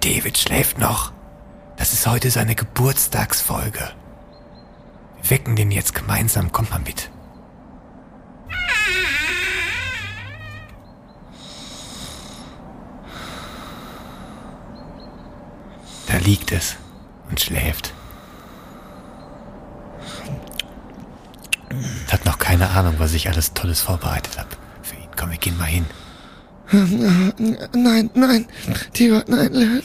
David schläft noch. Das ist heute seine Geburtstagsfolge. Wir wecken den jetzt gemeinsam. Kommt mal mit. Da liegt es und schläft. Hat noch keine Ahnung, was ich alles Tolles vorbereitet habe. Für ihn. Komm, wir gehen mal hin. Nein, nein, Tibor, nein.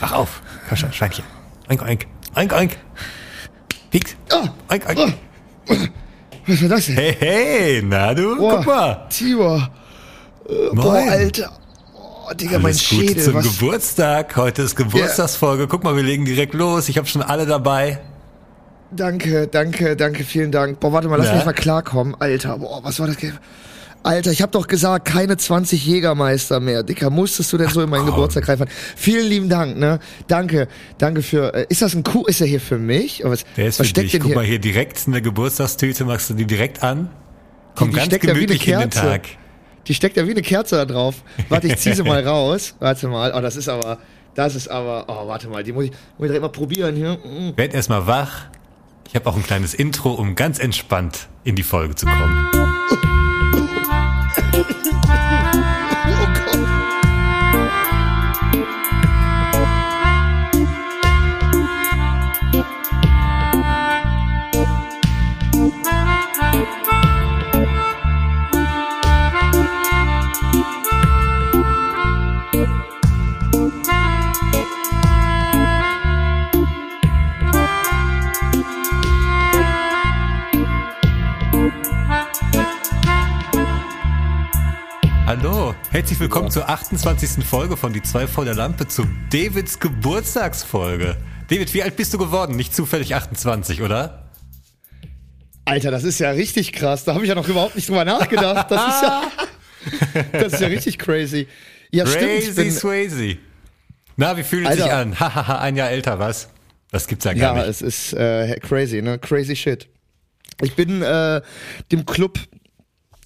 Wach auf. Komm schon, Schweinchen. Oink, oink. Oink, oink. Pieks. Oh, Oink, oink. Was war das denn? Hey, hey, na du? Guck mal. Tibor. Äh, Boah. Alter. Oh, Digga, mein Alles Gute Schädel. zum Was, Geburtstag. Heute ist Geburtstagsfolge. Guck mal, wir legen direkt los. Ich habe schon alle dabei. danke, danke, danke, vielen Dank. Boah, warte mal, lass Na? mich mal klarkommen. Alter, boah, was war das? Alter, ich hab doch gesagt, keine 20 Jägermeister mehr. Dicker, musstest du denn so in meinen. Geburtstag reinfahren? Vielen lieben Dank, ne? Danke, danke für, äh, ist das ein Kuh? Ist er hier für mich? Was, Der ist was für dich. Guck hier? mal hier direkt in der Geburtstagstüte. Machst du die direkt an. Komm die ganz steckt gemütlich in den. Tag. Die steckt ja wie eine Kerze da drauf. Warte, ich zieh sie mal raus. Warte mal. Oh, das ist aber, das ist aber, oh, warte mal, die muss ich, muss ich direkt mal probieren hier. Mm. Werd erstmal wach. Ich habe auch ein kleines Intro, um ganz entspannt in die Folge zu kommen. Herzlich willkommen zur 28. Folge von Die zwei vor der Lampe zu Davids Geburtstagsfolge. David, wie alt bist du geworden? Nicht zufällig 28, oder? Alter, das ist ja richtig krass. Da habe ich ja noch überhaupt nicht drüber nachgedacht. Das ist ja, das ist ja richtig crazy. Ja, stimmt. Crazy bin, Swayze. Na, wie fühlt es sich an? Hahaha, ein Jahr älter, was? Das gibt's ja gar ja, nicht. es ist äh, crazy, ne? Crazy shit. Ich bin äh, dem Club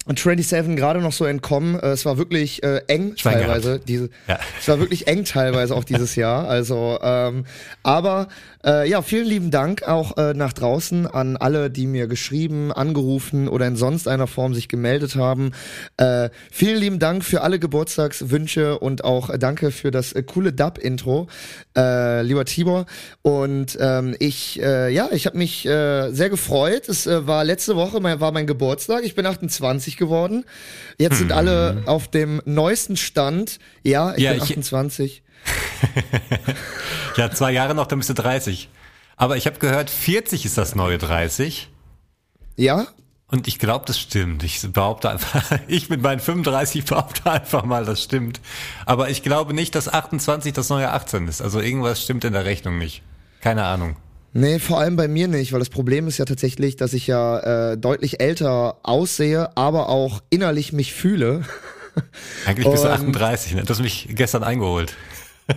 27 gerade noch so entkommen. Äh, Es war wirklich äh, eng Schwein teilweise. Diese, Ja. Es war wirklich eng teilweise auch dieses Jahr. Also, ähm, aber äh, ja, vielen lieben Dank auch äh, nach draußen an alle, die mir geschrieben, angerufen oder in sonst einer Form sich gemeldet haben. Äh, vielen lieben Dank für alle Geburtstagswünsche und auch äh, danke für das äh, coole Dub-Intro, äh, lieber Tibor. Und ähm, ich, ja, ich habe mich sehr gefreut. Es war letzte Woche, mein, war mein Geburtstag. Ich bin 28 geworden. Jetzt sind alle auf dem neuesten Stand. Ja, ich Ja, bin ich- 28. Ja, zwei Jahre noch, dann bist du 30. Aber ich habe gehört, 40 ist das neue 30. Ja? Und ich glaube, das stimmt. Ich behaupte einfach, ich mit meinen 35 behaupte einfach mal, das stimmt. Aber ich glaube nicht, dass 28 das neue 18 ist. Also irgendwas stimmt in der Rechnung nicht. Keine Ahnung. Nee, vor allem bei mir nicht, weil das Problem ist ja tatsächlich, dass ich ja äh, deutlich älter aussehe, aber auch innerlich mich fühle. Eigentlich bist du Und- 38, ne? Du hast mich gestern eingeholt.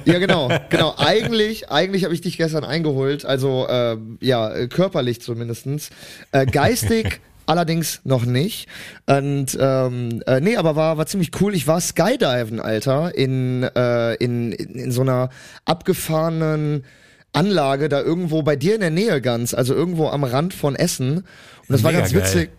Ja, genau, genau. Eigentlich, eigentlich habe ich dich gestern eingeholt, also äh, ja, körperlich zumindestens. Äh, geistig allerdings noch nicht. Und ähm, äh, nee, aber war war ziemlich cool. Ich war Skydiven, Alter, in äh, in, in in so einer abgefahrenen Anlage da irgendwo bei dir in der Nähe ganz, also irgendwo am Rand von Essen. Und das war Mega ganz geil. witzig.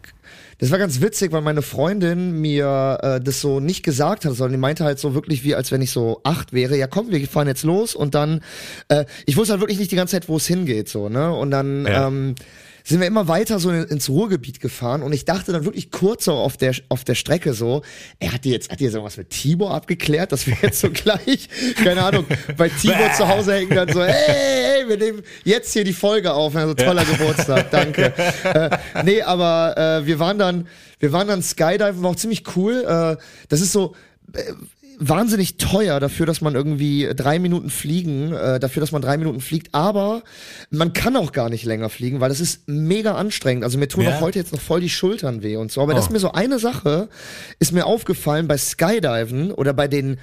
Das war ganz witzig, weil meine Freundin mir äh, das so nicht gesagt hat, sondern die meinte halt so wirklich wie, als wenn ich so acht wäre. Ja, komm, wir fahren jetzt los und dann, äh, ich wusste halt wirklich nicht die ganze Zeit, wo es hingeht, so, ne? Und dann Ja. ähm, sind wir immer weiter so in, ins Ruhrgebiet gefahren und ich dachte dann wirklich kurz so auf der auf der Strecke so, er hat die jetzt hat die jetzt irgendwas mit Tibor abgeklärt, dass wir jetzt so gleich, keine Ahnung, bei Tibor zu Hause hängen dann so, hey, hey, wir nehmen jetzt hier die Folge auf, also toller Geburtstag, danke. äh, nee, aber äh, wir waren dann wir waren dann Skydiven, war auch ziemlich cool. Äh, das ist so äh, wahnsinnig teuer dafür, dass man irgendwie drei Minuten fliegen, äh, dafür, dass man drei Minuten fliegt, aber man kann auch gar nicht länger fliegen, weil das ist mega anstrengend. Also mir tun Ja. auch heute jetzt noch voll die Schultern weh und so. Aber das Oh. ist mir so eine Sache, ist mir aufgefallen bei Skydiven oder bei den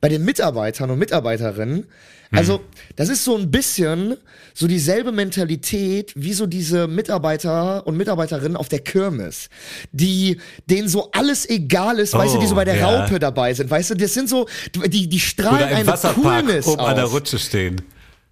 bei den Mitarbeitern und Mitarbeiterinnen. Also, das ist so ein bisschen so dieselbe Mentalität wie so diese Mitarbeiter und Mitarbeiterinnen auf der Kirmes, die denen so alles egal ist, weißt du, die so bei der Oh, ja. Raupe dabei sind, weißt du, das sind so, die, die strahlen Oder im eine Wasserpark Coolness oben an der aus. Rutsche stehen.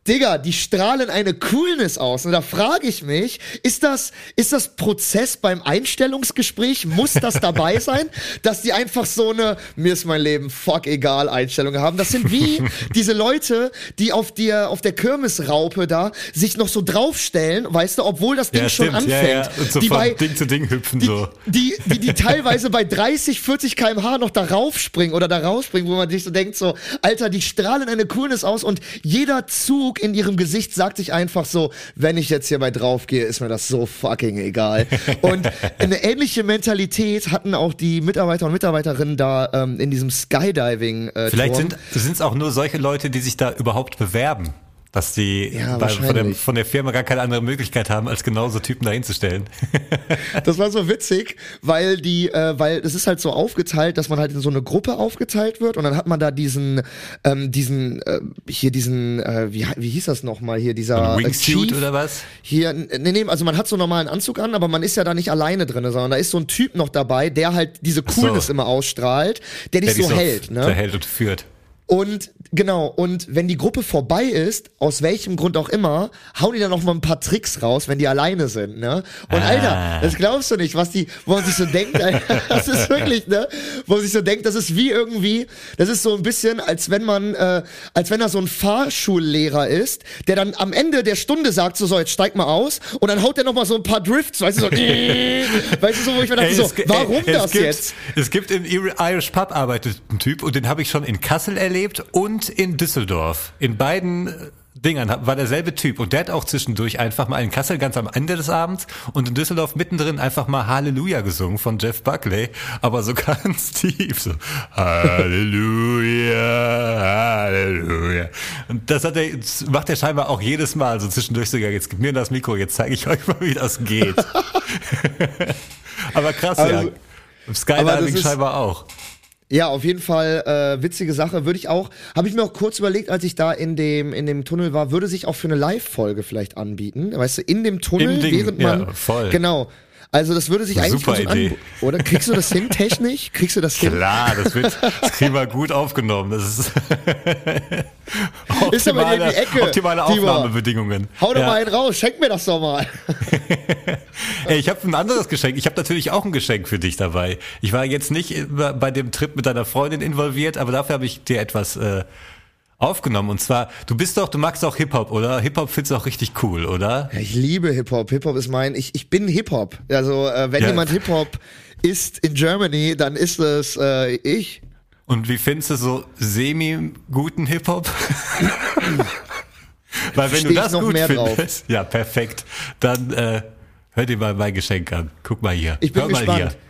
Digga, die strahlen eine Coolness aus. Und da frage ich mich, ist das, ist das Prozess beim Einstellungsgespräch? Muss das dabei sein? Dass die einfach so eine, mir ist mein Leben fuck egal Einstellung haben. Das sind wie diese Leute, die auf der, auf der Kirmesraupe da sich noch so draufstellen, weißt du, obwohl das Ding Ja, schon anfängt. Ja, ja. Und so die von bei, Ding zu Ding hüpfen die, so. die, die, die teilweise bei 30, 40 kmh noch da raufspringen oder da rausspringen, wo man sich so denkt, so, Alter, die strahlen eine Coolness aus und jeder Zug in ihrem Gesicht sagt sich einfach so, wenn ich jetzt hierbei draufgehe, ist mir das so fucking egal. Und eine ähnliche Mentalität hatten auch die Mitarbeiter und Mitarbeiterinnen da ähm, in diesem Skydiving. Äh, Vielleicht Turm. sind es auch nur solche Leute, die sich da überhaupt bewerben. Dass die Ja, von, der, wahrscheinlich. von der Firma gar keine andere Möglichkeit haben, als genauso Typen dahinzustellen. Das war so witzig, weil die, äh, weil es ist halt so aufgeteilt, dass man halt in so eine Gruppe aufgeteilt wird und dann hat man da diesen, ähm, diesen, äh, hier diesen, äh, wie, wie hieß das nochmal hier, dieser äh, Wingsuit Chief. oder was? Hier, nee, nee, also man hat so einen normalen Anzug an, aber man ist ja da nicht alleine drin, sondern da ist so ein Typ noch dabei, der halt diese so. Coolness immer ausstrahlt, der dich Der so dich hält, ne? Der hält und führt. Und genau, und wenn die Gruppe vorbei ist, aus welchem Grund auch immer, hauen die dann noch mal ein paar Tricks raus, wenn die alleine sind, ne? Und Ah. Alter, das glaubst du nicht, was die, wo man sich so denkt, Alter, das ist wirklich, ne? Wo man sich so denkt, das ist wie irgendwie, das ist so ein bisschen, als wenn man, äh, als wenn da so ein Fahrschullehrer ist, der dann am Ende der Stunde sagt, so, so, jetzt steig mal aus, und dann haut der noch mal so ein paar Drifts, weißt du, so, weißt du, so, wo ich mir dachte, Ey, so, warum ey, das gibt, jetzt? Es gibt im Irish Pub arbeitet ein Typ und den habe ich schon in Kassel erlebt und in Düsseldorf. In beiden äh, Dingern war derselbe Typ und der hat auch zwischendurch einfach mal in Kassel ganz am Ende des Abends und in Düsseldorf mittendrin einfach mal Halleluja gesungen von Jeff Buckley, aber so ganz tief so Halleluja, Halleluja. Und das hat er, das macht er scheinbar auch jedes Mal so zwischendurch sogar, jetzt gib mir das Mikro, jetzt zeige ich euch mal, wie das geht. aber krass, ja. Also- das Skydiving scheinbar auch. Ja, auf jeden Fall äh, witzige Sache. Würde ich auch, habe ich mir auch kurz überlegt, als ich da in dem in dem Tunnel war, würde sich auch für eine Live-Folge vielleicht anbieten. Weißt du, in dem Tunnel, Im Ding, während man ja, voll. genau. Also das würde sich eigentlich super Idee. an, oder kriegst du das hin technisch? Kriegst du das hin? Klar, das wird, das kriegen wir gut aufgenommen. Das ist Ist aber in die Ecke, optimale. Aufnahmebedingungen. Hau doch Ja. mal einen raus, schenk mir das doch mal. Ey, ich habe ein anderes Geschenk. Ich habe natürlich auch ein Geschenk für dich dabei. Ich war jetzt nicht bei bei dem Trip mit deiner Freundin involviert, aber dafür habe ich dir etwas äh, aufgenommen. Und zwar, du bist doch, du magst auch Hip-Hop, oder? Hip-Hop findest du auch richtig cool, oder? Ich liebe Hip-Hop. Hip-Hop ist mein, ich, ich bin Hip-Hop. Also äh, wenn Ja. jemand Hip-Hop ist in Germany, dann ist es äh, ich. Und wie findest du so semi-guten Hip-Hop? Weil wenn Steh du das noch gut mehr drauf. findest, ja perfekt, dann äh, hör dir mal mein Geschenk an. Guck mal hier. Ich bin hör mal gespannt. Hier.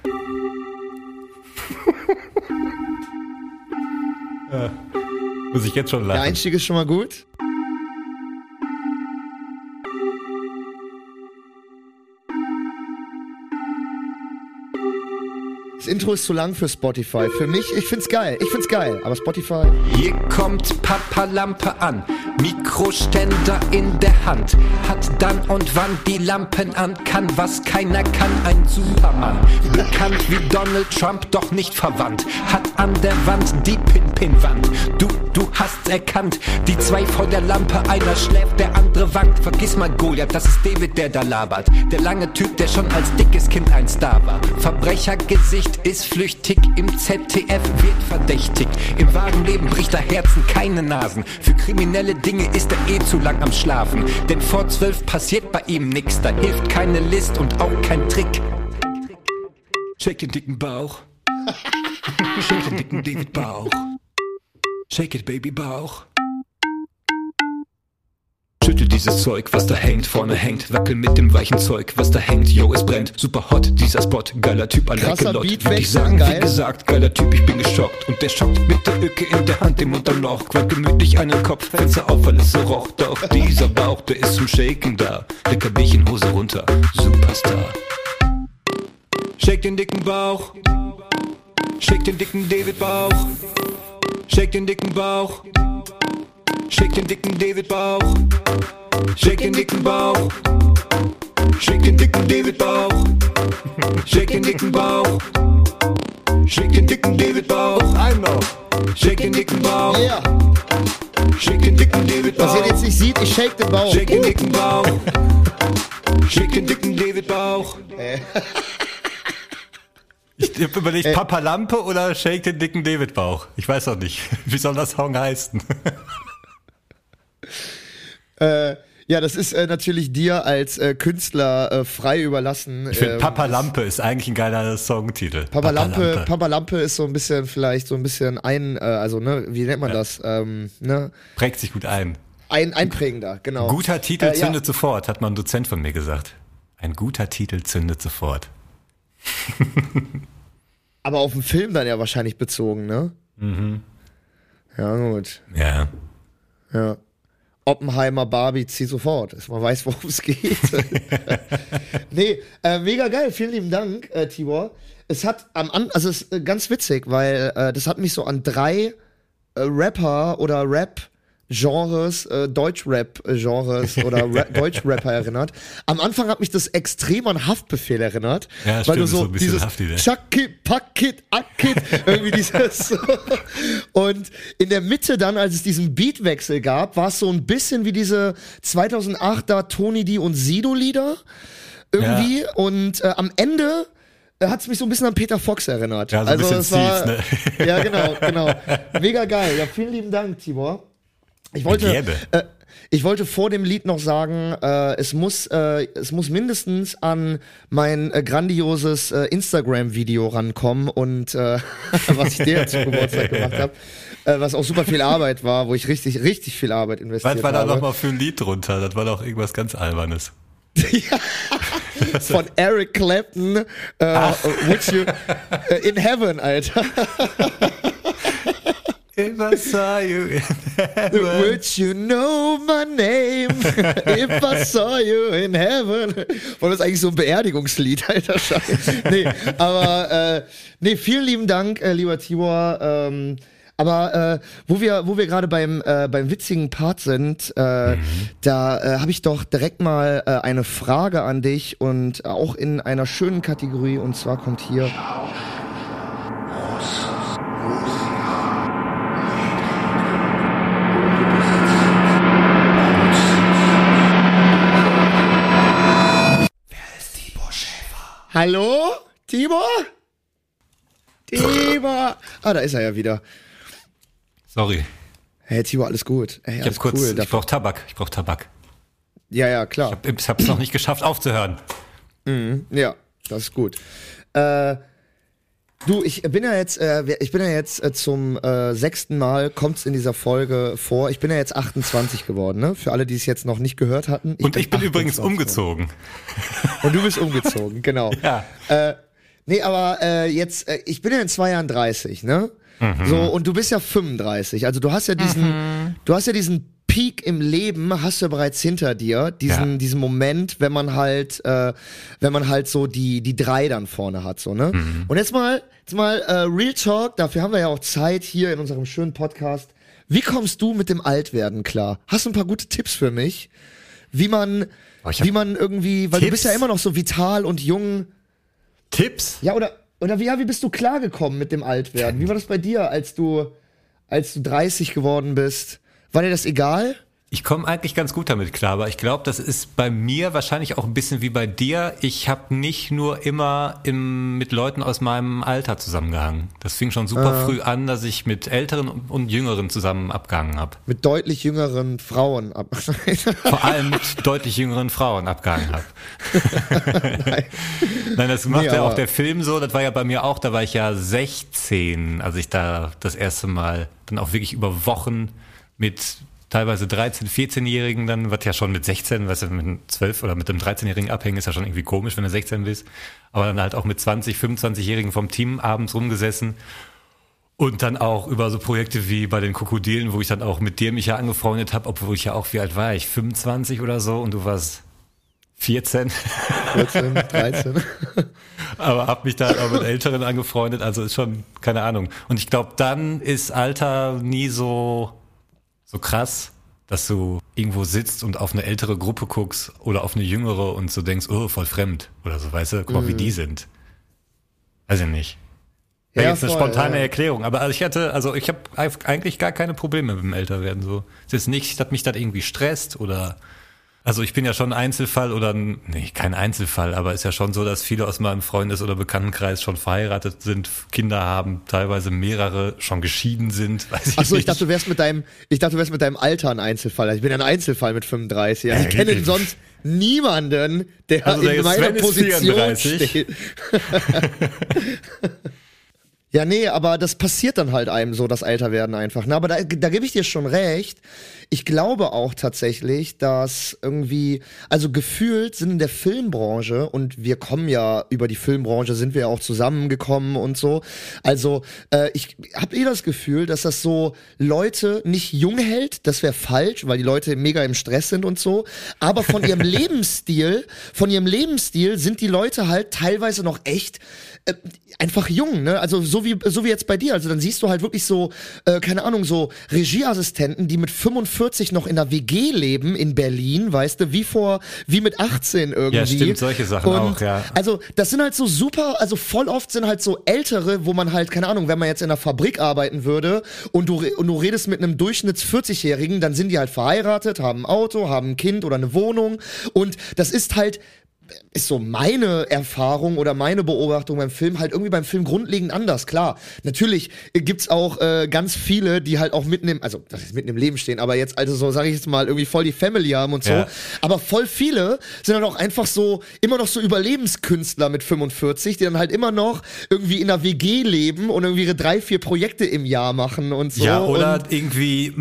Ja. Muss ich jetzt schon Der lachen. Einstieg ist schon mal gut. Das Intro ist zu lang für Spotify. Für mich, ich find's geil. Ich find's geil. Aber Spotify. Hier kommt Papa Lampe an, Mikroständer in der Hand, hat dann und wann die Lampen an, kann was keiner kann, ein Supermann, bekannt wie Donald Trump, doch nicht verwandt, hat an der Wand die Pin-Pin-Wand, du, du hast's erkannt, die zwei vor der Lampe, einer schläft, der andere wankt, vergiss mal Goliath, das ist David, der da labert, der lange Typ, der schon als dickes Kind ein Star war, Verbrechergesicht ist flüchtig, im ZDF wird verdächtig, im wahren Leben bricht er Herzen, keine Nasen, für kriminelle Dinge ist er eh zu lang am Schlafen, denn vor zwölf passiert bei ihm nix, da hilft keine List und auch kein Trick. Shake den dicken Bauch. Shake den dicken David Bauch. Shake it, Baby Bauch. Schüttel dieses Zeug, was da hängt, vorne hängt. Wackel mit dem weichen Zeug, was da hängt. Yo, es brennt. Super hot, dieser Spot. Geiler Typ, ein Krasser Lot. Beat, Würde ich sagen, geil. wie gesagt, geiler Typ, ich bin geschockt. Und der schockt mit der Ücke in der Hand im Unterloch. Qualmt gemütlich einen Kopf, Fenster auf, weil es so roch. Doch dieser Bauch, der ist zum Shaken da. Dicker Bierchen, Hose runter. Superstar. Shake den dicken Bauch. Shake den dicken David Bauch. Shake den dicken Bauch. Shake den dicken David Bauch. Shake den dicken Bauch. Shake den dicken David Bauch. Shake den dicken Bauch. Shake den dicken David Bauch. Einmal. Shake den dicken Bauch. Yeah. Shake den dicken David Was ihr Bauch. jetzt nicht seht, ich shake den Bauch. Shake den dicken Bauch. Shake den dicken David Bauch. Ich hab überlegt, Papa Lampe oder Shake den dicken David Bauch. Ich weiß auch nicht. Wie soll das Song heißen? Äh, ja, das ist äh, natürlich dir als äh, Künstler äh, frei überlassen. Ich finde, Ähm, Papa Lampe ist eigentlich ein geiler Songtitel. Papa Lampe, Papa Lampe ist so ein bisschen vielleicht so ein bisschen ein, äh, also ne, wie nennt man das? Ähm, ne, Prägt sich gut ein. ein einprägender, genau. Guter Titel Äh, ja. zündet sofort, hat mal ein Dozent von mir gesagt. Ein guter Titel zündet sofort. Aber auf den Film dann ja wahrscheinlich bezogen, ne? Mhm. Ja gut, Ja. ja. Oppenheimer, Barbie, zieh sofort, dass man weiß, worum es geht. nee, äh, mega geil, vielen lieben Dank, äh, Tibor. Es hat am An also es ist äh, ganz witzig, weil äh, das hat mich so an drei äh, Rapper oder Rap Genres, äh, Deutsch-Rap-Genres oder Ra Deutsch-Rapper erinnert. Am Anfang hat mich das extrem an Haftbefehl erinnert. Ja, weil stimmt, du so so ein dieses ne? Chuck it, pack it, ack it, irgendwie dieses. Und in der Mitte dann, als es diesen Beatwechsel gab, war es so ein bisschen wie diese 2008er Tony D und Sido Lieder irgendwie. Und äh, am Ende hat es mich so ein bisschen an Peter Fox erinnert. Ja, so ein bisschen es war, Steve, ne? Ja, genau, genau. Mega geil. Ja, vielen lieben Dank, Tibor. Ich wollte, äh, ich wollte vor dem Lied noch sagen, äh, es muss, äh, es muss mindestens an mein äh, grandioses äh, Instagram-Video rankommen und äh, was ich dir zum Geburtstag gemacht habe, was auch super viel Arbeit war, wo ich richtig, richtig viel Arbeit investiert Was war da habe. nochmal für ein Lied drunter? Das war doch irgendwas ganz Albernes. Von Eric Clapton, Would you, äh, in Heaven, Alter. If I saw you in heaven. Would you know my name if I saw you in heaven? War das eigentlich so ein Beerdigungslied, alter Scheiße? Nee, aber äh, nee, vielen lieben Dank, äh, lieber Tibor. Ähm, aber äh, wo wir, wo wir gerade beim äh, beim witzigen Part sind, äh, da äh, habe ich doch direkt mal äh, eine Frage an dich und auch in einer schönen Kategorie und zwar kommt hier. Hallo? Tibor? Tibor! Ah, da ist er ja wieder. Sorry. Hey, Tibor, alles gut. Hey, Ich alles kurz, cool. ich brauch Tabak. Ich brauch Tabak. ja, ja, klar. Ich hab's noch nicht geschafft aufzuhören. Ja, das ist gut. Äh, du, ich bin ja jetzt, äh, ich bin ja jetzt äh, zum äh, sechsten Mal kommt's in dieser Folge vor. Ich bin ja jetzt 28 geworden, ne? Für alle, die es jetzt noch nicht gehört hatten. Und ich bin übrigens 28 umgezogen. Und du bist umgezogen, genau. Ja. Äh, nee, aber äh, jetzt, äh, ich bin ja in zwei Jahren 30, ne? So, und du bist ja 35. Also du hast ja diesen, du hast ja diesen Peak im Leben, hast du ja bereits hinter dir, diesen, Ja. diesen Moment, wenn man halt, äh, wenn man halt so die, die drei dann vorne hat, so, ne? Und jetzt mal, jetzt mal äh, Real Talk, dafür haben wir ja auch Zeit hier in unserem schönen Podcast. Wie kommst du mit dem Altwerden klar? Hast du ein paar gute Tipps für mich? Wie man, Oh, wie man irgendwie, weil du bist Tipps? ja immer noch so vital und jung. Tipps? Ja, oder, oder wie, ja, wie bist du klargekommen mit dem Altwerden? Wie war das bei dir, als du, als du 30 geworden bist? War dir das egal? Ich komme eigentlich ganz gut damit klar, aber ich glaube, das ist bei mir wahrscheinlich auch ein bisschen wie bei dir. Ich habe nicht nur immer im, mit Leuten aus meinem Alter zusammengehangen. Das fing schon super früh an, dass ich mit Älteren und, Jüngeren zusammen abgehangen habe. Mit deutlich jüngeren Frauen ab. Vor allem mit deutlich jüngeren Frauen abgehangen habe. Nein, das macht Nee, ja auch der Film so. Das war ja bei mir auch. Da war ich ja 16, als ich da das erste Mal dann auch wirklich über Wochen mit teilweise 13, 14-Jährigen dann, was ja schon mit 16, weißt du, mit einem 12 oder mit einem 13-Jährigen abhängen, ist ja schon irgendwie komisch, wenn du 16 bist. Aber dann halt auch mit 20, 25-Jährigen vom Team abends rumgesessen. Und dann auch über so Projekte wie bei den Krokodilen, wo ich dann auch mit dir mich ja angefreundet habe, obwohl ich ja auch, wie alt war ich, 25 oder so und du warst 14. 14, 13. aber habe mich da auch mit Älteren angefreundet, also ist schon, keine Ahnung. Und ich glaube, dann ist Alter nie so, so krass, dass du irgendwo sitzt und auf eine ältere Gruppe guckst oder auf eine jüngere und so denkst, oh, voll fremd oder so, weißt du, guck mal, wie die sind. Weiß ich nicht. Ja, jetzt eine voll, spontane ja. Erklärung, aber ich hatte, also ich habe eigentlich gar keine Probleme mit dem Älterwerden so. Es ist nicht, dass mich das irgendwie stresst oder also ich bin ja schon ein Einzelfall oder ein- nee, kein Einzelfall, aber ist ja schon so, dass viele aus meinem Freundes- oder Bekanntenkreis schon verheiratet sind, Kinder haben, teilweise mehrere schon geschieden sind, weiß ich Achso, ich dachte, du wärst mit deinem, ich dachte, du wärst mit deinem Alter ein Einzelfall. Also Ich bin ja ein Einzelfall mit 35. Also ich kenne sonst niemanden, der Also in meiner Sven Position 34. steht. Ja, nee, aber das passiert dann halt einem so, das Älterwerden einfach. Ne? Aber da, da gebe ich dir schon recht. Ich glaube auch tatsächlich, dass irgendwie, also gefühlt sind in der Filmbranche, und wir kommen ja über die Filmbranche, sind wir ja auch zusammengekommen und so. Also äh, ich habe eh das Gefühl, dass das so Leute nicht jung hält, das wäre falsch, weil die Leute mega im Stress sind und so. Aber von ihrem Lebensstil, von ihrem Lebensstil sind die Leute halt teilweise noch echt äh, einfach jung, ne? Also so wie so wie jetzt bei dir. Also dann siehst du halt wirklich so, äh, keine Ahnung, so Regieassistenten, die mit 45 noch in der WG leben in Berlin, weißt du, wie vor, wie mit 18 irgendwie. Ja, stimmt, solche Sachen Und, auch, ja. Also das sind halt so super, also voll oft sind halt so ältere, wo man halt, keine Ahnung, wenn man jetzt in einer Fabrik arbeiten würde und du, und du redest mit einem Durchschnitts 40-Jährigen, dann sind die halt verheiratet, haben ein Auto, haben ein Kind oder eine Wohnung und das ist halt ist so meine Erfahrung oder meine Beobachtung beim Film halt irgendwie beim Film grundlegend anders. Klar, natürlich gibt's auch äh, ganz viele, die halt auch mitten im, also das ist mitten im Leben stehen, aber jetzt also so sage ich jetzt mal irgendwie voll die Family haben und so. Ja. Aber voll viele sind dann auch einfach so immer noch so Überlebenskünstler mit 45, die dann halt immer noch irgendwie in einer WG leben und irgendwie ihre drei vier Projekte im Jahr machen und so. ja, oder irgendwie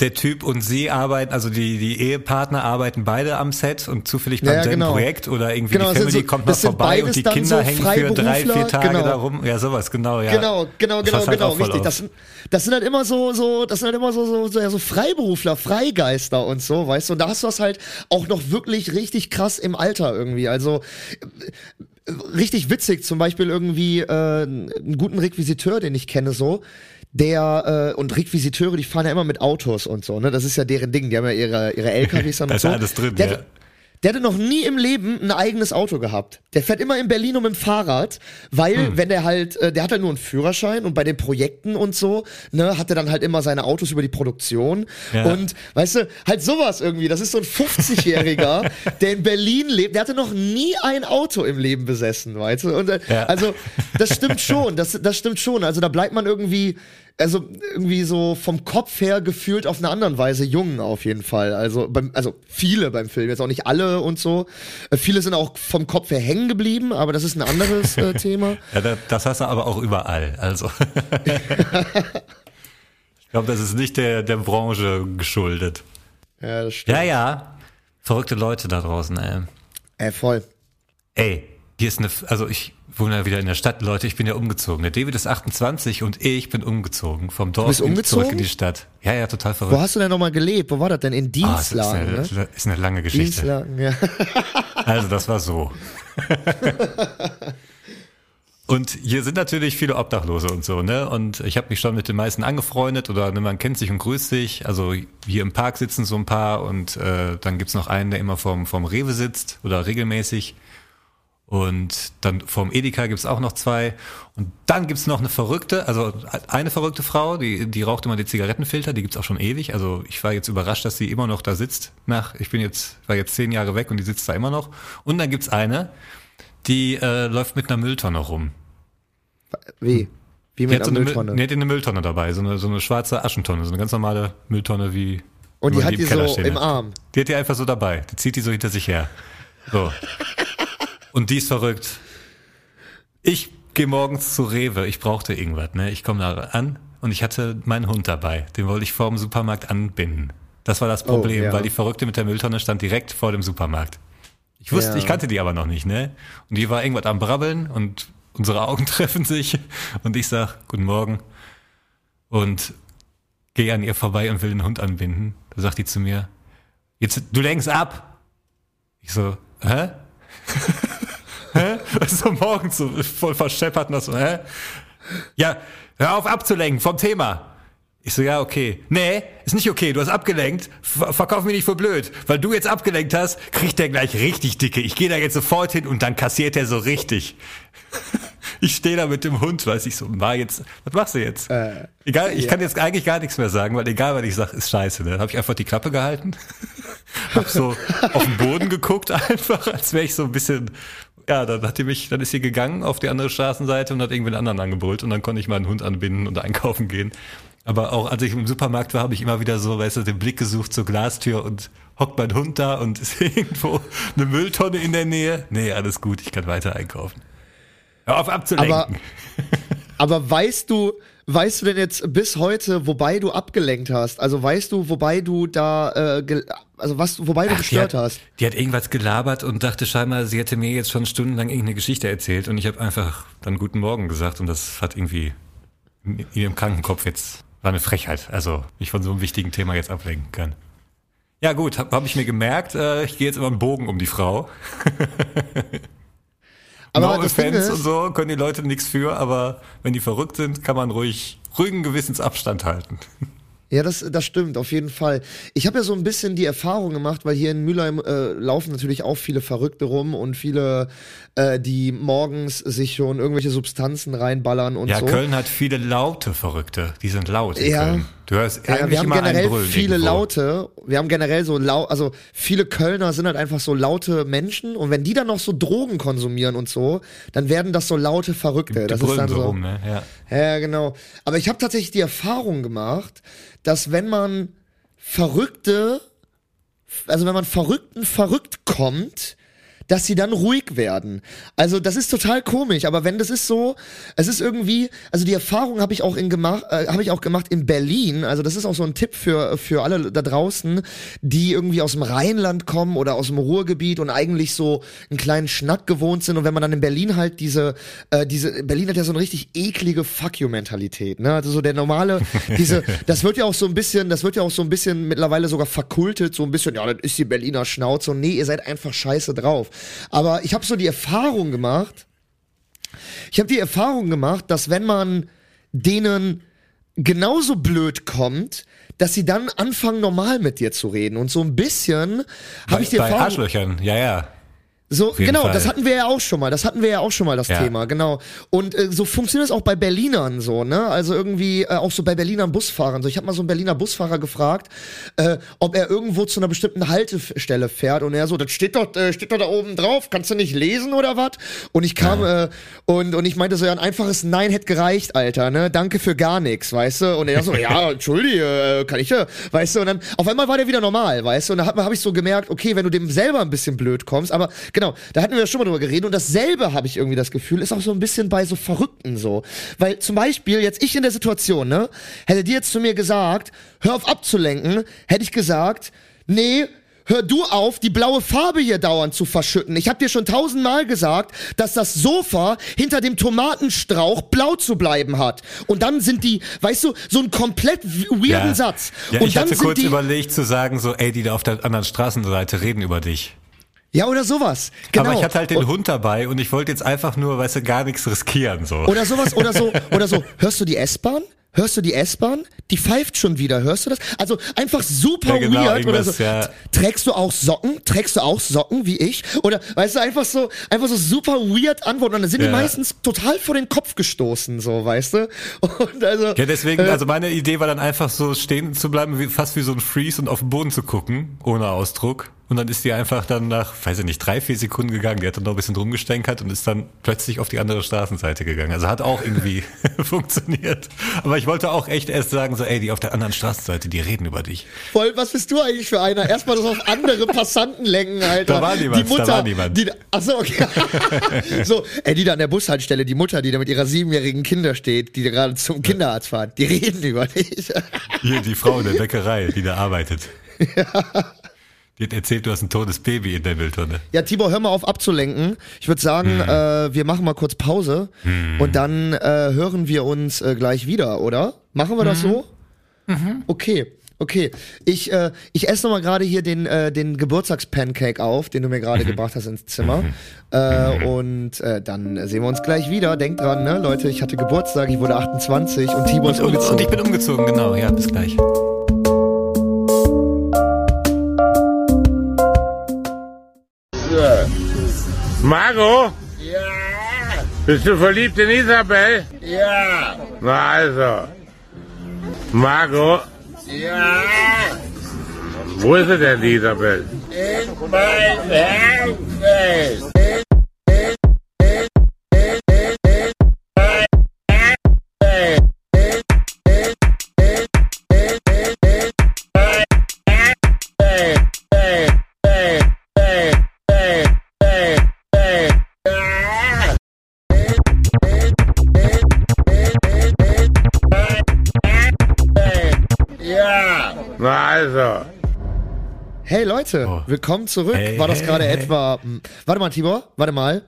der Typ und sie arbeiten, also die, die Ehepartner arbeiten beide am Set und zufällig beim Ja, selben genau. Projekt oder irgendwie Genau, die sind Family so- kommt mal vorbei und die Kinder so hängen für drei, vier Tage genau. da rum. Ja, sowas, genau, ja. Genau, genau, Das genau, halt genau, richtig. Das sind, das sind halt immer so, so, das sind halt immer so, so, so, ja, so Freiberufler, Freigeister und so, weißt du. Und da hast du das halt auch noch wirklich richtig krass im Alter irgendwie. Also äh, richtig witzig, zum Beispiel irgendwie äh, einen guten Requisiteur, den ich kenne, so. Der äh, und Requisiteure, die fahren ja immer mit Autos und so, ne? Das ist ja deren Ding. Die haben ja ihre ihre LKWs dann Da und ist so. alles drin, der, ja. Der hatte noch nie im Leben ein eigenes Auto gehabt. Der fährt immer in Berlin um mit dem Fahrrad, weil Hm. wenn der halt, äh, der hat halt nur einen Führerschein und bei den Projekten und so, ne, hat er dann halt immer seine Autos über die Produktion Ja. und weißt du, halt sowas irgendwie. Das ist so ein 50-Jähriger, der in Berlin lebt. Der hatte noch nie ein Auto im Leben besessen, weißt du? Und, äh, Ja. Also das stimmt schon, das, das stimmt schon. Also da bleibt man irgendwie also irgendwie so vom Kopf her gefühlt auf eine anderen Weise jung auf jeden Fall. Also beim, also viele beim Film, jetzt auch nicht alle und so. Äh, viele sind auch vom Kopf her hängen geblieben, aber das ist ein anderes äh, Thema. Ja, da- das hast du aber auch überall. Also. ich glaube, das ist nicht der, der Branche geschuldet. Ja, das stimmt. Ja, ja. Verrückte Leute da draußen, ey. Ey, voll. Ey, hier ist eine, also ich wohne ja wieder in der Stadt, Leute, ich bin ja umgezogen. Der David ist 28 und ich bin umgezogen. Vom Dorf bist umgezogen? zurück in die Stadt. Ja, ja, total Wo verrückt. hast du denn nochmal gelebt? Wo war das denn? In Ah, es ist, Dienstlagen, eine, ne? ist eine lange Geschichte. Dienstlagen, ja. Also das war so. Und hier sind natürlich viele Obdachlose und so, ne? Und ich habe mich schon mit den meisten angefreundet oder ne, man kennt sich und grüßt sich. Also hier im Park sitzen so ein paar und äh, dann gibt's noch einen, der immer vorm, vorm Rewe sitzt oder regelmäßig. Und dann vorm Edeka gibt's auch noch zwei. Und dann gibt's noch eine verrückte, also eine verrückte Frau, die, die raucht immer die Zigarettenfilter, die gibt's auch schon ewig. Also ich war jetzt überrascht, dass sie immer noch da sitzt. Nach, ich bin jetzt, war jetzt zehn Jahre weg und die sitzt da immer noch. Und dann gibt's eine, die äh, läuft mit einer Mülltonne rum. Wie? Wie Die mit hat so einer eine, Mülltonne. Müll- nee, die eine Mülltonne dabei, so eine, so eine schwarze Aschentonne, so eine ganz normale Mülltonne wie. Und wie die hat im die Keller so stehen im. Arm. Die hat die einfach so dabei. Die zieht die so hinter sich her. So. Und die ist verrückt. Ich gehe morgens zu Rewe, ich brauchte irgendwas, ne? Ich komme da an und ich hatte meinen Hund dabei. Den wollte ich vor dem Supermarkt anbinden. Das war das Problem, Oh, ja. weil die Verrückte mit der Mülltonne stand direkt vor dem Supermarkt. Ich wusste, Ja. ich kannte die aber noch nicht, ne? Und die war irgendwas am Brabbeln und unsere Augen treffen sich und ich sag, guten Morgen. Und gehe an ihr vorbei und will den Hund anbinden. Da sagt die zu mir, jetzt, du lenkst ab. Ich so, hä? Hä? So morgens so voll verscheppert und so, hä? Ja, hör auf abzulenken vom Thema. Ich so, ja, okay. Nee, ist nicht okay, du hast abgelenkt. Ver verkauf mich nicht für blöd. Weil du jetzt abgelenkt hast, kriegt der gleich richtig dicke. Ich gehe da jetzt sofort hin und dann kassiert er so richtig. Ich stehe da mit dem Hund, weiß ich so, war jetzt, was machst du jetzt? Äh, egal, ich ja. kann jetzt eigentlich gar nichts mehr sagen, weil egal, was ich sage, ist scheiße. Ne? Dann habe ich einfach die Klappe gehalten, hab so auf den Boden geguckt einfach, als wäre ich so ein bisschen, ja, dann hat die mich, dann ist sie gegangen auf die andere Straßenseite und hat irgendwie einen anderen angebrüllt und dann konnte ich meinen Hund anbinden und einkaufen gehen. Aber auch als ich im Supermarkt war, habe ich immer wieder so, weißt du, den Blick gesucht zur Glastür und hockt mein Hund da und ist irgendwo eine Mülltonne in der Nähe. Nee, alles gut, ich kann weiter einkaufen. Hör auf abzulenken. Aber, aber weißt du, weißt du denn jetzt bis heute, wobei du abgelenkt hast? Also weißt du, wobei du da, äh, also was, wobei du Ach, die gestört hat, hast? Die hat irgendwas gelabert und dachte scheinbar, sie hätte mir jetzt schon stundenlang irgendeine Geschichte erzählt und ich habe einfach dann Guten Morgen gesagt und das hat irgendwie in ihrem Krankenkopf jetzt, war eine Frechheit, also mich von so einem wichtigen Thema jetzt ablenken kann. Ja gut, habe hab ich mir gemerkt, äh, ich gehe jetzt immer einen Bogen um die Frau. Aber no ist- und so, können die Leute nichts für, aber wenn die verrückt sind, kann man ruhig ruhigen Gewissensabstand halten. Ja, das, das stimmt, auf jeden Fall. Ich habe ja so ein bisschen die Erfahrung gemacht, weil hier in Mülheim äh, laufen natürlich auch viele Verrückte rum und viele, äh, die morgens sich schon irgendwelche Substanzen reinballern und Ja, so. Köln hat viele laute Verrückte, die sind laut in Ja. Köln. Du hörst Ja, eigentlich wir haben immer generell Brüllen viele irgendwo. Laute. Wir haben generell so laut, also viele Kölner sind halt einfach so laute Menschen und wenn die dann noch so Drogen konsumieren und so, dann werden das so laute Verrückte. Die Das ist dann so so. rum, ne? Ja. Ja, genau. Aber ich habe tatsächlich die Erfahrung gemacht, dass wenn man Verrückte, also wenn man Verrückten verrückt kommt, dass sie dann ruhig werden. Also das ist total komisch, aber wenn das ist so, es ist irgendwie, also die Erfahrung habe ich auch in gemacht, äh, habe ich auch gemacht in Berlin. Also das ist auch so ein Tipp für für alle da draußen, die irgendwie aus dem Rheinland kommen oder aus dem Ruhrgebiet und eigentlich so einen kleinen Schnack gewohnt sind und wenn man dann in Berlin halt diese äh, diese Berlin hat ja so eine richtig eklige Fuck you Mentalität, ne? Also so der normale diese das wird ja auch so ein bisschen, das wird ja auch so ein bisschen mittlerweile sogar verkultet, so ein bisschen, ja, das ist die Berliner Schnauze und nee, ihr seid einfach scheiße drauf. Aber ich habe so die Erfahrung gemacht, ich habe die Erfahrung gemacht, dass wenn man denen genauso blöd kommt, dass sie dann anfangen normal mit dir zu reden und so ein bisschen habe ich die Bei Erfahrung Arschlöchern, ja, ja. So, genau, Fall. das hatten wir ja auch schon mal. Das hatten wir ja auch schon mal das Ja. Thema, genau. Und äh, so funktioniert es auch bei Berlinern so, ne? Also irgendwie äh, auch so bei Berlinern Busfahrern. So, ich habe mal so einen Berliner Busfahrer gefragt, äh, ob er irgendwo zu einer bestimmten Haltestelle fährt und er so, das steht doch, äh, steht doch da oben drauf. Kannst du nicht lesen oder was? Und ich kam äh, und und ich meinte so, ja, ein einfaches Nein hätte gereicht, Alter, ne? Danke für gar nichts, weißt du? Und er so, ja, entschuldige, äh, kann ich ja, weißt du? Und dann auf einmal war der wieder normal, weißt du? Und da habe hab ich so gemerkt, okay, wenn du dem selber ein bisschen blöd kommst, aber genau, da hatten wir ja schon mal drüber geredet und dasselbe habe ich irgendwie das Gefühl, ist auch so ein bisschen bei so Verrückten so. Weil zum Beispiel jetzt ich in der Situation, ne, hätte dir jetzt zu mir gesagt, hör auf abzulenken, hätte ich gesagt, nee, Hör du auf, die blaue Farbe hier dauernd zu verschütten. Ich habe dir schon tausendmal gesagt, dass das Sofa hinter dem Tomatenstrauch blau zu bleiben hat. Und dann sind die, weißt du, so ein komplett weirden ja. Satz. Ja, und ich dann hatte kurz die, überlegt zu sagen, so, ey, die da auf der anderen Straßenseite reden über dich. Ja, oder sowas. Genau. Aber ich hatte halt den Und- Hund dabei und ich wollte jetzt einfach nur, weißt du, gar nichts riskieren, so. Oder sowas, oder so, oder so. Hörst du die S-Bahn? Hörst du die S-Bahn? Die pfeift schon wieder. Hörst du das? Also einfach super Ja, genau, weird oder so. ja. Trägst du auch Socken? Trägst du auch Socken wie ich? Oder weißt du einfach so, einfach so super weird antworten und dann sind die Ja. meistens total vor den Kopf gestoßen, so, weißt du? Und also Ja, deswegen, äh, also meine Idee war dann einfach so stehen zu bleiben, wie, fast wie so ein Freeze und auf den Boden zu gucken, ohne Ausdruck. Und dann ist die einfach dann nach, weiß ich nicht, drei, vier Sekunden gegangen. Die hat dann noch ein bisschen rumgestänkert und ist dann plötzlich auf die andere Straßenseite gegangen. Also hat auch irgendwie funktioniert. Aber ich wollte auch echt erst sagen, so, ey, die auf der anderen Straßenseite, die reden über dich. Voll, was bist du eigentlich für einer? Erstmal das auf andere Passanten lenken, Alter. Da war niemand, die Mutter, da war niemand. Die, achso, okay. so, ey, die da an der Bushaltestelle, die Mutter, die da mit ihrer siebenjährigen Kinder steht, die da gerade zum Kinderarzt fahren, die reden über dich. Hier, die Frau in der Bäckerei, die da arbeitet. Die hat erzählt, du hast ein totes Baby in der Mülltonne. Ja, Tibor, hör mal auf abzulenken. Ich würde sagen, Hm. äh, wir machen mal kurz Pause und dann äh, hören wir uns äh, gleich wieder, oder? Machen wir das Mhm. so? Okay. Okay, ich, äh, ich esse nochmal gerade hier den, äh, den Geburtstagspancake auf, den du mir gerade gebracht hast ins Zimmer. Äh, und äh, dann sehen wir uns gleich wieder. Denkt dran, ne, Leute, ich hatte Geburtstag, ich wurde 28 und Tibor ist Und, umgezogen. und ich bin umgezogen, genau. Ja, bis gleich. Margot? Ja. Bist du verliebt in Isabel? Ja. Na also. Margot? Ja. Wo ist sie denn, die Isabel? In mein Herzen. Hey Leute, Oh. willkommen zurück. Hey, War das gerade hey. etwa. Hm, Warte mal, Tibor, warte mal.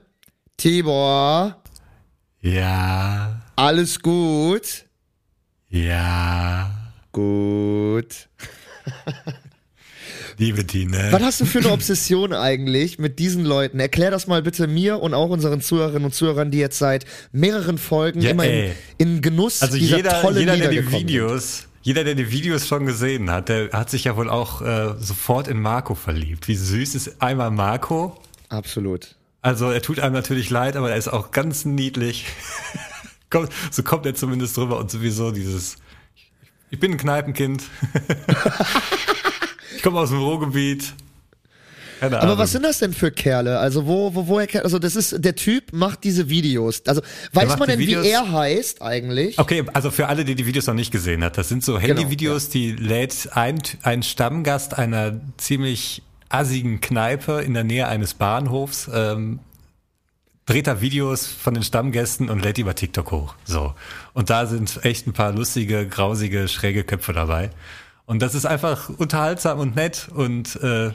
Tibor, Ja, alles gut? ja. Gut. Liebe Tine. Was hast du für eine Obsession eigentlich mit diesen Leuten? Erklär das mal bitte mir und auch unseren Zuhörerinnen und Zuhörern, die jetzt seit mehreren Folgen Ja, immer in, in Genuss Also dieser jeder, tollen jeder Lieder der die gekommen sind. Jeder, der die Videos schon gesehen hat, der hat sich ja wohl auch äh, sofort in Marco verliebt. Wie süß ist einmal Marco? Absolut. Also er tut einem natürlich leid, aber er ist auch ganz niedlich. So kommt er zumindest drüber und sowieso dieses, ich bin ein Kneipenkind. ich komme aus dem Ruhrgebiet. Keine Aber Ahnung. was sind das denn für Kerle? Also wo, wo, woher also das ist, der Typ macht diese Videos. Also weiß man denn, Videos- wie er heißt eigentlich? Okay, also für alle, die die Videos noch nicht gesehen hat, das sind so Handyvideos, die lädt ein, ein Stammgast einer ziemlich assigen Kneipe in der Nähe eines Bahnhofs, ähm, dreht da Videos von den Stammgästen und lädt die über TikTok hoch. So. Und da sind echt ein paar lustige, grausige, schräge Köpfe dabei. Und das ist einfach unterhaltsam und nett und äh,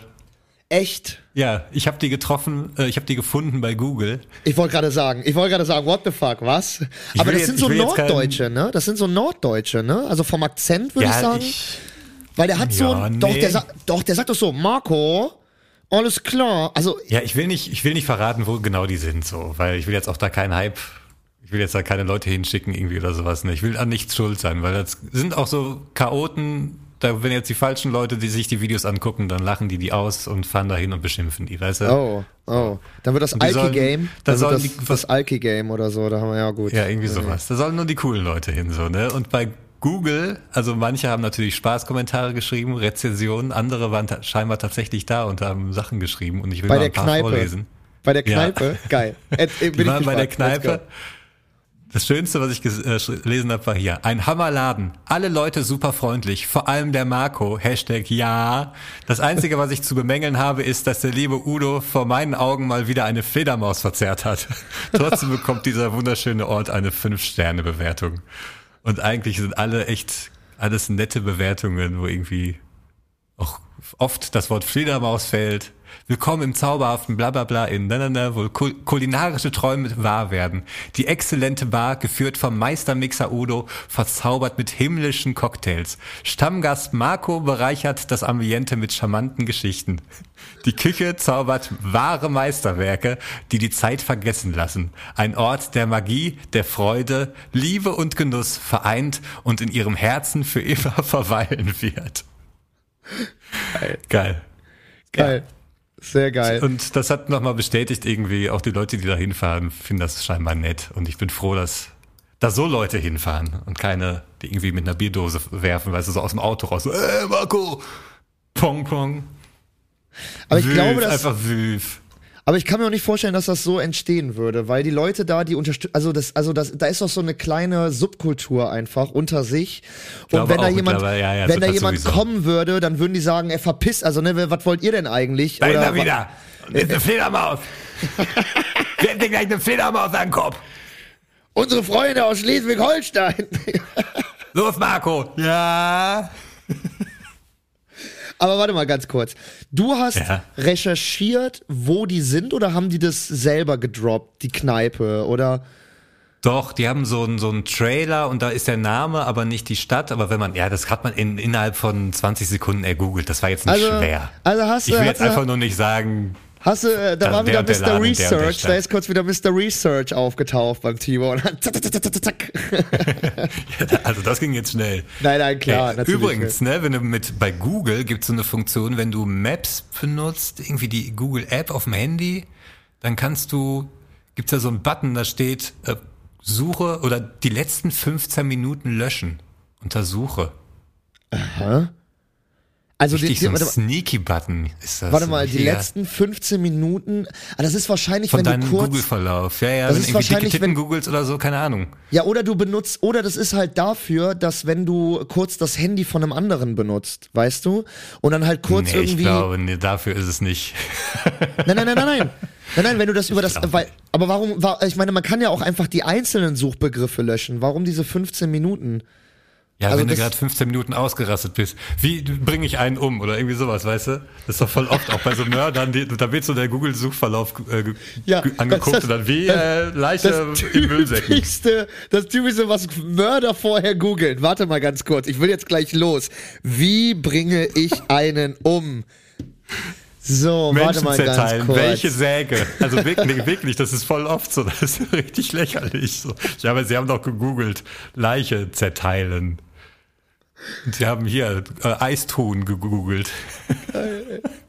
Echt? ja, ich habe die getroffen, äh, ich habe die gefunden bei Google. Ich wollte gerade sagen, ich wollte gerade sagen, what the fuck, was? Ich Aber das jetzt- sind so Norddeutsche, ne? Das sind so Norddeutsche, ne? Also vom Akzent würde ich sagen. ich, weil der hat so, Ja, doch, nee. der sagt, doch, der sagt doch so, Marco, alles klar. Also, Ja, ich will nicht, ich will nicht verraten, wo genau die sind, so, weil ich will jetzt auch da keinen Hype, ich will jetzt da keine Leute hinschicken irgendwie oder sowas. Ne? Ich will an nichts schuld sein, weil das sind auch so Chaoten. Da, wenn jetzt die falschen Leute, die sich die Videos angucken, dann lachen die die aus und fahren dahin und beschimpfen die, weißt du? oh, oh. Dann wird das Alki-Game. da Dann sollen das, die- das Alki-Game oder so, da haben wir ja gut. Ja, irgendwie sowas. Da sollen nur die coolen Leute hin, so, ne? Und bei Google, also manche haben natürlich Spaßkommentare geschrieben, Rezensionen, andere waren ta scheinbar tatsächlich da und haben Sachen geschrieben und ich will Bei mal ein paar Kneipe. vorlesen. Bei der Ja. Kneipe? Geil. Jetzt, äh, bin Die ich waren bei der Kneipe. Das Schönste, was ich äh, gelesen habe, war hier. Ein Hammerladen. Alle Leute super freundlich. Vor allem der Marco. Hashtag ja. Das Einzige, was ich zu bemängeln habe, ist, dass der liebe Udo vor meinen Augen mal wieder eine Fledermaus verzerrt hat. Trotzdem bekommt dieser wunderschöne Ort eine 5-Sterne-Bewertung. Und eigentlich sind alle echt alles nette Bewertungen, wo irgendwie auch oft das Wort Fledermaus fällt. Willkommen im zauberhaften Blablabla in na, na, na, wo kul kulinarische Träume wahr werden. Die exzellente Bar, geführt vom Meistermixer Udo, verzaubert mit himmlischen Cocktails. Stammgast Marco bereichert das Ambiente mit charmanten Geschichten. Die Küche zaubert wahre Meisterwerke, die die Zeit vergessen lassen. Ein Ort der Magie, der Freude, Liebe und Genuss vereint und in ihrem Herzen für immer verweilen wird. Geil. Geil. Sehr geil. Und das hat nochmal bestätigt irgendwie, auch die Leute, die da hinfahren, finden das scheinbar nett. Und ich bin froh, dass da so Leute hinfahren und keine, die irgendwie mit einer Bierdose werfen, weißt du, so aus dem Auto raus. So, äh, Marco! Pong, pong. Aber ich Wüf, glaube, dass, Einfach wüf. Aber ich kann mir auch nicht vorstellen, dass das so entstehen würde, weil die Leute da, die unterstützen, also das, also das, da ist doch so eine kleine Subkultur einfach unter sich. Und wenn da jemand, ja, ja, wenn da das jemand sowieso. kommen würde, dann würden die sagen, er verpisst, also ne, was wollt ihr denn eigentlich? Da ist Oder er wieder. Und ist eine Fledermaus. Wir hätten gleich eine Fledermaus an den Kopf. Unsere Freunde aus Schleswig-Holstein. Los, Marco. Ja. Aber warte mal ganz kurz. Du hast Ja. recherchiert, wo die sind oder haben die das selber gedroppt, die Kneipe? Oder Doch, die haben so einen so einen Trailer und da ist der Name, aber nicht die Stadt. Aber wenn man, ja, das hat man in, innerhalb von 20 Sekunden ergoogelt. Das war jetzt nicht Also- schwer. also hast du- ich will jetzt einfach nur nicht sagen, Hast du, äh, da Da- war der wieder Mr. Laden in der der Research, da ist kurz wieder Mr. Research aufgetaucht beim Timo und dann zack, zack, zack, zack, zack. also das ging jetzt schnell. Nein, nein, klar, Ey, natürlich. Übrigens, ne, wenn du mit bei Google gibt es so eine Funktion, wenn du Maps benutzt, irgendwie die Google App auf dem Handy, dann kannst du, gibt's da so einen Button, da steht äh, Suche oder die letzten 15 Minuten löschen. Untersuche. Also die, Richtig die, so ein warte, mal- sneaky Button ist das. warte mal, die Hier. letzten 15 Minuten, ah, das ist wahrscheinlich, von wenn du kurz, Google-Verlauf. Ja, ja, Das wenn ist irgendwie wahrscheinlich, dicke Titten googelst oder so, keine Ahnung. ja, oder du benutzt, oder das ist halt dafür, dass wenn du kurz das Handy von einem anderen benutzt, weißt du, und dann halt kurz nee, irgendwie, ich glaube, nee, dafür ist es nicht. Nein, nein, nein, nein, nein. Nein, nein, wenn du das über das, weil, aber warum, war, ich meine, man kann ja auch einfach die einzelnen Suchbegriffe löschen. Warum diese 15 Minuten? Ja, Also wenn du das- gerade 15 Minuten ausgerastet bist. Wie bringe ich einen um oder irgendwie sowas, weißt du? Das ist doch voll oft auch bei so Mördern, die, da wird so der Google-Suchverlauf äh, Ja, ge- angeguckt das- und dann wie das- äh, Leiche im Müllsäcken. typischste, das typischste, was Mörder vorher googeln. Warte mal ganz kurz, ich will jetzt gleich los. Wie bringe ich einen um? So, warte Menschen mal ganz zerteilen, kurz. welche Säge? Also wirklich, wirklich, das ist voll oft so, das ist richtig lächerlich. So. Ja, aber sie haben doch gegoogelt, Leiche zerteilen. Und sie haben hier äh, Eistun gegoogelt.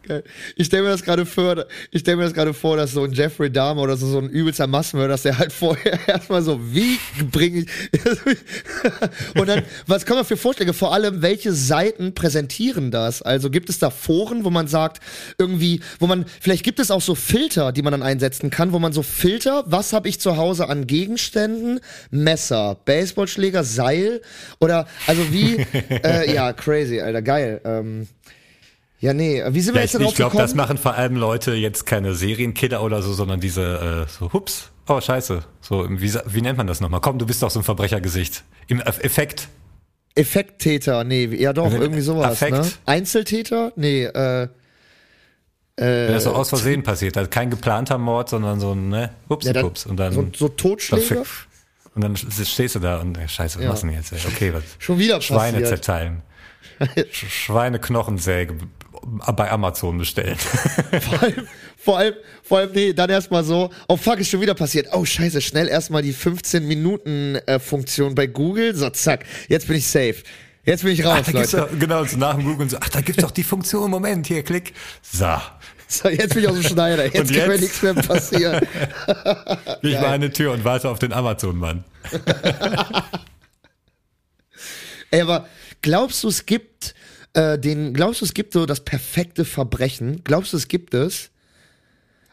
Ich stelle mir das gerade vor, ich stelle mir das gerade vor, dass so ein Jeffrey Dahmer oder so, so ein übelster Massenmörder, dass der halt vorher erstmal so, wie bringe ich, und dann, was kann man für Vorschläge? Vor allem, welche Seiten präsentieren das? Also gibt es da Foren, wo man sagt, irgendwie, wo man, vielleicht gibt es auch so Filter, die man dann einsetzen kann, wo man so Filter, was habe ich zu Hause an Gegenständen? Messer, Baseballschläger, Seil oder, also wie, äh, ja, crazy, Alter, geil. Ähm, ja, nee, wie sind wir Ja, jetzt ich darauf ich glaube, gekommen? das machen vor allem Leute jetzt keine Serienkiller oder so, sondern diese äh, so hups, oh scheiße, so wie, wie nennt man das nochmal? Komm, du bist doch so ein Verbrechergesicht. Im Eff- Effekt. Effekttäter, nee, ja doch, irgendwie sowas, Affekt. ne? Einzeltäter? Nee, äh, Wenn das so aus Versehen passiert, also kein geplanter Mord, sondern so ein ne, hupsi ja, dann, pups und dann so, so f- und dann stehst du da und äh, scheiße, was Ja. machst du denn jetzt? Okay, was? Schon wieder Schweine passiert. zerteilen. Sch Schweineknochensäge bei Amazon bestellen. vor allem, vor allem, vor allem, nee, dann erstmal so, oh fuck, ist schon wieder passiert. Oh scheiße, schnell erstmal die 15 Minuten äh, Funktion bei Google. So, zack, jetzt bin ich safe. Jetzt bin ich raus, Ach, Leute. doch, genau, so nach dem Googlen so, ach, da gibt's doch die Funktion, Moment, hier, klick. So, So, jetzt bin ich aus dem Schneider. Jetzt Und kann mir jetzt? nichts mehr passieren. ich war eine Tür und warte auf den Amazon-Mann. Ey, aber glaubst du, es gibt äh, den, glaubst du, es gibt so das perfekte Verbrechen? Glaubst du, es gibt es?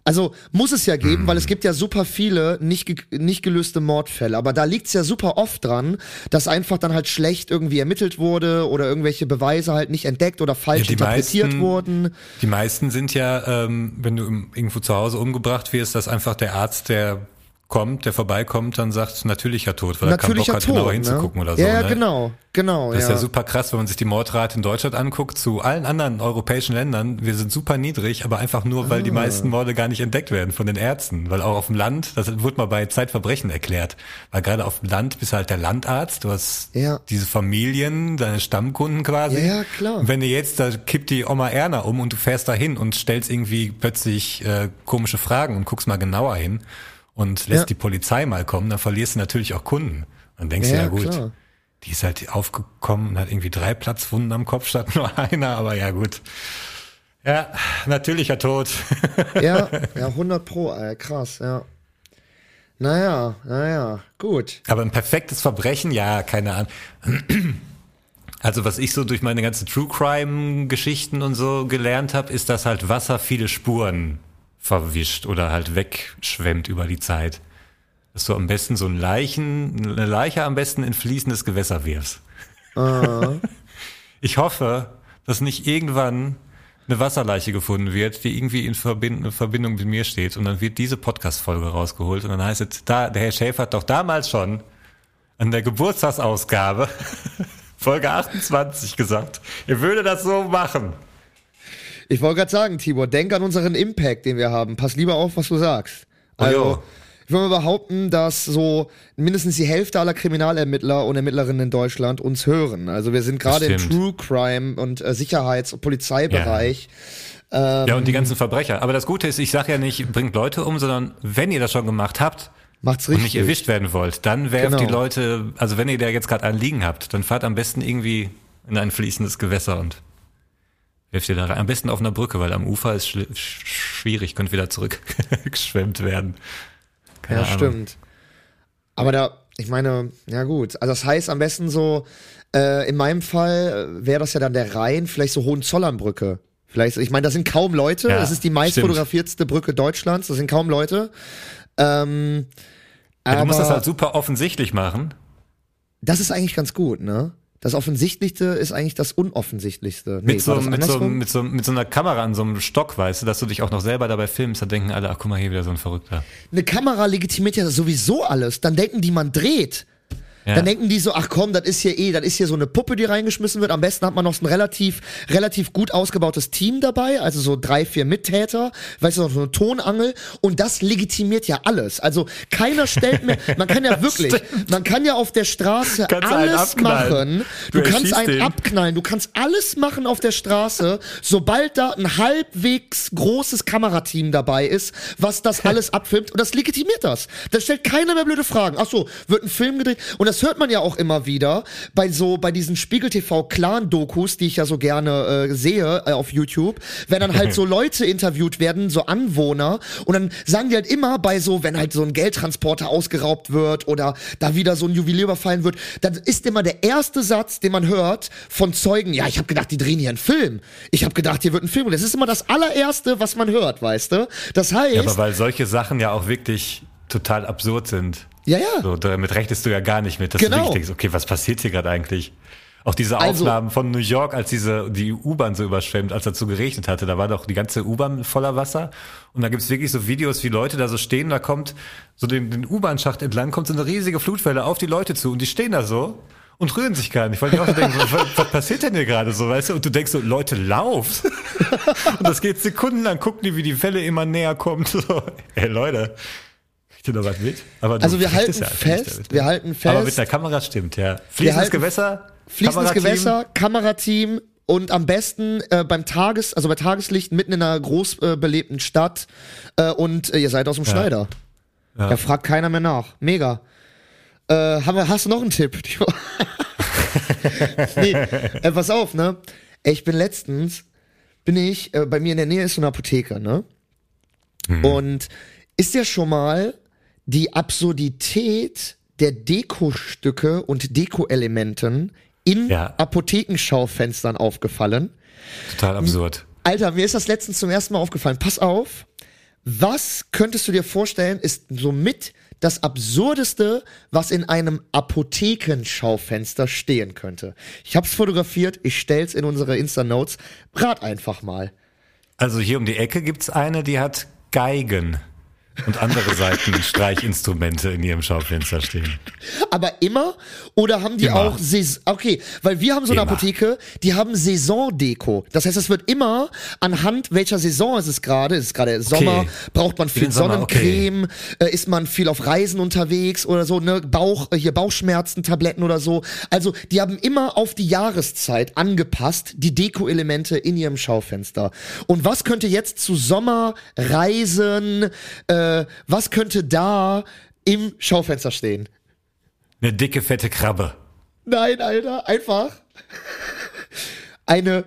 Also muss es ja geben, weil es gibt ja super viele nicht, ge nicht gelöste Mordfälle. Aber da liegt's ja super oft dran, dass einfach dann halt schlecht irgendwie ermittelt wurde oder irgendwelche Beweise halt nicht entdeckt oder falsch Ja, interpretiert meisten- wurden. Die meisten sind ja, ähm, wenn du irgendwo zu Hause umgebracht wirst, dass einfach der Arzt, der kommt, der vorbeikommt, dann sagt natürlicher Tod, weil er keinen Bock Natürlicher hat, Tod. genauer ne? hinzugucken oder so. Ja, ne? genau, genau. Das ist ja. ja super krass, wenn man sich die Mordrate in Deutschland anguckt, zu allen anderen europäischen Ländern. Wir sind super niedrig, aber einfach nur, weil die Ah. meisten Morde gar nicht entdeckt werden von den Ärzten. Weil auch auf dem Land, das wurde mal bei Zeitverbrechen erklärt, weil gerade auf dem Land bist du halt der Landarzt, du hast Ja. diese Familien, deine Stammkunden quasi. Ja, ja, klar. Und wenn du jetzt, da kippt die Oma Erna um und du fährst da hin und stellst irgendwie plötzlich äh, komische Fragen und guckst mal genauer hin und lässt Ja. die Polizei mal kommen, dann verlierst du natürlich auch Kunden. Dann denkst Ja, du, ja gut, klar. die ist halt aufgekommen und hat irgendwie drei Platzwunden am Kopf statt nur einer, aber ja gut. Ja, natürlicher Tod. Ja, ja, 100 pro, ey, krass, ja. Naja, naja, gut. aber ein perfektes Verbrechen, ja, keine Ahnung. Also was ich so durch meine ganzen True Crime Geschichten und so gelernt habe, ist, dass halt Wasser viele Spuren verwischt oder halt wegschwemmt über die Zeit. Dass du am besten so ein Leichen, eine Leiche am besten in fließendes Gewässer wirfst. Ich hoffe, dass nicht irgendwann eine Wasserleiche gefunden wird, die irgendwie in Verbindung mit mir steht und dann wird diese Podcast-Folge rausgeholt und dann heißt es, da, der Herr Schäfer hat doch damals schon an der Geburtstagsausgabe Folge 28 gesagt, er würde das so machen. Ich wollte gerade sagen, Tibor, denk an unseren Impact, den wir haben. Pass lieber auf, was du sagst. Oh, Also, jo. Ich würde mal behaupten, dass so mindestens die Hälfte aller Kriminalermittler und Ermittlerinnen in Deutschland uns hören. Also wir sind gerade im. True Crime und äh, Sicherheits- und Polizeibereich. ja, und die ganzen Verbrecher. Aber das Gute ist, ich sage ja nicht, bringt Leute um, sondern wenn ihr das schon gemacht habt Macht's und richtig. nicht erwischt werden wollt, dann werft Genau. die Leute, also wenn ihr da jetzt gerade einen liegen habt, dann fahrt am besten irgendwie in ein fließendes Gewässer und werft ihr da rein. Am besten auf einer Brücke, weil am Ufer ist sch schwierig, könnt wieder zurückgeschwemmt werden. Keine Ja, Ahnung. stimmt. Aber da, ich meine, ja gut. Also das heißt am besten so, äh, in meinem Fall äh, wäre das ja dann der Rhein, vielleicht so Hohenzollernbrücke. Vielleicht, ich meine, das sind kaum Leute. Ja, das ist die meist stimmt. fotografiertste Brücke Deutschlands. Das sind kaum Leute. Ähm, Ja, du aber musst das halt super offensichtlich machen. das ist eigentlich ganz gut, ne? Das Offensichtlichste ist eigentlich das Unoffensichtlichste. Nee, Mit, so, mit, so, mit, so, mit so einer Kamera an so einem Stock, weißt du, dass du dich auch noch selber dabei filmst, da denken alle, ach guck mal, hier wieder so ein Verrückter. Eine Kamera legitimiert ja sowieso alles. Dann denken die, man dreht. Ja. Dann denken die so, ach komm, das ist hier eh, das ist hier so eine Puppe, die reingeschmissen wird. Am besten hat man noch so ein relativ, relativ gut ausgebautes Team dabei, also so drei, vier Mittäter, weißt du, noch so eine Tonangel. Und das legitimiert ja alles. Also keiner stellt mir, man kann ja wirklich, man kann ja auf der Straße Kannst alles machen. Du Du, kannst einen den. abknallen, du kannst alles machen auf der Straße, sobald da ein halbwegs großes Kamerateam dabei ist, was das alles abfilmt. Und das legitimiert das. Da stellt keiner mehr blöde Fragen. Ach so, wird ein Film gedreht. Und das hört man ja auch immer wieder bei so, bei diesen Spiegel TV Clan-Dokus, die ich ja so gerne äh, sehe äh, auf YouTube, wenn dann halt so Leute interviewt werden, so Anwohner, und dann sagen die halt immer bei so, wenn halt so ein Geldtransporter ausgeraubt wird oder da wieder so ein Juwelier überfallen wird, dann ist immer der erste Satz, den man hört von Zeugen, ja, ich habe gedacht, die drehen hier einen Film. Ich habe gedacht, hier wird ein Film. Und das ist immer das allererste, was man hört, weißt du? Das heißt, Ja, aber weil solche Sachen ja auch wirklich total absurd sind. Ja, ja. So, damit rechnest du ja gar nicht mit, dass Genau. du wirklich denkst, okay, was passiert hier gerade eigentlich? Auch diese Also- Aufnahmen von New York, als diese die U-Bahn so überschwemmt, als dazu geregnet hatte, da war doch die ganze U-Bahn voller Wasser. Und da gibt's wirklich so Videos, wie Leute da so stehen, da kommt so den, den U-Bahn-Schacht entlang, kommt so eine riesige Flutwelle auf die Leute zu und die stehen da so und rühren sich gar nicht, weil die auch so denken, was, was passiert denn hier gerade so, weißt du? Und du denkst so, Leute, lauft! und das geht sekundenlang, gucken die, wie die Welle immer näher kommt. So, ey Leute, kriegt ihr noch was mit? Also wir halten ja fest, damit, wir halten Aber mit fest, der Kamera stimmt, ja. Fließendes halten- Gewässer, fließendes Kamerateam. Gewässer, Kamerateam und am besten äh, beim Tages, also bei Tageslicht mitten in einer groß äh, belebten Stadt äh, und äh, ihr seid aus dem Schneider. Ja. Da fragt keiner mehr nach. Mega. Äh, haben wir, hast du noch einen Tipp? Nee, äh, pass auf, ne? Ich bin letztens, bin ich, bei mir in der Nähe ist so eine Apotheke, ne? Und ist dir schon mal die Absurdität der Dekostücke und Dekoelementen in Ja. Apothekenschaufenstern aufgefallen? Total absurd. Alter, mir ist das letztens zum ersten Mal aufgefallen. Pass auf. Was könntest du dir vorstellen, ist somit das Absurdeste, was in einem Apothekenschaufenster stehen könnte? Ich hab's fotografiert, ich stell's in unsere Insta-Notes. Rat einfach mal. Also hier um die Ecke gibt's eine, die hat Geigen und andere Seitenstreichinstrumente in ihrem Schaufenster stehen. Aber immer? Oder haben die Immer. auch Saison? Okay, weil wir haben so eine Immer. Apotheke, die haben Saisondeko. Das heißt, es wird immer anhand welcher Saison ist es gerade. Ist es gerade Sommer? Braucht man viel Sonnencreme? Äh, ist man viel auf Reisen unterwegs oder so? Ne, Bauch äh, hier Bauchschmerzen-Tabletten oder so. Also die haben immer auf die Jahreszeit angepasst die Deko-Elemente in ihrem Schaufenster. Und was könnte jetzt zu Sommer, Reisen? Äh, was könnte da im Schaufenster stehen? Eine dicke, fette Krabbe. Nein, Alter, einfach eine,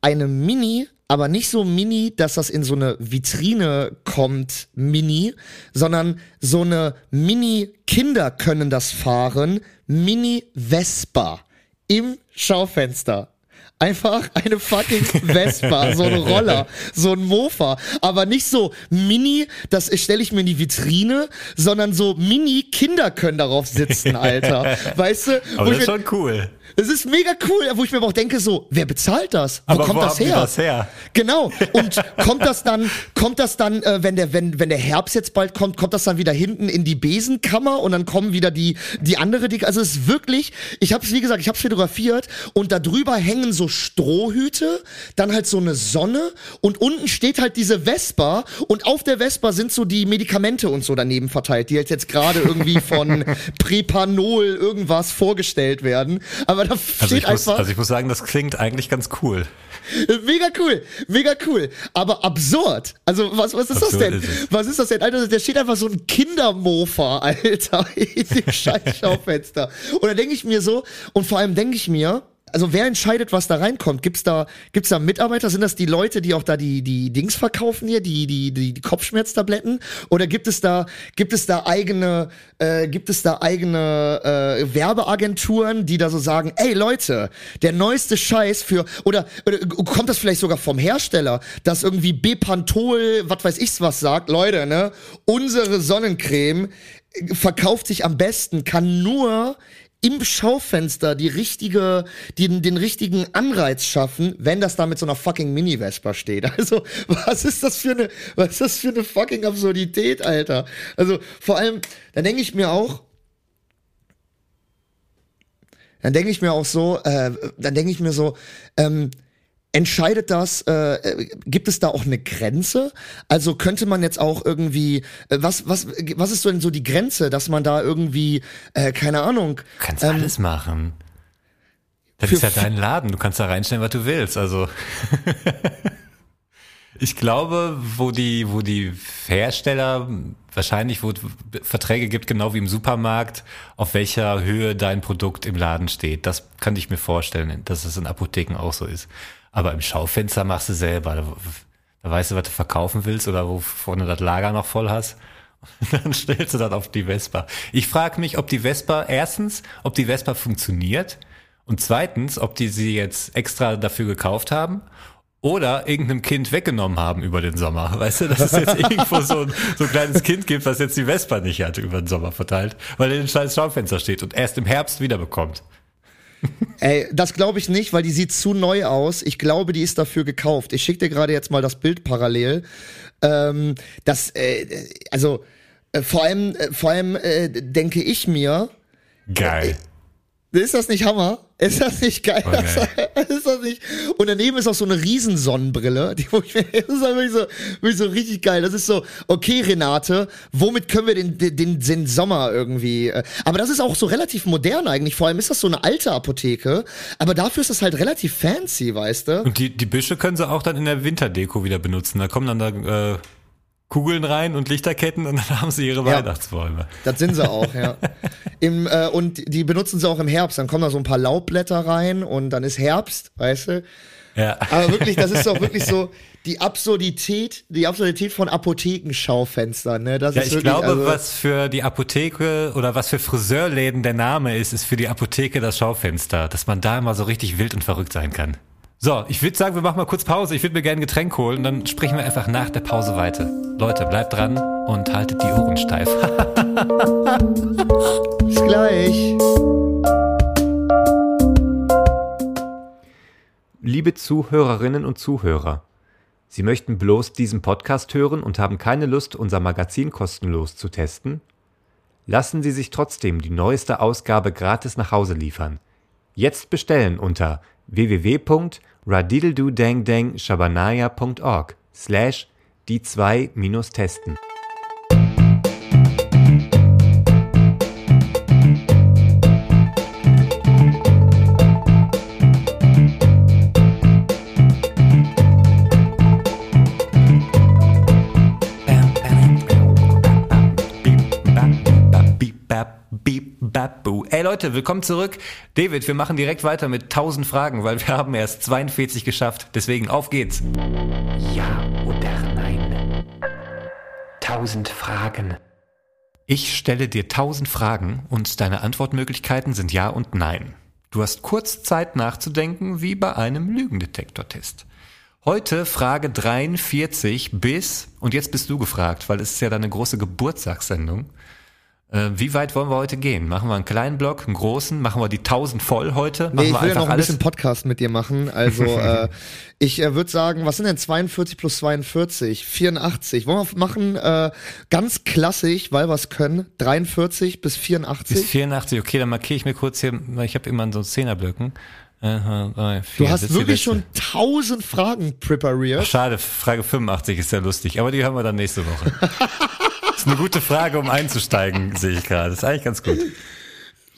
eine Mini, aber nicht so Mini, dass das in so eine Vitrine kommt, Mini, sondern so eine Mini, Kinder können das fahren, Mini Vespa im Schaufenster. Einfach eine fucking Vespa, so ein Roller, so ein Mofa. Aber nicht so mini, das stelle ich mir in die Vitrine, sondern so mini Kinder können darauf sitzen, Alter. Weißt du? Aber das ist schon cool. Es ist mega cool, wo ich mir aber auch denke, so, wer bezahlt das? Wo Aber kommt wo das her? das her? Genau. Und kommt das dann, kommt das dann, äh, wenn der, wenn, wenn der Herbst jetzt bald kommt, kommt das dann wieder hinten in die Besenkammer und dann kommen wieder die, die andere, die, also es ist wirklich, ich habe es wie gesagt, ich habe es fotografiert und da drüber hängen so Strohhüte, dann halt so eine Sonne und unten steht halt diese Vespa und auf der Vespa sind so die Medikamente und so daneben verteilt, die halt jetzt gerade irgendwie von Prepanol irgendwas vorgestellt werden. Aber da Also steht ich, muss, einfach also ich muss sagen, das klingt eigentlich ganz cool. mega cool, mega cool, aber absurd. Also was was ist das Absurd denn? ist was ist das denn? Alter, da steht einfach so ein Kindermofa, Alter, in dem scheiß Schaufenster. Und da denke ich mir so und vor allem denke ich mir, also wer entscheidet, was da reinkommt? Gibt's da, gibt's da Mitarbeiter? Sind das die Leute, die auch da die, die Dings verkaufen hier, die, die, die, die Kopfschmerztabletten? Oder gibt es da, gibt es da eigene, äh, gibt es da eigene äh, Werbeagenturen, die da so sagen, ey Leute, der neueste Scheiß für, oder, oder kommt das vielleicht sogar vom Hersteller, dass irgendwie Bepantol, was weiß ich's was sagt, Leute, ne? Unsere Sonnencreme verkauft sich am besten, kann nur im Schaufenster die richtige, den, den richtigen Anreiz schaffen, wenn das da mit so einer fucking Mini-Vespa steht. Also, was ist das für eine, was ist das für eine fucking Absurdität, Alter? Also, vor allem, dann denke ich mir auch, dann denke ich mir auch so, äh, dann denke ich mir so, ähm, entscheidet das, äh, äh, gibt es da auch eine Grenze? Also könnte man jetzt auch irgendwie, äh, was, was, was ist so denn so die Grenze, dass man da irgendwie, äh, keine Ahnung, Du kannst ähm, alles machen. Das ist ja dein Laden, du kannst da reinstellen, was du willst. Also ich glaube, wo die, wo die Hersteller wahrscheinlich, wo es Verträge gibt, genau wie im Supermarkt, auf welcher Höhe dein Produkt im Laden steht. Das könnte ich mir vorstellen, dass es in Apotheken auch so ist. Aber im Schaufenster machst du selber. Da, da weißt du, was du verkaufen willst oder wovon du das Lager noch voll hast. Dann stellst du das auf die Vespa. Ich frage mich, ob die Vespa, erstens, ob die Vespa funktioniert und zweitens, ob die sie jetzt extra dafür gekauft haben oder irgendeinem Kind weggenommen haben über den Sommer. Weißt du, dass es jetzt irgendwo so ein, so ein kleines Kind gibt, was jetzt die Vespa nicht hat über den Sommer verteilt, weil er in den scheiß Schaufenster steht und erst im Herbst wiederbekommt. Ey, das glaube ich nicht, weil die sieht zu neu aus. Ich glaube, die ist dafür gekauft. Ich schicke dir gerade jetzt mal das Bild parallel. Ähm, das, äh, also äh, vor allem, äh, vor allem äh, denke ich mir, Geil. ist das nicht Hammer? Ist das nicht geil? Oh, geil. ist das nicht? Und daneben ist auch so eine Riesensonnenbrille, die wo ich mir, das ist halt wirklich so, wirklich so richtig geil. Das ist so, okay, Renate, womit können wir den, den, den, den Sommer irgendwie, äh, aber das ist auch so relativ modern eigentlich. Vor allem ist das so eine alte Apotheke, aber dafür ist das halt relativ fancy, weißt du? Und die, die Büsche können sie auch dann in der Winterdeko wieder benutzen. Da kommen dann da äh, Kugeln rein und Lichterketten und dann haben sie ihre Ja. Weihnachtsbäume. Das sind sie auch, ja. Im, äh, und die benutzen sie auch im Herbst. Dann kommen da so ein paar Laubblätter rein und dann ist Herbst, weißt du? Ja. Aber wirklich, das ist doch wirklich so die Absurdität, die Absurdität von Apothekenschaufenstern, ne? Das Ja, ist ich wirklich, glaube, also, was für die Apotheke oder was für Friseurläden der Name ist, ist für die Apotheke das Schaufenster, dass man da immer so richtig wild und verrückt sein kann. So, ich würde sagen, wir machen mal kurz Pause. Ich würde mir gerne ein Getränk holen und dann sprechen wir einfach nach der Pause weiter. Leute, bleibt dran und haltet die Ohren steif. bis gleich. Liebe Zuhörerinnen und Zuhörer, Sie möchten bloß diesen Podcast hören und haben keine Lust, unser Magazin kostenlos zu testen? Lassen Sie sich trotzdem die neueste Ausgabe gratis nach Hause liefern. Jetzt bestellen unter www.radideldudangdangshabanaya.org slash die zwei minus testen. Ey Leute, willkommen zurück. David, wir machen direkt weiter mit 1000 Fragen, weil wir haben erst 42 geschafft. Deswegen auf geht's. Ja oder nein? Tausend Fragen. Ich stelle dir 1000 Fragen und deine Antwortmöglichkeiten sind ja und nein. Du hast kurz Zeit nachzudenken, wie bei einem Lügendetektortest. Heute Frage 43 bis, und jetzt bist du gefragt, weil es ist ja deine große Geburtstagssendung. Äh, wie weit wollen wir heute gehen? Machen wir einen kleinen Block, einen großen? Machen wir die 1000 voll heute? Machen Nee, ich will ja noch ein alles? bisschen Podcast mit dir machen. Also, äh, ich äh, würde sagen, was sind denn 42 plus 42? 84. Wollen wir machen, äh, ganz klassisch, weil wir es können, 43 bis 84? Bis 84, okay, dann markiere ich mir kurz hier, weil ich habe immer so Zehnerblöcken. Aha, drei, vier. Du hast wirklich schon tausend Fragen prepariert. Schade, Frage 85 ist ja lustig, aber die hören wir dann nächste Woche. Das ist eine gute Frage, um einzusteigen, sehe ich gerade. Das ist eigentlich ganz gut.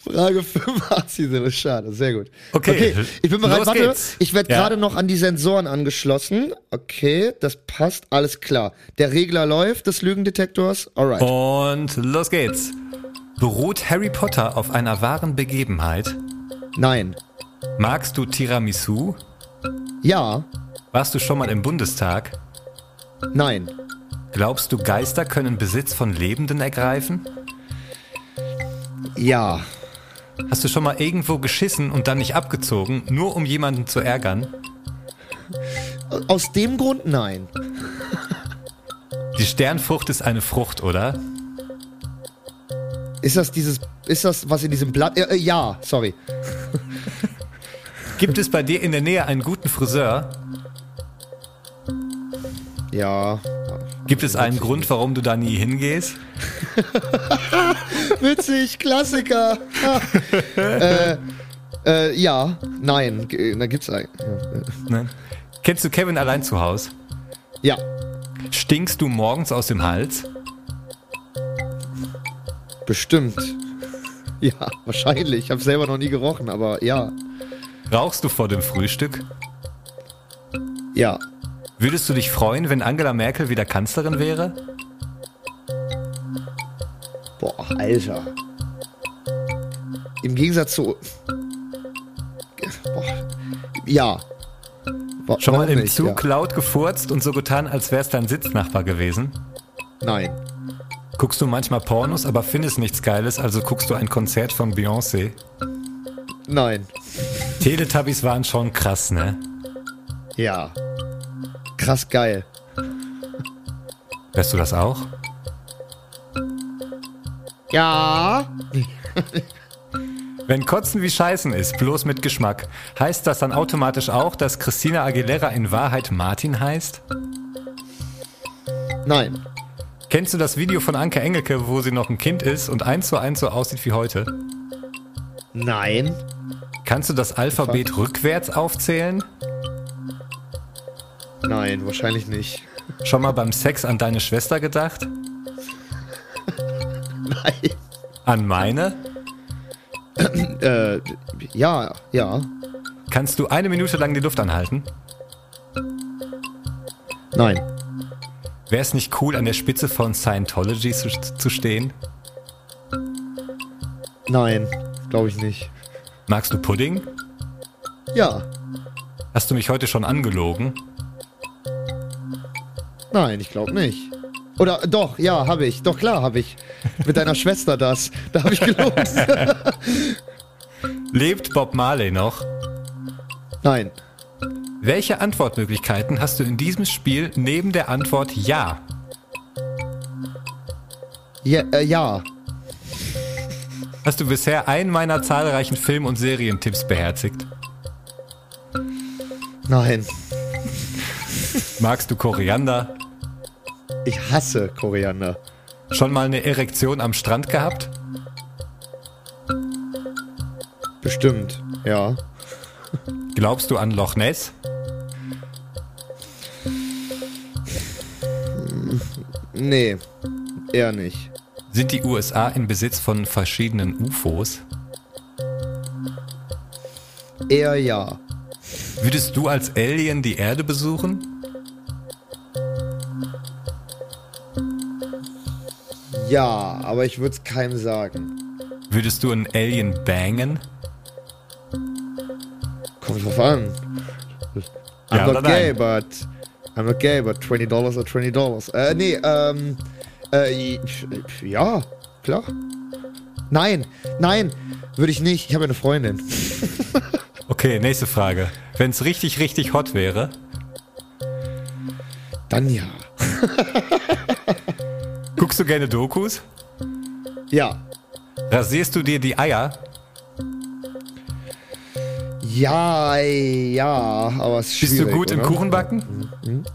Frage 85 sind es schade, sehr gut. Okay, ich bin bereit. los Warte, geht's. ich werde Ja. gerade noch an die Sensoren angeschlossen. Okay, das passt, alles klar. Der Regler läuft des Lügendetektors. Alright. Und los geht's. Beruht Harry Potter auf einer wahren Begebenheit? Nein. Magst du Tiramisu? Ja. Warst du schon mal im Bundestag? Nein. Glaubst du, Geister können Besitz von Lebenden ergreifen? Ja. Hast du schon mal irgendwo geschissen und dann nicht abgezogen, nur um jemanden zu ärgern? Aus dem Grund nein. Die Sternfrucht ist eine Frucht, oder? Ist das dieses, ist das was in diesem Blatt? Äh, äh, ja, sorry. Gibt es bei dir in der Nähe einen guten Friseur? Ja. Gibt es einen Grund, warum du da nie hingehst? Witzig, Klassiker. äh, äh, ja, nein, G- da gibt's einen. Nein. Kennst du Kevin allein zu Hause? Ja, Stinkst du morgens aus dem Hals? bestimmt. Ja, wahrscheinlich. Ich habe selber noch nie gerochen, aber ja, Rauchst du vor dem Frühstück? ja. Würdest du dich freuen, wenn Angela Merkel wieder Kanzlerin wäre? Boah, Alter. Im Gegensatz zu. Boah. Ja. Wa- Schon mal im nicht? Zug laut gefurzt und so getan, als wär's dein Sitznachbar gewesen? Ja. Nein. Guckst du manchmal Pornos, aber findest nichts Geiles, also guckst du ein Konzert von Beyoncé? Nein. Teletubbies waren schon krass, ne? Ja. Krass geil. Weißt du das auch? Ja. Wenn Kotzen wie Scheißen ist, bloß mit Geschmack, heißt das dann automatisch auch, dass Christina Aguilera in Wahrheit Martin heißt? Nein. Kennst du das Video von Anke Engelke, wo sie noch ein Kind ist und eins zu eins so aussieht wie heute? Nein. Kannst du das Alphabet rückwärts aufzählen? Nein, wahrscheinlich nicht. Schon mal beim Sex an deine Schwester gedacht? Nein. An meine? Äh, ja, ja. Kannst du eine Minute lang die Luft anhalten? Nein. Wäre es nicht cool, an der Spitze von Scientology zu, zu stehen? Nein. Glaube ich nicht. Magst du Pudding? Ja. Hast du mich heute schon angelogen? Nein, ich glaube nicht. Oder doch, ja, habe ich. Doch klar, habe ich. Mit deiner Schwester das. Da habe ich gelogen. Lebt Bob Marley noch? Nein. Welche Antwortmöglichkeiten hast du in diesem Spiel neben der Antwort Ja? Ja, äh, ja. Hast du bisher einen meiner zahlreichen Film- und Serientipps beherzigt? Nein. Magst du Koriander? Ich hasse Koriander. Schon mal eine Erektion am Strand gehabt? Bestimmt. Ja. Glaubst du an Loch Ness? Nee. Eher nicht. Sind die USA in Besitz von verschiedenen UFOs? Eher ja. Würdest du als Alien die Erde besuchen? Ja, aber ich würde es keinem sagen. Würdest du einen Alien bangen? Kommt drauf an. I'm Ja not gay, nein? but I'm not gay, but 20 Dollars are 20 Dollars. Äh, nee, ähm, äh, ja, klar. Nein, nein, würde ich nicht. Ich habe eine Freundin. Okay, nächste Frage. Wenn es richtig, richtig hot wäre, Dann ja. guckst du gerne Dokus? Ja. Rasierst du dir die Eier? Ja, ja, aber es ist Bist du gut im oder? Kuchenbacken?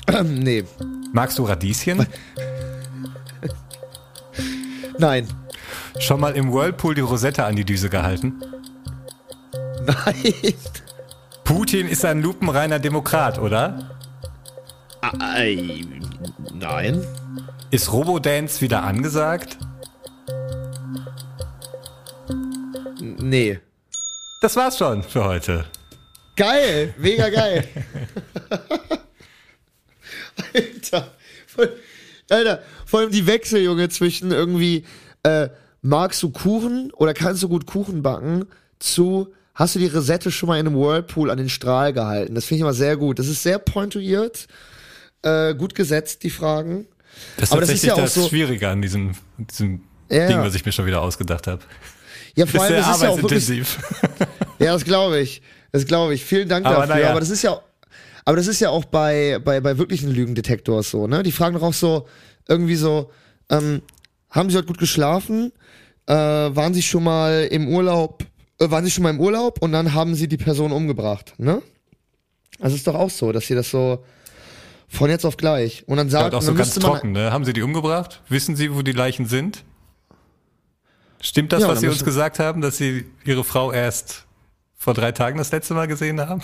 nee, Magst du Radieschen? nein, Schon mal im Whirlpool die Rosette an die Düse gehalten? nein. Putin ist ein lupenreiner Demokrat, oder? Ei, nein. Ist Robodance wieder angesagt? Nee. Das war's schon für heute. Geil, mega geil. Alter, voll, Alter, vor allem die Wechsel, Junge, zwischen irgendwie, äh, magst du Kuchen oder kannst du gut Kuchen backen zu, hast du die Resette schon mal in einem Whirlpool an den Strahl gehalten? Das finde ich immer sehr gut. Das ist sehr pointuiert, äh, gut gesetzt, die Fragen. Das ist Aber das ist tatsächlich ja auch das so- Schwierige an diesem, diesem Ja, Ding, ja. was ich mir schon wieder ausgedacht habe. Ja, vor allem, das ist ja auch wirklich. Ja, das glaube ich. Das glaube ich. Vielen Dank Aber dafür. naja. Aber das ist ja, aber das ist ja auch bei, bei, bei wirklichen Lügendetektors so, ne? Die fragen doch auch so, irgendwie so, ähm, haben Sie heute gut geschlafen? Äh, waren Sie schon mal im Urlaub, äh, waren Sie schon mal im Urlaub und dann haben Sie die Person umgebracht, ne? Also ist doch auch so, dass sie das so von jetzt auf gleich und dann Ja, sagt, und auch so ganz trocken, ne? Haben Sie die umgebracht? Wissen Sie, wo die Leichen sind? Stimmt das, Ja, was Sie uns gesagt haben, dass Sie Ihre Frau erst vor drei Tagen das letzte Mal gesehen haben?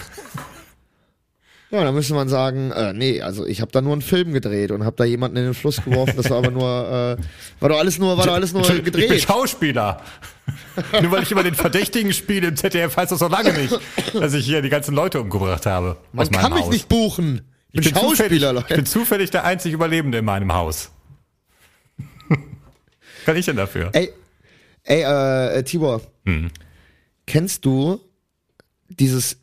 ja, dann müsste man sagen, äh, nee, also ich habe da nur einen Film gedreht und habe da jemanden in den Fluss geworfen, das war aber nur, äh, war doch alles nur, war doch alles nur Ich bin gedreht. Schauspieler. Nur weil ich immer den Verdächtigen spiele im ZDF, heißt das noch lange nicht, dass ich hier die ganzen Leute umgebracht habe. Man kann mich Haus. nicht buchen. Ich bin, ich Schauspieler, ich Leute. bin zufällig der einzig Überlebende in meinem Haus. kann ich denn dafür? Ey, ey, äh, äh, Tibor, Hm. kennst du dieses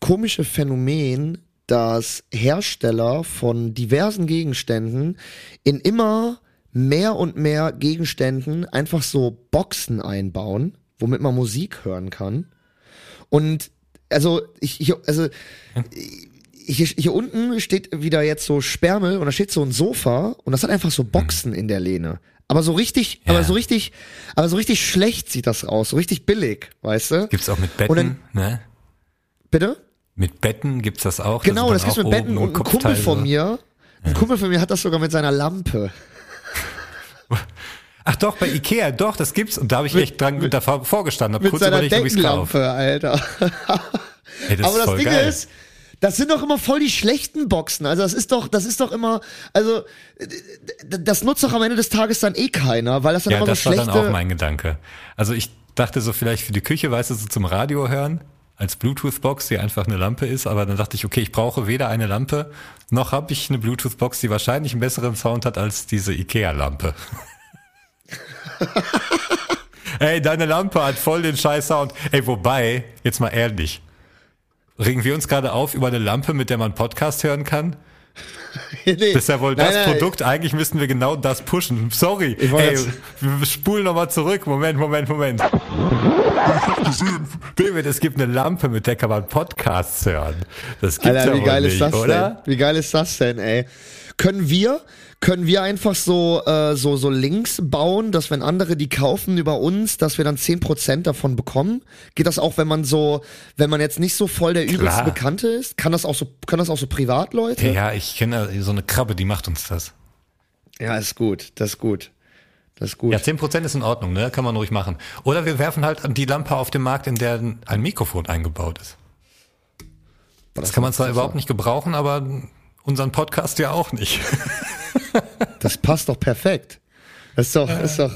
komische Phänomen, dass Hersteller von diversen Gegenständen in immer mehr und mehr Gegenständen einfach so Boxen einbauen, womit man Musik hören kann? Und also ich, ich also hier, hier unten steht wieder jetzt so Sperrmüll und da steht so ein Sofa und das hat einfach so Boxen in der Lehne. Aber so richtig, Ja. aber so richtig, aber so richtig schlecht sieht das aus, so richtig billig, weißt du? Gibt's auch mit Betten, dann- ne? Bitte? Mit Betten gibt's das auch. Genau, das dann gibt's mit Betten und ein Kumpel von so. mir, ein Kumpel von mir hat das sogar mit seiner Lampe. Ach doch, bei Ikea, doch, das gibt's. Und da habe ich echt dran davor vorgestanden, habe Mit kurz seiner überlegt, ob ich's kaufe. Alter. Ey, das Aber ist das Ding geil. ist, das sind doch immer voll die schlechten Boxen. Also das ist doch, das ist doch immer, also das nutzt doch am Ende des Tages dann eh keiner, weil das dann ja, immer das so war schlechte. dann auch mein Gedanke. Also ich dachte so vielleicht für die Küche, weißt du, so zum Radio hören, als Bluetooth-Box, die einfach eine Lampe ist, aber dann dachte ich, okay, ich brauche weder eine Lampe, noch habe ich eine Bluetooth-Box, die wahrscheinlich einen besseren Sound hat als diese Ikea-Lampe. Ey, deine Lampe hat voll den scheiß Sound. Ey, wobei, jetzt mal ehrlich, regen wir uns gerade auf über eine Lampe, mit der man Podcast hören kann? nee. Das ist ja wohl Nein, das nein, Produkt. Eigentlich müssten wir genau das pushen. Sorry. Ey, wir spulen nochmal zurück. Moment, Moment, Moment. David, es gibt eine Lampe, mit der kann man Podcasts hören. Das gibt's Alter, ja wie geil nicht, ist das oder? denn? Wie geil ist das denn, ey? Können wir, können wir einfach so, äh, so, so Links bauen, dass wenn andere die kaufen über uns, dass wir dann 10% davon bekommen? Geht das auch, wenn man so, wenn man jetzt nicht so voll der übelste. Bekannte ist? Kann das auch so, können das auch so Privatleute? Ja, ich kenne so eine Krabbe, die macht uns das. Ja, ist gut, das ist gut. Das ist gut. Ja, 10% ist in Ordnung, ne? Kann man ruhig machen. Oder wir werfen halt die Lampe auf den Markt, in der ein Mikrofon eingebaut ist. Das kann man zwar überhaupt nicht gebrauchen, aber unseren Podcast ja auch nicht. Das passt doch perfekt. Das ist doch, ist doch,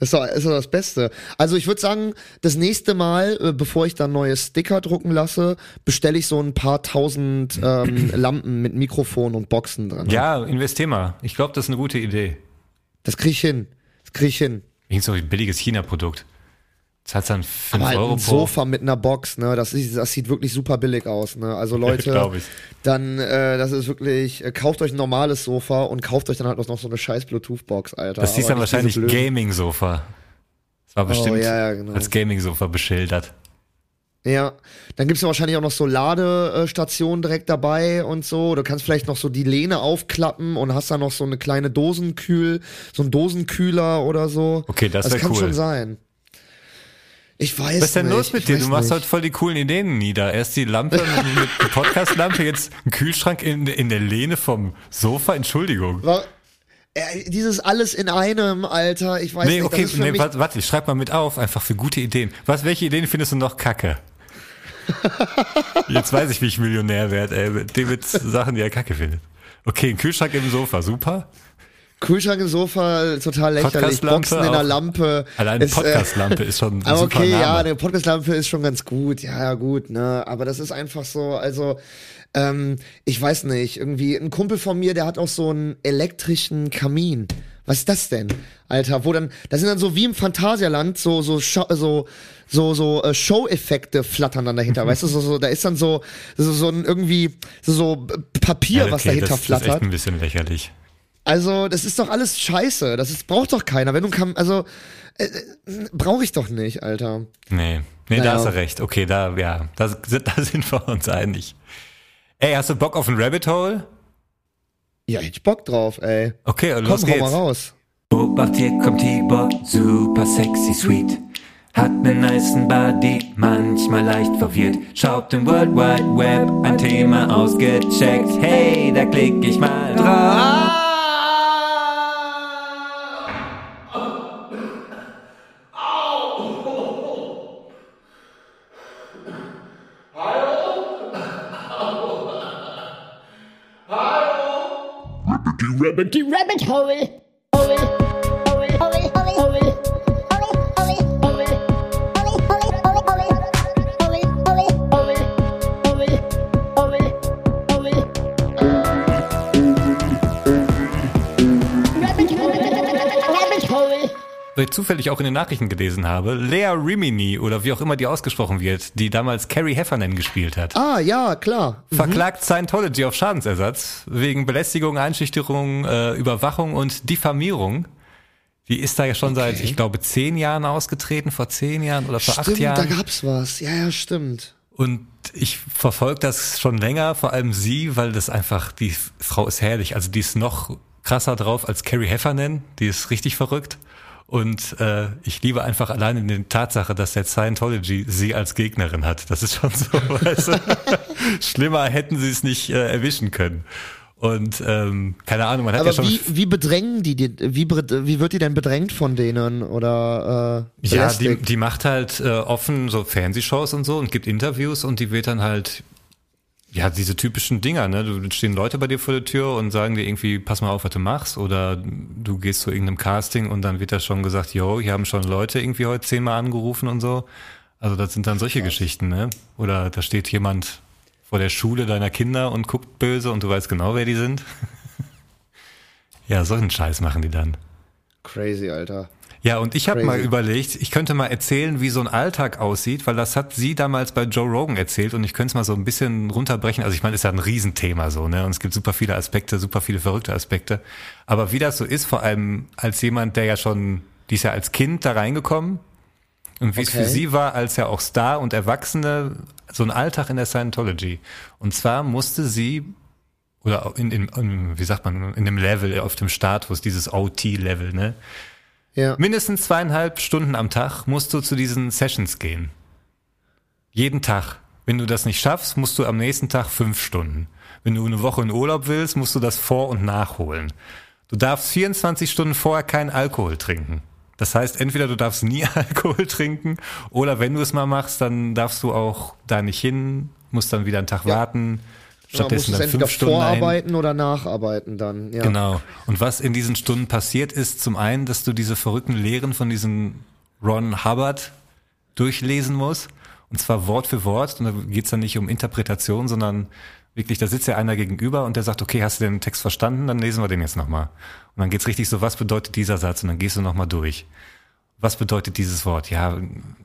ist doch, ist doch das Beste. Also ich würde sagen, das nächste Mal, äh, bevor ich dann neue Sticker drucken lasse, bestelle ich so ein paar tausend ähm, Lampen mit Mikrofon und Boxen dran. Ja, investier mal. Ich glaube, das ist eine gute Idee. Das krieg ich hin. Das krieg ich hin. Irgend so ein billiges China-Produkt. Zahlst dann 5 Aber halt Euro ein. Sofa mit einer Box, ne, das, ist, das sieht wirklich super billig aus, ne. Also Leute, dann, äh, das ist wirklich, äh, kauft euch ein normales Sofa und kauft euch dann halt noch so eine scheiß Bluetooth-Box, Alter. Das hieß dann wahrscheinlich Gaming-Sofa. Das war bestimmt Oh, ja, ja, genau. als Gaming-Sofa beschildert. Ja, dann gibt's ja wahrscheinlich auch noch so Ladestationen direkt dabei und so. Du kannst vielleicht noch so die Lehne aufklappen und hast dann noch so eine kleine Dosenkühl, so ein Dosenkühler oder so. Okay, das Das wär kann cool. schon sein. Ich weiß Was ist denn nicht. los mit dir? Du machst heute voll die coolen Ideen nieder. Erst die Lampe mit der Podcast-Lampe, jetzt ein Kühlschrank in, in der Lehne vom Sofa. Entschuldigung. Wa- äh, dieses alles in einem, Alter, ich weiß Nee, nicht. okay, das ist für nee, mich, warte, warte, ich schreib mal mit auf, einfach für gute Ideen. Was, welche Ideen findest du noch kacke? Jetzt weiß ich, wie ich Millionär werde, ey, mit Sachen, die er kacke findet. Okay, ein Kühlschrank im Sofa, super. Kühlschrank im Sofa, total lächerlich. Boxen in der. Lampe. Allein äh, Podcastlampe ist schon ein Aber okay, ja, Name. eine Podcastlampe ist schon ganz gut. Ja, ja, gut, ne. Aber das ist einfach so, also, ähm, ich weiß nicht, irgendwie, ein Kumpel von mir, der hat auch so einen elektrischen Kamin. Was ist das denn, Alter? Wo dann, da sind dann so wie im Phantasialand so so so so so äh, Show-Effekte flattern dann dahinter, weißt du? So, so da ist dann so so, so ein irgendwie so, so Papier, Ja, was okay, dahinter das, das ist echt flattert. ein bisschen lächerlich. Also, das ist doch alles scheiße. Das ist, braucht doch keiner. Wenn du kann, also, äh, äh, brauche ich doch nicht, Alter. Nee, nee, da Naja. hast du recht. Okay, da, ja, da, sind- da sind wir uns einig. Ey, hast du Bock auf ein Rabbit Hole? Ja, ich Bock drauf, ey. Okay, Komm, los geht's. mal raus. Beobacht, hier kommt Tibor, super sexy sweet. Hat nen nicen Body, manchmal leicht verwirrt. Schaut im World Wide Web ein Thema ausgecheckt. Hey, da klick ich mal drauf. Rabbit hole. Hole. Hole. Hole. Weil ich zufällig auch in den Nachrichten gelesen habe, Lea Rimini oder wie auch immer die ausgesprochen wird, die damals Carrie Heffernan gespielt hat, Ah, ja, klar. verklagt Scientology auf Schadensersatz wegen Belästigung, Einschüchterung, äh, Überwachung und Diffamierung. Die ist da ja schon seit, ich glaube, zehn Jahren ausgetreten, vor zehn Jahren oder vor acht Stimmt, da Jahren. gab's was. Ja, ja, stimmt. Und ich verfolge das schon länger, vor allem sie, weil das einfach, die Frau ist herrlich. Also die ist noch krasser drauf als Carrie Heffernan, die ist richtig verrückt. Und äh, ich liebe einfach alleine die Tatsache, dass der Scientology sie als Gegnerin hat. Das ist schon so, weißt du, schlimmer hätten sie es nicht äh, erwischen können. Und ähm, keine Ahnung, man hat Aber ja schon wie, wie bedrängen die, die wie, wie wird die denn bedrängt von denen oder äh, Ja, die, die macht halt äh, offen so Fernsehshows und so und gibt Interviews und die wird dann halt, ja, diese typischen Dinger, ne? Du stehen Leute bei dir vor der Tür und sagen dir irgendwie, pass mal auf, was du machst. Oder du gehst zu irgendeinem Casting und dann wird da schon gesagt, yo, hier haben schon Leute irgendwie heute zehnmal angerufen und so. Also das sind dann solche Geschichten, ne? Oder da steht jemand vor der Schule deiner Kinder und guckt böse und du weißt genau, wer die sind. ja, solchen Scheiß machen die dann. Crazy, Alter. Ja, und ich habe mal überlegt, ich könnte mal erzählen, wie so ein Alltag aussieht, weil das hat sie damals bei Joe Rogan erzählt und ich könnte es mal so ein bisschen runterbrechen. Also ich meine, ist ja ein Riesenthema so, ne? Und es gibt super viele Aspekte, super viele verrückte Aspekte. Aber wie das so ist, vor allem als jemand, der ja schon, die ist ja als Kind da reingekommen und wie es Okay. für sie war, als ja auch Star und Erwachsene, so ein Alltag in der Scientology. Und zwar musste sie oder in, in, in wie sagt man, in dem Level, auf dem Status, dieses OT-Level, ne? Ja. Mindestens zweieinhalb Stunden am Tag musst du zu diesen Sessions gehen. Jeden Tag. Wenn du das nicht schaffst, musst du am nächsten Tag fünf Stunden. Wenn du eine Woche in Urlaub willst, musst du das vor- und nachholen. Du darfst 24 Stunden vorher keinen Alkohol trinken. Das heißt, entweder du darfst nie Alkohol trinken oder wenn du es mal machst, dann darfst du auch da nicht hin, musst dann wieder einen Tag Ja. warten. Stattdessen es dann fünf Stunden ein. vorarbeiten oder nacharbeiten dann. Ja. Genau. Und was in diesen Stunden passiert ist, zum einen, dass du diese verrückten Lehren von diesem Ron Hubbard durchlesen musst. Und zwar Wort für Wort. Und da geht's dann nicht um Interpretation, sondern wirklich, da sitzt ja einer gegenüber und der sagt, okay, hast du den Text verstanden? Dann lesen wir den jetzt nochmal. Und dann geht's richtig so, was bedeutet dieser Satz? Und dann gehst du nochmal durch. Was bedeutet dieses Wort? Ja,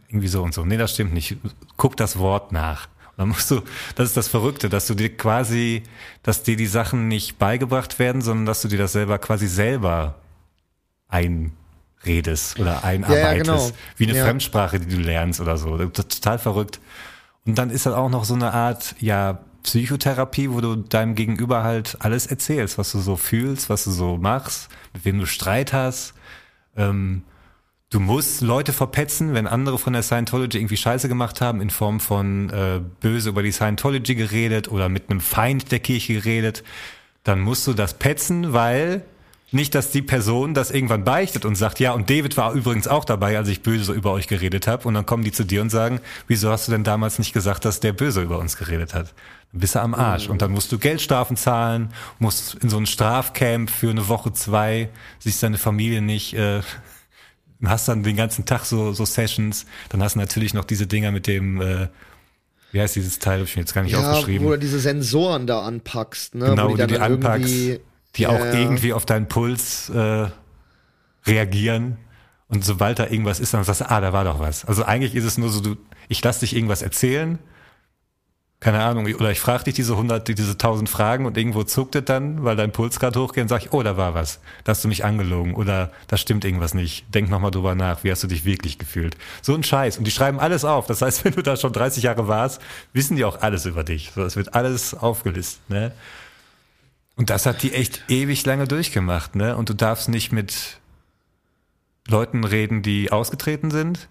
irgendwie so und so. Nee, das stimmt nicht. Guck das Wort nach. Dann musst du, das ist das Verrückte, dass du dir quasi, dass dir die Sachen nicht beigebracht werden, sondern dass du dir das selber quasi selber einredest oder einarbeitest. genau. Wie eine Ja. Fremdsprache, die du lernst oder so. Das ist total verrückt. Und dann ist das auch noch so eine Art, ja, Psychotherapie, wo du deinem Gegenüber halt alles erzählst, was du so fühlst, was du so machst, mit wem du Streit hast. Ähm, du musst Leute verpetzen, wenn andere von der Scientology irgendwie Scheiße gemacht haben, in Form von äh, böse über die Scientology geredet oder mit einem Feind der Kirche geredet, dann musst du das petzen, weil Nicht, dass die Person das irgendwann beichtet und sagt, ja, und David war übrigens auch dabei, als ich böse über euch geredet habe. Und dann kommen die zu dir und sagen, wieso hast du denn damals nicht gesagt, dass der böse über uns geredet hat? Dann bist du am Arsch. Und dann musst du Geldstrafen zahlen, musst in so ein Strafcamp für eine Woche, zwei, siehst deine Familie nicht, äh, hast dann den ganzen Tag so, so Sessions. Dann hast du natürlich noch diese Dinger mit dem, äh, wie heißt dieses Teil, hab ich mir jetzt gar nicht Ja, aufgeschrieben. wo du diese Sensoren da anpackst, ne? Genau, wo wo du die anpackst, die auch ja. irgendwie auf deinen Puls äh, reagieren. Und sobald da irgendwas ist, dann sagst du, ah, da war doch was. Also eigentlich ist es nur so, du, ich lass dich irgendwas erzählen, keine Ahnung, oder ich frage dich diese 100, diese 1000 Fragen und irgendwo zuckt es dann, weil dein Puls gerade hochgeht und sag ich, oh, da war was. Da hast du mich angelogen oder da stimmt irgendwas nicht. Denk nochmal drüber nach, wie hast du dich wirklich gefühlt. So ein Scheiß. Und die schreiben alles auf. Das heißt, wenn du da schon 30 Jahre warst, wissen die auch alles über dich. So, es wird alles aufgelistet, ne? Und das hat die echt ewig lange durchgemacht, ne? Und du darfst nicht mit Leuten reden, die ausgetreten sind.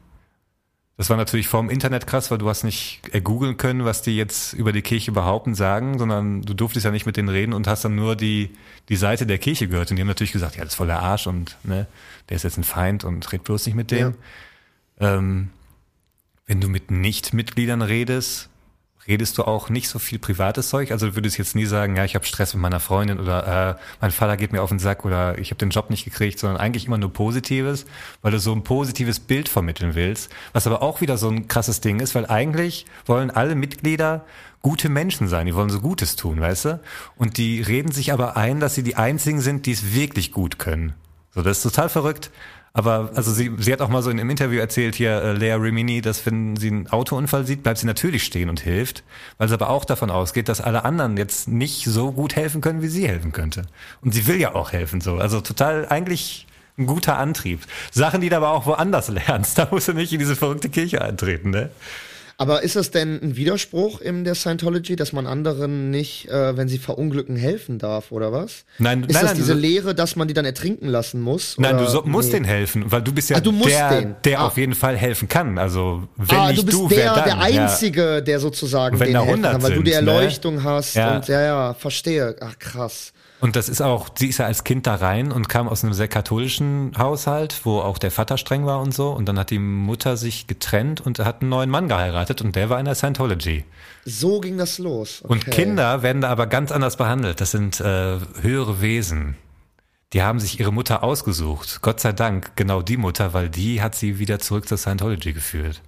Das war natürlich vorm Internet krass, weil du hast nicht ergoogeln können, was die jetzt über die Kirche behaupten, sagen, sondern du durftest ja nicht mit denen reden und hast dann nur die, die Seite der Kirche gehört. Und die haben natürlich gesagt, ja, das ist voll der Arsch und ne, der ist jetzt ein Feind und red bloß nicht mit dem. Ähm, wenn du mit Nicht-Mitgliedern redest, redest du auch nicht so viel privates Zeug. Also du würdest jetzt nie sagen, ja, ich habe Stress mit meiner Freundin oder äh, mein Vater geht mir auf den Sack oder ich habe den Job nicht gekriegt, sondern eigentlich immer nur Positives, weil du so ein positives Bild vermitteln willst. Was aber auch wieder so ein krasses Ding ist, weil eigentlich wollen alle Mitglieder gute Menschen sein, die wollen so Gutes tun, weißt du? Und die reden sich aber ein, dass sie die einzigen sind, die es wirklich gut können. So, das ist total verrückt. Aber also sie, sie hat auch mal so in einem Interview erzählt hier, äh, Lea Rimini, dass wenn sie einen Autounfall sieht, bleibt sie natürlich stehen und hilft, weil sie aber auch davon ausgeht, dass alle anderen jetzt nicht so gut helfen können, wie sie helfen könnte. Und sie will ja auch helfen so. Also total eigentlich ein guter Antrieb. Sachen, die du aber auch woanders lernst. Da musst du nicht in diese verrückte Kirche eintreten, ne? Aber ist das denn ein Widerspruch in der Scientology, dass man anderen nicht, äh, wenn sie verunglücken, helfen darf, oder was? Nein, ist nein, das nein, diese Lehre, dass man die dann ertrinken lassen muss? Nein, oder? du so, musst Nee. denen helfen, weil du bist ja Ah, du der, den. der Ah. auf jeden Fall helfen kann. Also wenn ah, nicht du bist du, der, dann? der. Einzige, der sozusagen Wenn da helfen 100 kann, weil du die sind, ne? Erleuchtung hast Ja. und ja, ja, verstehe. Ach krass. Und das ist auch, sie ist ja als Kind da rein und kam aus einem sehr katholischen Haushalt, wo auch der Vater streng war und so. Und dann hat die Mutter sich getrennt und hat einen neuen Mann geheiratet und der war in der Scientology. So ging das los. Okay. Und Kinder werden da aber ganz anders behandelt. Das sind äh, höhere Wesen. Die haben sich ihre Mutter ausgesucht. Gott sei Dank, genau die Mutter, weil die hat sie wieder zurück zur Scientology geführt.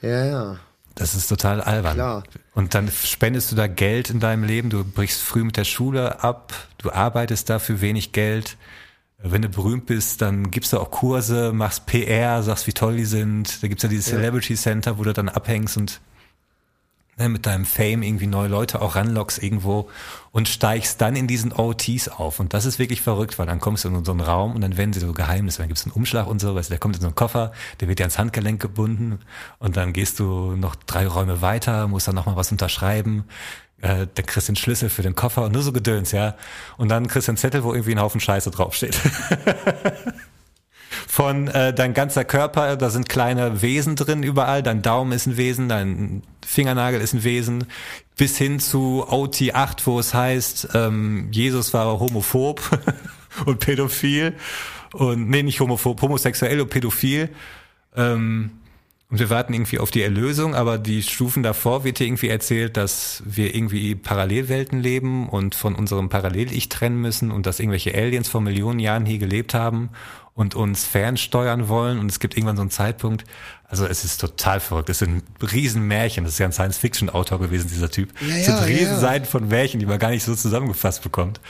Ja, ja. Das ist total albern. Klar. Und dann spendest du da Geld in deinem Leben, du brichst früh mit der Schule ab, du arbeitest dafür wenig Geld. Wenn du berühmt bist, dann gibst du auch Kurse, machst PR, sagst, wie toll die sind. Da gibt's ja dieses Celebrity Center, wo du dann abhängst und ne, mit deinem Fame irgendwie neue Leute auch ranlockst irgendwo und steigst dann in diesen OTs auf. Und das ist wirklich verrückt, weil dann kommst du in so einen Raum und dann werden sie so Geheimnisse. Dann gibt's einen Umschlag und so, weißt du, der kommt in so einen Koffer, der wird dir ans Handgelenk gebunden und dann gehst du noch drei Räume weiter, musst dann nochmal was unterschreiben. Äh, dann kriegst du den Schlüssel für den Koffer und nur so Gedöns, ja. Und dann kriegst du einen Zettel, wo irgendwie ein Haufen Scheiße draufsteht. von äh, dein ganzer Körper, da sind kleine Wesen drin überall, dein Daumen ist ein Wesen, dein Fingernagel ist ein Wesen, bis hin zu OT8, wo es heißt, ähm, Jesus war homophob und pädophil. Und nee, nicht homophob, homosexuell und pädophil. Ähm, und wir warten irgendwie auf die Erlösung, aber die Stufen davor wird dir irgendwie erzählt, dass wir irgendwie Parallelwelten leben und von unserem Parallel-Ich trennen müssen und dass irgendwelche Aliens vor Millionen Jahren hier gelebt haben und uns fernsteuern wollen und es gibt irgendwann so einen Zeitpunkt. Also es ist total verrückt. Es sind Riesenmärchen. Das ist ja ein Science-Fiction-Autor gewesen, dieser Typ. Ja, es ja, sind ja, Riesenseiten von Märchen, die man gar nicht so zusammengefasst bekommt.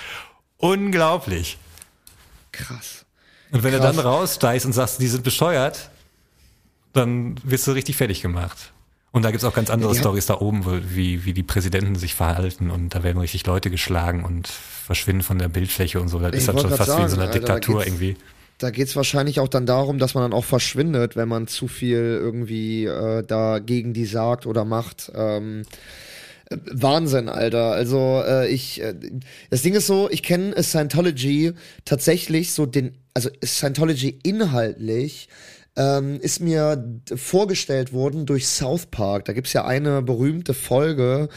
Unglaublich. Krass. Und wenn Krass. du dann raussteigst und sagst, die sind bescheuert, dann wirst du richtig fertig gemacht. Und da gibt's auch ganz andere Ja, Stories da oben, wie, wie die Präsidenten sich verhalten und da werden richtig Leute geschlagen und verschwinden von der Bildfläche und so. Das Ich ist dann wollt schon fast wie in so sagen, einer Alter, da Diktatur geht's- irgendwie. Da geht's wahrscheinlich auch dann darum, dass man dann auch verschwindet, wenn man zu viel irgendwie äh, da gegen die sagt oder macht. Ähm, äh, Wahnsinn, Alter. Also äh, ich, äh, das Ding ist so, ich kenne Scientology tatsächlich so den, also Scientology inhaltlich ähm, ist mir vorgestellt worden durch South Park. Da gibt's ja eine berühmte Folge,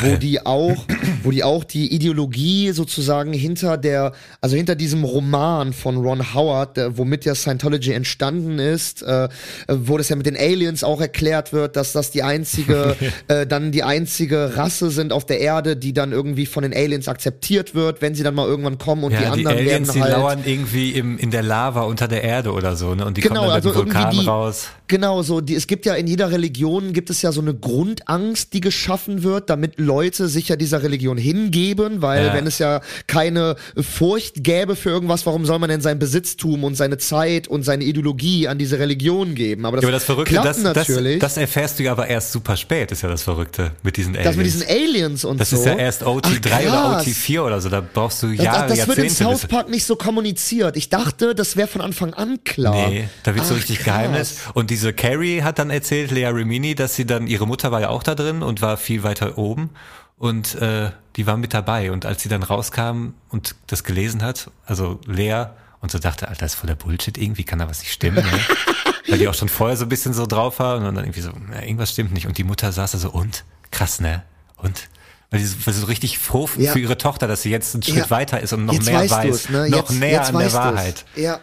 wo die auch, wo die auch die Ideologie sozusagen hinter der, also hinter diesem Roman von Ron Howard, der, womit ja Scientology entstanden ist, äh, wo das ja mit den Aliens auch erklärt wird, dass das die einzige, äh, dann die einzige Rasse sind auf der Erde, die dann irgendwie von den Aliens akzeptiert wird, wenn sie dann mal irgendwann kommen und die Ja, die, anderen Aliens, werden die halt lauern irgendwie im, in der Lava unter der Erde oder so, ne? Und die Genau, kommen dann also irgendwie die- raus. Genau, so, die, es gibt ja in jeder Religion gibt es ja so eine Grundangst, die geschaffen wird, damit Leute sich ja dieser Religion hingeben, weil Ja. wenn es ja keine Furcht gäbe für irgendwas, warum soll man denn sein Besitztum und seine Zeit und seine Ideologie an diese Religion geben? Aber das, Ja, aber das Verrückte, klappt das, das, natürlich. das erfährst du ja aber erst super spät, ist ja das Verrückte mit diesen Aliens. das mit diesen Aliens und das so. ist ja erst OT3 Ach, oder krass. OT4 oder so, da brauchst du Das, Jahre, das, das wird in Jahrzehnte. South Park nicht so kommuniziert. Ich dachte, das wäre von Anfang an klar. Nee, da wird so richtig krass. Geheimnis. Und diese Carrie hat dann erzählt, Lea Remini, dass sie dann, ihre Mutter war ja auch da drin und war viel weiter oben. Und äh, die war mit dabei. Und als sie dann rauskam und das gelesen hat, also Lea, und so dachte, Alter, ist voller Bullshit, irgendwie kann da was nicht stimmen. Ne? Weil die auch schon vorher so ein bisschen so drauf war und dann irgendwie so, na, irgendwas stimmt nicht. Und die Mutter saß da so, und? Krass, ne? Und? Weil sie, so- weil sie so richtig froh Ja. für ihre Tochter, dass sie jetzt einen Schritt Ja. weiter ist und noch jetzt mehr weiß. du's, ne? Noch jetzt, näher jetzt an der weißt du's. Wahrheit. Ja.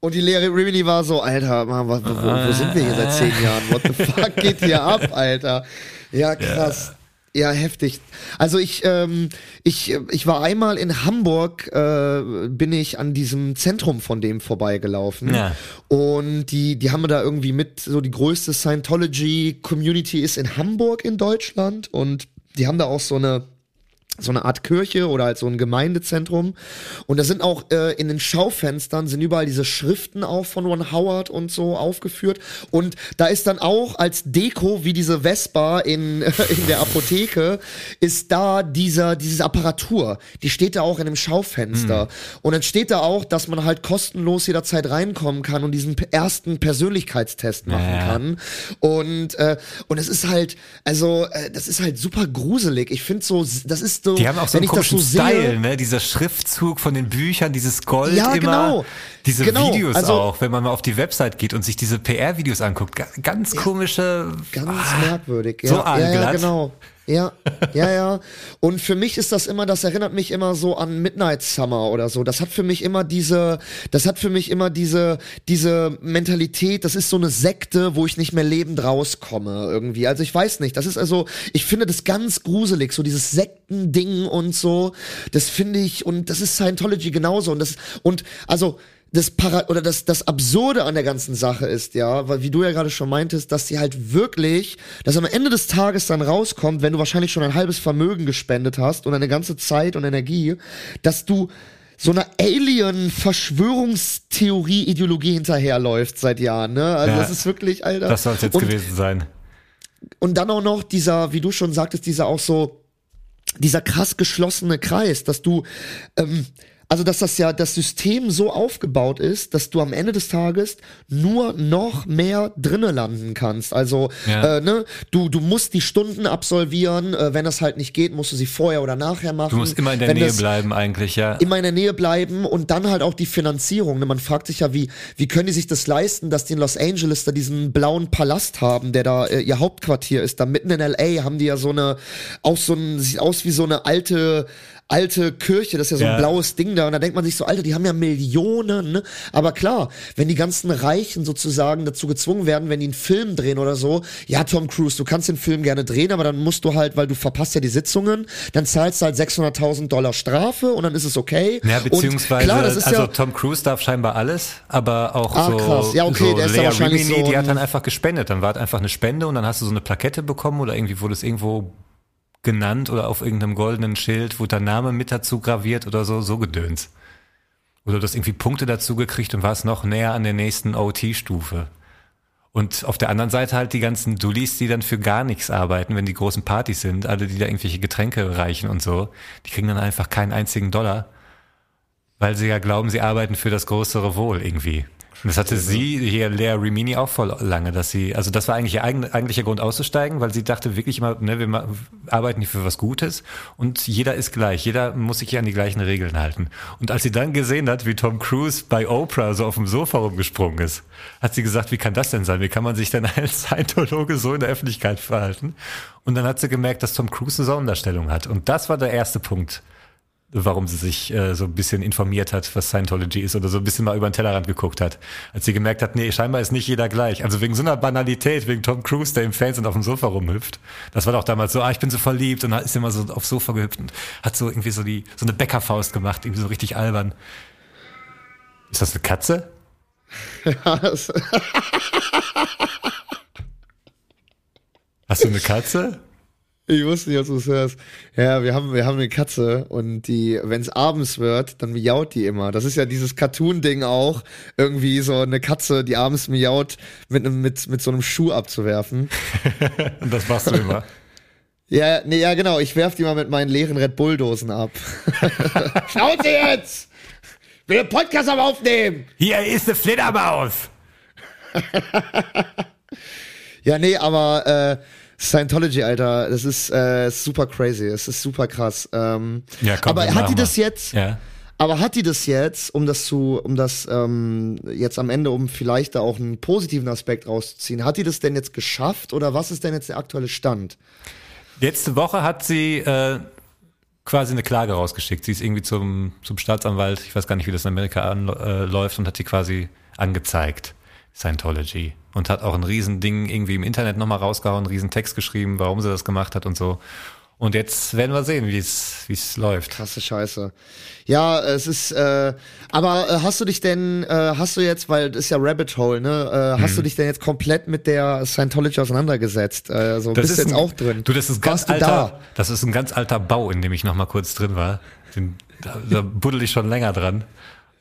Und die Lehre Rimini war so, Alter, Mann, wo, wo, wo sind wir hier seit zehn Jahren? What the fuck geht hier ab, Alter? Ja, krass. Ja, heftig. Also ich, ähm, ich, ich war einmal in Hamburg, äh, bin ich an diesem Zentrum von dem vorbeigelaufen. Ja. Und die, die haben da irgendwie mit, so die größte Scientology-Community ist in Hamburg in Deutschland und die haben da auch so eine so eine Art Kirche oder halt so ein Gemeindezentrum. Und da sind auch äh, in den Schaufenstern sind überall diese Schriften auch von Ron Howard und so aufgeführt. Und da ist dann auch als Deko, wie diese Vespa in, in der Apotheke, ist da dieser, diese Apparatur. Die steht da auch in dem Schaufenster. Und dann steht da auch, dass man halt kostenlos jederzeit reinkommen kann und diesen ersten Persönlichkeitstest machen Ja. kann. Und, äh, und es ist halt, also, äh, das ist halt super gruselig. Ich finde so, das ist so, Die haben auch so einen das so komischen Style, sehe, ne? Dieser Schriftzug von den Büchern, dieses Gold Ja, immer. genau. Diese Genau, Videos also- auch, wenn man mal auf die Website geht und sich diese PR-Videos anguckt. Ga- Ganz komische. ganz Ah, merkwürdig. Ja, so ja, ja, genau. Ja, ja, ja. Und für mich ist das immer, das erinnert mich immer so an Midnight Summer oder so. Das hat für mich immer diese, das hat für mich immer diese, diese Mentalität, das ist so eine Sekte, wo ich nicht mehr lebend rauskomme irgendwie. Also ich weiß nicht, das ist also, ich finde das ganz gruselig, so dieses Sektending und so. Das finde ich, und das ist Scientology genauso. Und das, und also, das Para oder das das Absurde an der ganzen Sache ist ja, weil wie du ja gerade schon meintest, dass die halt wirklich, dass am Ende des Tages dann rauskommt, wenn du wahrscheinlich schon ein halbes Vermögen gespendet hast und eine ganze Zeit und Energie, dass du so einer Alien Verschwörungstheorie Ideologie hinterherläuft seit Jahren, ne? Also Ja. das ist wirklich alter Das soll es jetzt und, gewesen sein. und dann auch noch dieser, wie du schon sagtest, dieser auch so, dieser krass geschlossene Kreis, dass du, ähm, also dass das ja das System so aufgebaut ist, dass du am Ende des Tages nur noch mehr drinne landen kannst. Also Ja. äh, ne, du du musst die Stunden absolvieren. Äh, wenn das halt nicht geht, musst du sie vorher oder nachher machen. Du musst immer in der wenn Nähe bleiben eigentlich, ja. immer in der Nähe bleiben und dann halt auch die Finanzierung. Ne? Man fragt sich ja, wie, wie können die sich das leisten, dass die in Los Angeles da diesen blauen Palast haben, der da äh, ihr Hauptquartier ist. Da mitten in LA haben die ja so eine, auch so ein, sieht aus wie so eine alte, alte Kirche, das ist ja so ein Ja. blaues Ding da. Und da denkt man sich so, Alter, die haben ja Millionen. Ne? Aber klar, wenn die ganzen Reichen sozusagen dazu gezwungen werden, wenn die einen Film drehen oder so, ja, Tom Cruise, du kannst den Film gerne drehen, aber dann musst du halt, weil du verpasst ja die Sitzungen, dann zahlst du halt 600.000 Dollar Strafe und dann ist es okay. Ja, beziehungsweise, klar, das ist also ja, Tom Cruise darf scheinbar alles, aber auch Ah, so, krass. Ja, okay, so der ist ja Lea wahrscheinlich Rimini, so die hat dann einfach gespendet. Dann war es einfach eine Spende und dann hast du so eine Plakette bekommen oder irgendwie wurde es irgendwo genannt oder auf irgendeinem goldenen Schild wurde dein Name mit dazu graviert oder so, so gedöns. Oder du hast irgendwie Punkte dazu gekriegt und warst noch näher an der nächsten OT-Stufe. Und auf der anderen Seite halt die ganzen Dullis, die dann für gar nichts arbeiten, wenn die großen Partys sind, alle, die da irgendwelche Getränke reichen und so, die kriegen dann einfach keinen einzigen Dollar, weil sie ja glauben, sie arbeiten für das größere Wohl irgendwie. Das hatte sie, hier Lea Rimini, auch voll lange, dass sie, also das war eigentlich ihr eigen, eigentlicher Grund auszusteigen, weil sie dachte wirklich immer, ne, wir arbeiten hier für was Gutes und jeder ist gleich, jeder muss sich hier an die gleichen Regeln halten. Und als sie dann gesehen hat, wie Tom Cruise bei Oprah so auf dem Sofa rumgesprungen ist, hat sie gesagt, wie kann das denn sein? Wie kann man sich denn als Scientologe so in der Öffentlichkeit verhalten? Und dann hat sie gemerkt, dass Tom Cruise eine Sonderstellung hat. Und das war der erste Punkt, warum sie sich äh, so ein bisschen informiert hat, was Scientology ist oder so ein bisschen mal über den Tellerrand geguckt hat. Als sie gemerkt hat, nee, scheinbar ist nicht jeder gleich. Also wegen so einer Banalität, wegen Tom Cruise, der im Fernsehen auf dem Sofa rumhüpft. Das war doch damals so, ah, ich bin so verliebt und ist immer so aufs Sofa gehüpft und hat so irgendwie so die, so eine Bäckerfaust gemacht, irgendwie so richtig albern. Ist das eine Katze? Das- Hast du eine Katze? Ich wusste nicht, dass du es hörst. Ja, wir haben, wir haben eine Katze und die, wenn es abends wird, dann miaut die immer. Das ist ja dieses Cartoon-Ding auch, irgendwie so eine Katze, die abends miaut, mit, einem- mit, mit so einem Schuh abzuwerfen. Und das machst du immer. Ja, nee, ja, genau. Ich werf die mal mit meinen leeren Red Bull-Dosen ab. Schnauze jetzt! Ich will einen Podcast am Aufnehmen! Hier ist eine Fledermaus! Ja, nee, aber äh, Scientology, Alter, das ist äh, super crazy. Es ist super krass. Ähm, Ja, komm, aber hat die das jetzt? Ja. Aber hat die das jetzt, um das zu, um das ähm, jetzt am Ende, um vielleicht da auch einen positiven Aspekt rauszuziehen, hat die das denn jetzt geschafft oder was ist denn jetzt der aktuelle Stand? Letzte Woche hat sie äh, quasi eine Klage rausgeschickt. Sie ist irgendwie zum, zum Staatsanwalt, ich weiß gar nicht, wie das in Amerika anläuft, äh, und hat sie quasi angezeigt, Scientology. Und hat auch ein Riesending irgendwie im Internet nochmal rausgehauen, einen riesen Text geschrieben, warum sie das gemacht hat und so. Und jetzt werden wir sehen, wie es wie es läuft. Krasse Scheiße. Ja, es ist, äh, aber äh, hast du dich denn, äh, hast du jetzt, weil das ist ja Rabbit Hole, ne, äh, hast Mhm. du dich denn jetzt komplett mit der Scientology auseinandergesetzt? Äh, so, bist du jetzt ein, auch drin? Du, das ist ein ganz Warst alter, das ist ein ganz alter Bau, in dem ich noch mal kurz drin war. Den, da, da buddel ich schon länger dran.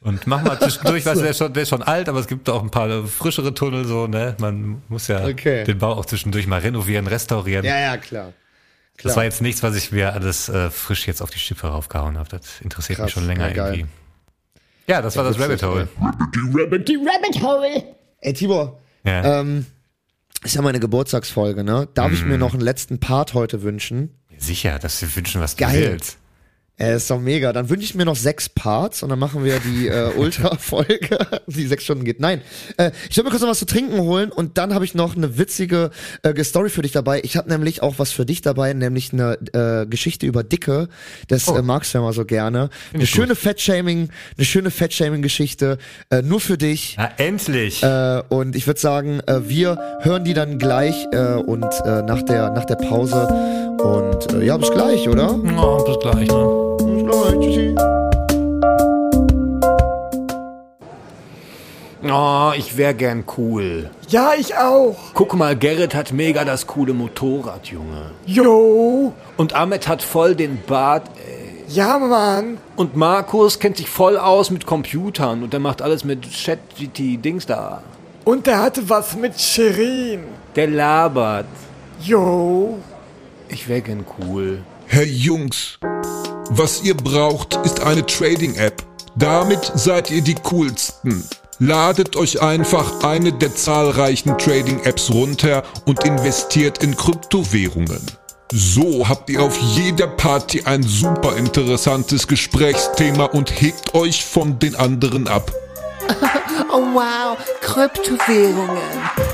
Und mach mal zwischendurch, weißt du, der ist, schon, der ist schon alt, aber es gibt auch ein paar frischere Tunnel, so, ne? Man muss ja Okay. den Bau auch zwischendurch mal renovieren, restaurieren. Ja, ja, klar. das war jetzt nichts, was ich mir alles äh, frisch jetzt auf die Schippe raufgehauen habe. Das interessiert mich Krass, schon länger ja, geil. irgendwie. Ja, das war das Rabbit Hole. Die Rabbit Hole. Ey, Tibor, Ja. ähm, ist ja meine Geburtstagsfolge, ne? Darf ich Mhm. mir noch einen letzten Part heute wünschen? Sicher, dass wir wünschen, was du Geil. willst. Äh, ist doch mega. Dann wünsche ich mir noch sechs Parts und dann machen wir die äh, Ultra-Folge, die sechs Stunden geht. Nein, äh, ich will mir kurz noch was zu trinken holen und dann habe ich noch eine witzige äh, Story für dich dabei. Ich habe nämlich auch was für dich dabei, nämlich eine äh, Geschichte über Dicke. Das äh, magst du ja mal so gerne. Eine schöne Fettshaming, eine schöne Fettshaming-Geschichte, äh, nur für dich. Na, endlich! Äh, und ich würde sagen, äh, wir hören die dann gleich äh, und äh, nach der nach der Pause. Und äh, ja, bis gleich, oder? oh, bis gleich, ne? Bis gleich. Tschüssi. Oh, ich wär gern cool. Ja, ich auch. Guck mal, Gerrit hat mega das coole Motorrad, Junge. Jo. Und Ahmed hat voll den Bart. Ja, Mann. Und Markus kennt sich voll aus mit Computern und der macht alles mit Chat-GT-Dings da. Und der hatte was mit Shirin. Der labert. Jo. Ich wär gern cool. Hey Jungs, was ihr braucht, ist eine Trading-App. Damit seid ihr die coolsten. Ladet euch einfach eine der zahlreichen Trading-Apps runter und investiert in Kryptowährungen. So habt ihr auf jeder Party ein super interessantes Gesprächsthema und hebt euch von den anderen ab. Oh wow, Kryptowährungen.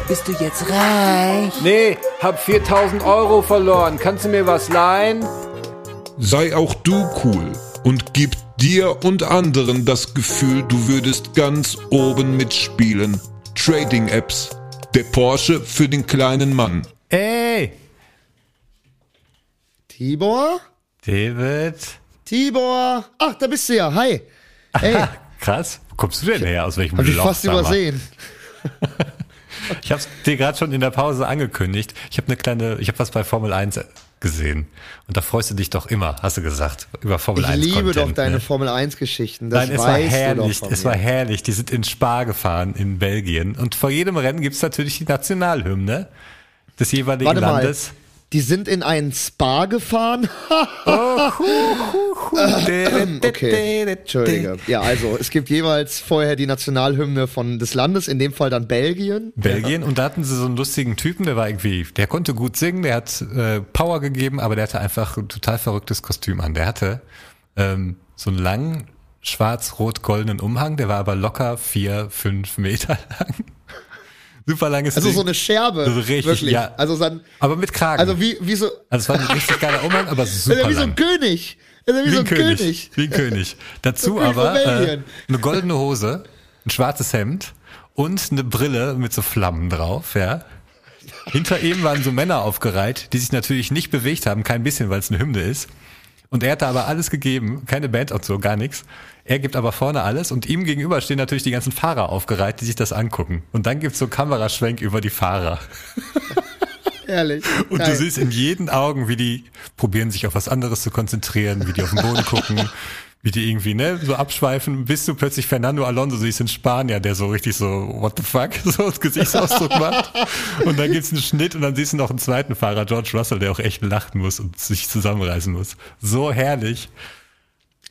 Bist du jetzt reich? Nee, hab 4000 Euro verloren. Kannst du mir was leihen? Sei auch du cool und gib dir und anderen das Gefühl, du würdest ganz oben mitspielen. Trading Apps. Der Porsche für den kleinen Mann. Ey! Tibor? David? Tibor! Ach, da bist du ja. Hi. Hey, Krass. Wo kommst du denn her? Aus welchem hab ich Loch? fast sag mal? übersehen. Ich habe dir gerade schon in der Pause angekündigt. Ich habe eine kleine, ich habe was bei Formel 1 gesehen. Und da freust du dich doch immer, hast du gesagt, über Formel Ich 1 liebe Content, doch deine ne? Formel 1 Geschichten. Das Nein, es war herrlich. Es war herrlich. Die sind in Spa gefahren in Belgien. Und vor jedem Rennen gibt's natürlich die Nationalhymne des jeweiligen Warte mal. Die sind in einen Spa gefahren. Okay, Entschuldige. Ja, also es gibt jeweils vorher die Nationalhymne von des Landes, in dem Fall dann Belgien. Belgien und da hatten sie so einen lustigen Typen, der war irgendwie, der konnte gut singen, der hat äh, Power gegeben, aber der hatte einfach ein total verrücktes Kostüm an. Der hatte ähm, so einen langen schwarz-rot-goldenen Umhang, der war aber locker vier, fünf Meter lang. Super langes Also Ding. so eine Scherbe. So richtig, wirklich. ja. Also, dann, aber mit Kragen. also wie, wie so, also es war ein richtig geiler Umhang, aber super also wie so ein König. Also wie, so ein König. Wie ein König. Dazu König von aber äh, eine goldene Hose, ein schwarzes Hemd und eine Brille mit so Flammen drauf, ja. Hinter ihm waren so Männer aufgereiht, die sich natürlich nicht bewegt haben, kein bisschen, weil es eine Hymne ist. Und er hatte aber alles gegeben, keine Band und so, gar nichts. Er gibt aber vorne alles und ihm gegenüber stehen natürlich die ganzen Fahrer aufgereiht, die sich das angucken. Und dann gibt's so Kameraschwenk über die Fahrer. Ehrlich. Und Geil. du siehst in jeden Augen, wie die probieren, sich auf was anderes zu konzentrieren, wie die auf den Boden gucken, wie die irgendwie, ne, so abschweifen, bis du plötzlich Fernando Alonso siehst in Spanier, der so richtig so, what the fuck, so das Gesichtsausdruck macht. Und dann gibt's einen Schnitt und dann siehst du noch einen zweiten Fahrer, George Russell, der auch echt lachen muss und sich zusammenreißen muss. So herrlich.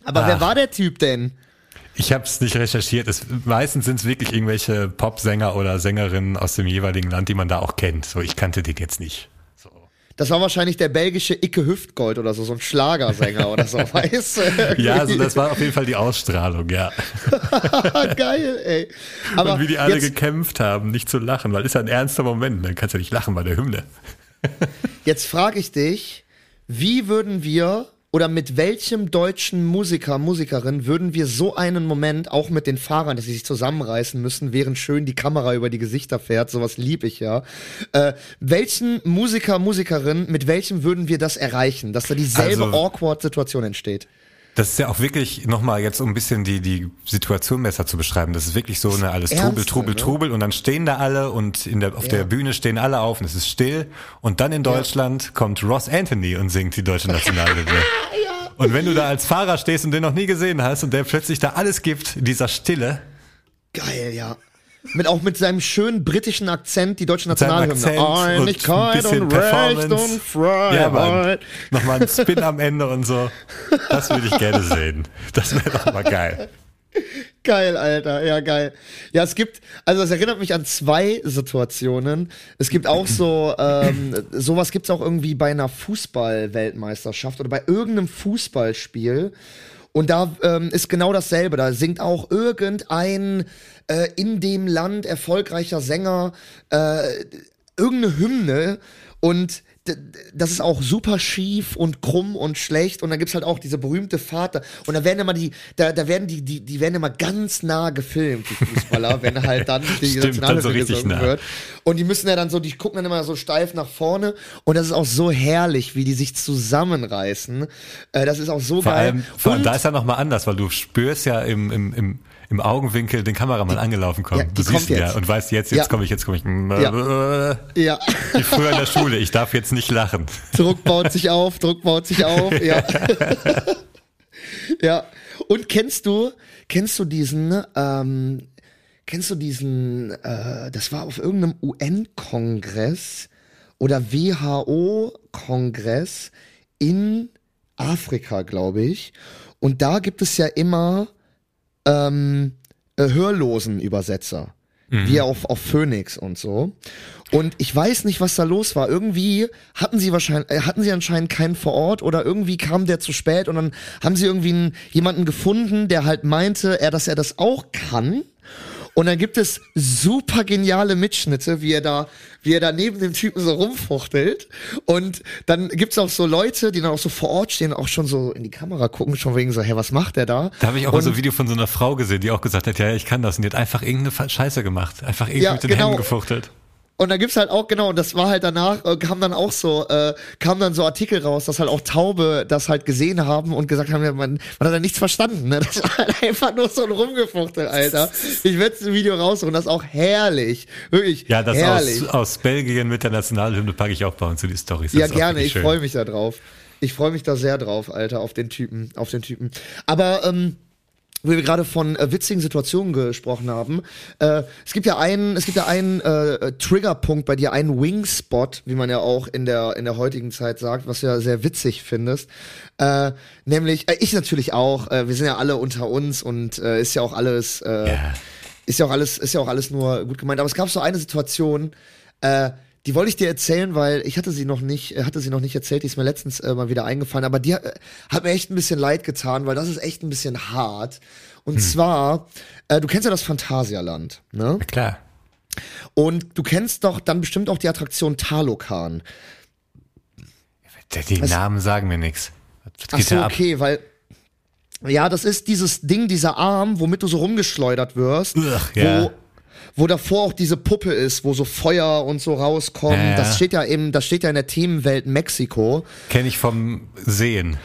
Aber Ah. wer war der Typ denn? Ich habe es nicht recherchiert. Es, meistens sind es wirklich irgendwelche Popsänger oder Sängerinnen aus dem jeweiligen Land, die man da auch kennt. So, ich kannte den jetzt nicht. Das war wahrscheinlich der belgische Icke Hüftgold oder so, so ein Schlagersänger oder so, weißt du? Ja, also das war auf jeden Fall die Ausstrahlung, ja. Geil, ey. Aber und wie die alle jetzt, gekämpft haben, nicht zu lachen, weil ist ja ein ernster Moment, dann kannst du nicht lachen bei der Hymne. jetzt frage ich dich, wie würden wir oder mit welchem deutschen Musiker, Musikerin würden wir so einen Moment, auch mit den Fahrern, dass sie sich zusammenreißen müssen, während schön die Kamera über die Gesichter fährt, sowas lieb ich ja. Äh, welchen Musiker, Musikerin, mit welchem würden wir das erreichen, dass da dieselbe Also- awkward Situation entsteht? Das ist ja auch wirklich nochmal jetzt, um ein bisschen die, die Situation besser zu beschreiben. Das ist wirklich so eine alles Trubel, Ernste, Trubel, ne? Trubel und dann stehen da alle und in der, auf der Bühne stehen alle auf und es ist still und dann in Deutschland kommt Ross Anthony und singt die deutsche Nationalhymne. Und wenn du da als Fahrer stehst und den noch nie gesehen hast und der plötzlich da alles gibt, in dieser Stille, Geil, ja. Mit, auch mit seinem schönen britischen Akzent, die deutsche Nationalhymne. Und Einigkeit bisschen und Recht und Freiheit. Ja. Nochmal ein Spin am Ende und so. Das würde ich gerne sehen. Das wäre doch mal geil. Geil, Alter, ja, geil. Ja, es gibt, also das erinnert mich an zwei Situationen. Es gibt auch so, ähm, sowas gibt's auch irgendwie bei einer Fußball-Weltmeisterschaft oder bei irgendeinem Fußballspiel. Und da ähm, ist genau dasselbe. Da singt auch irgendein äh, in dem Land erfolgreicher Sänger äh, irgendeine Hymne und das ist auch super schief und krumm und schlecht. Und dann gibt's halt auch diese berühmte da- und da werden immer die da, da werden die die die werden immer ganz nah gefilmt die Fußballer wenn halt dann die Stimmt, so Nationalhymne richtig gesungen nah. wird. Und die müssen ja dann so die gucken dann immer so steif nach vorne. Und das ist auch so herrlich wie die sich zusammenreißen. Äh, das ist auch so Vor geil. allem, vor allem und da ist ja nochmal anders, weil du spürst ja im, im, im, im Augenwinkel den Kameramann angelaufen kommen. Ja, die du siehst ihn ja und weißt jetzt, jetzt Ja. komme ich, jetzt komme ich. Ja. ja Wie früher in der Schule, ich darf jetzt nicht lachen. Druck baut sich auf, Druck baut sich auf, ja. ja. Und kennst du, kennst du diesen, ähm, kennst du diesen, äh, das war auf irgendeinem UN-Kongress oder WHO-Kongress in Afrika, glaube ich. Und da gibt es ja immer ähm, äh, hörlosen Übersetzer. Wie auf, auf Phoenix und so. Und ich weiß nicht, was da los war. Irgendwie hatten sie wahrscheinlich, äh, hatten sie anscheinend keinen vor Ort oder irgendwie kam der zu spät und dann haben sie irgendwie einen, jemanden gefunden, der halt meinte, er, dass er das auch kann. Und dann gibt es super geniale Mitschnitte, wie er da, wie er da neben dem Typen so rumfuchtelt. Und dann gibt's auch so Leute, die dann auch so vor Ort stehen, auch schon so in die Kamera gucken, schon wegen so, hey, was macht der da? Da habe ich auch mal Und- so ein Video von so einer Frau gesehen, die auch gesagt hat, ja, ich kann das. Und die hat einfach irgendeine Scheiße gemacht. Einfach irgendwie Ja, mit den genau. Händen gefuchtelt. Und da gibt's halt auch, genau, und das war halt danach, äh, kam dann auch so, äh, kam dann so Artikel raus, dass halt auch Taube das halt gesehen haben und gesagt haben, ja, man, man hat da nichts verstanden, ne? Das war halt einfach nur so ein Rumgefuchtel, Alter. Ich werde ein Video raussuchen, das ist auch herrlich. Wirklich, Ja, das herrlich. aus, aus Belgien mit der Nationalhymne packe ich auch bei uns in die Storys. Ja, gerne, ich freue mich da drauf. Ich freue mich da sehr drauf, Alter, auf den Typen, auf den Typen. Aber, ähm, wo wir gerade von äh, witzigen Situationen gesprochen haben. Äh, es gibt ja einen, es gibt ja einen äh, Triggerpunkt bei dir, einen Wingspot, wie man ja auch in der in der heutigen Zeit sagt, was du ja sehr witzig findest. Äh, nämlich, äh, ich natürlich auch. Äh, wir sind ja alle unter uns und äh, ist ja auch alles, äh, Ja. ist ja auch alles, ist ja auch alles nur gut gemeint. Aber es gab so eine Situation. Äh, die wollte ich dir erzählen, weil ich hatte sie noch nicht, äh, hatte sie noch nicht erzählt, die ist mir letztens äh, mal wieder eingefallen, aber die hat, äh, hat mir echt ein bisschen leid getan, weil das ist echt ein bisschen hart. Und zwar, äh, du kennst ja das Phantasialand, ne? Na klar. Und du kennst doch dann bestimmt auch die Attraktion Talokan. Die Namen sagen mir nichts. Ach so, okay, weil ja, das ist dieses Ding, dieser Arm, womit du so rumgeschleudert wirst, Ugh, ja. Wo davor auch diese Puppe ist, wo so Feuer und so rauskommen. Ja. Das steht ja eben, das steht ja in der Themenwelt Mexiko. Kenne ich vom Sehen.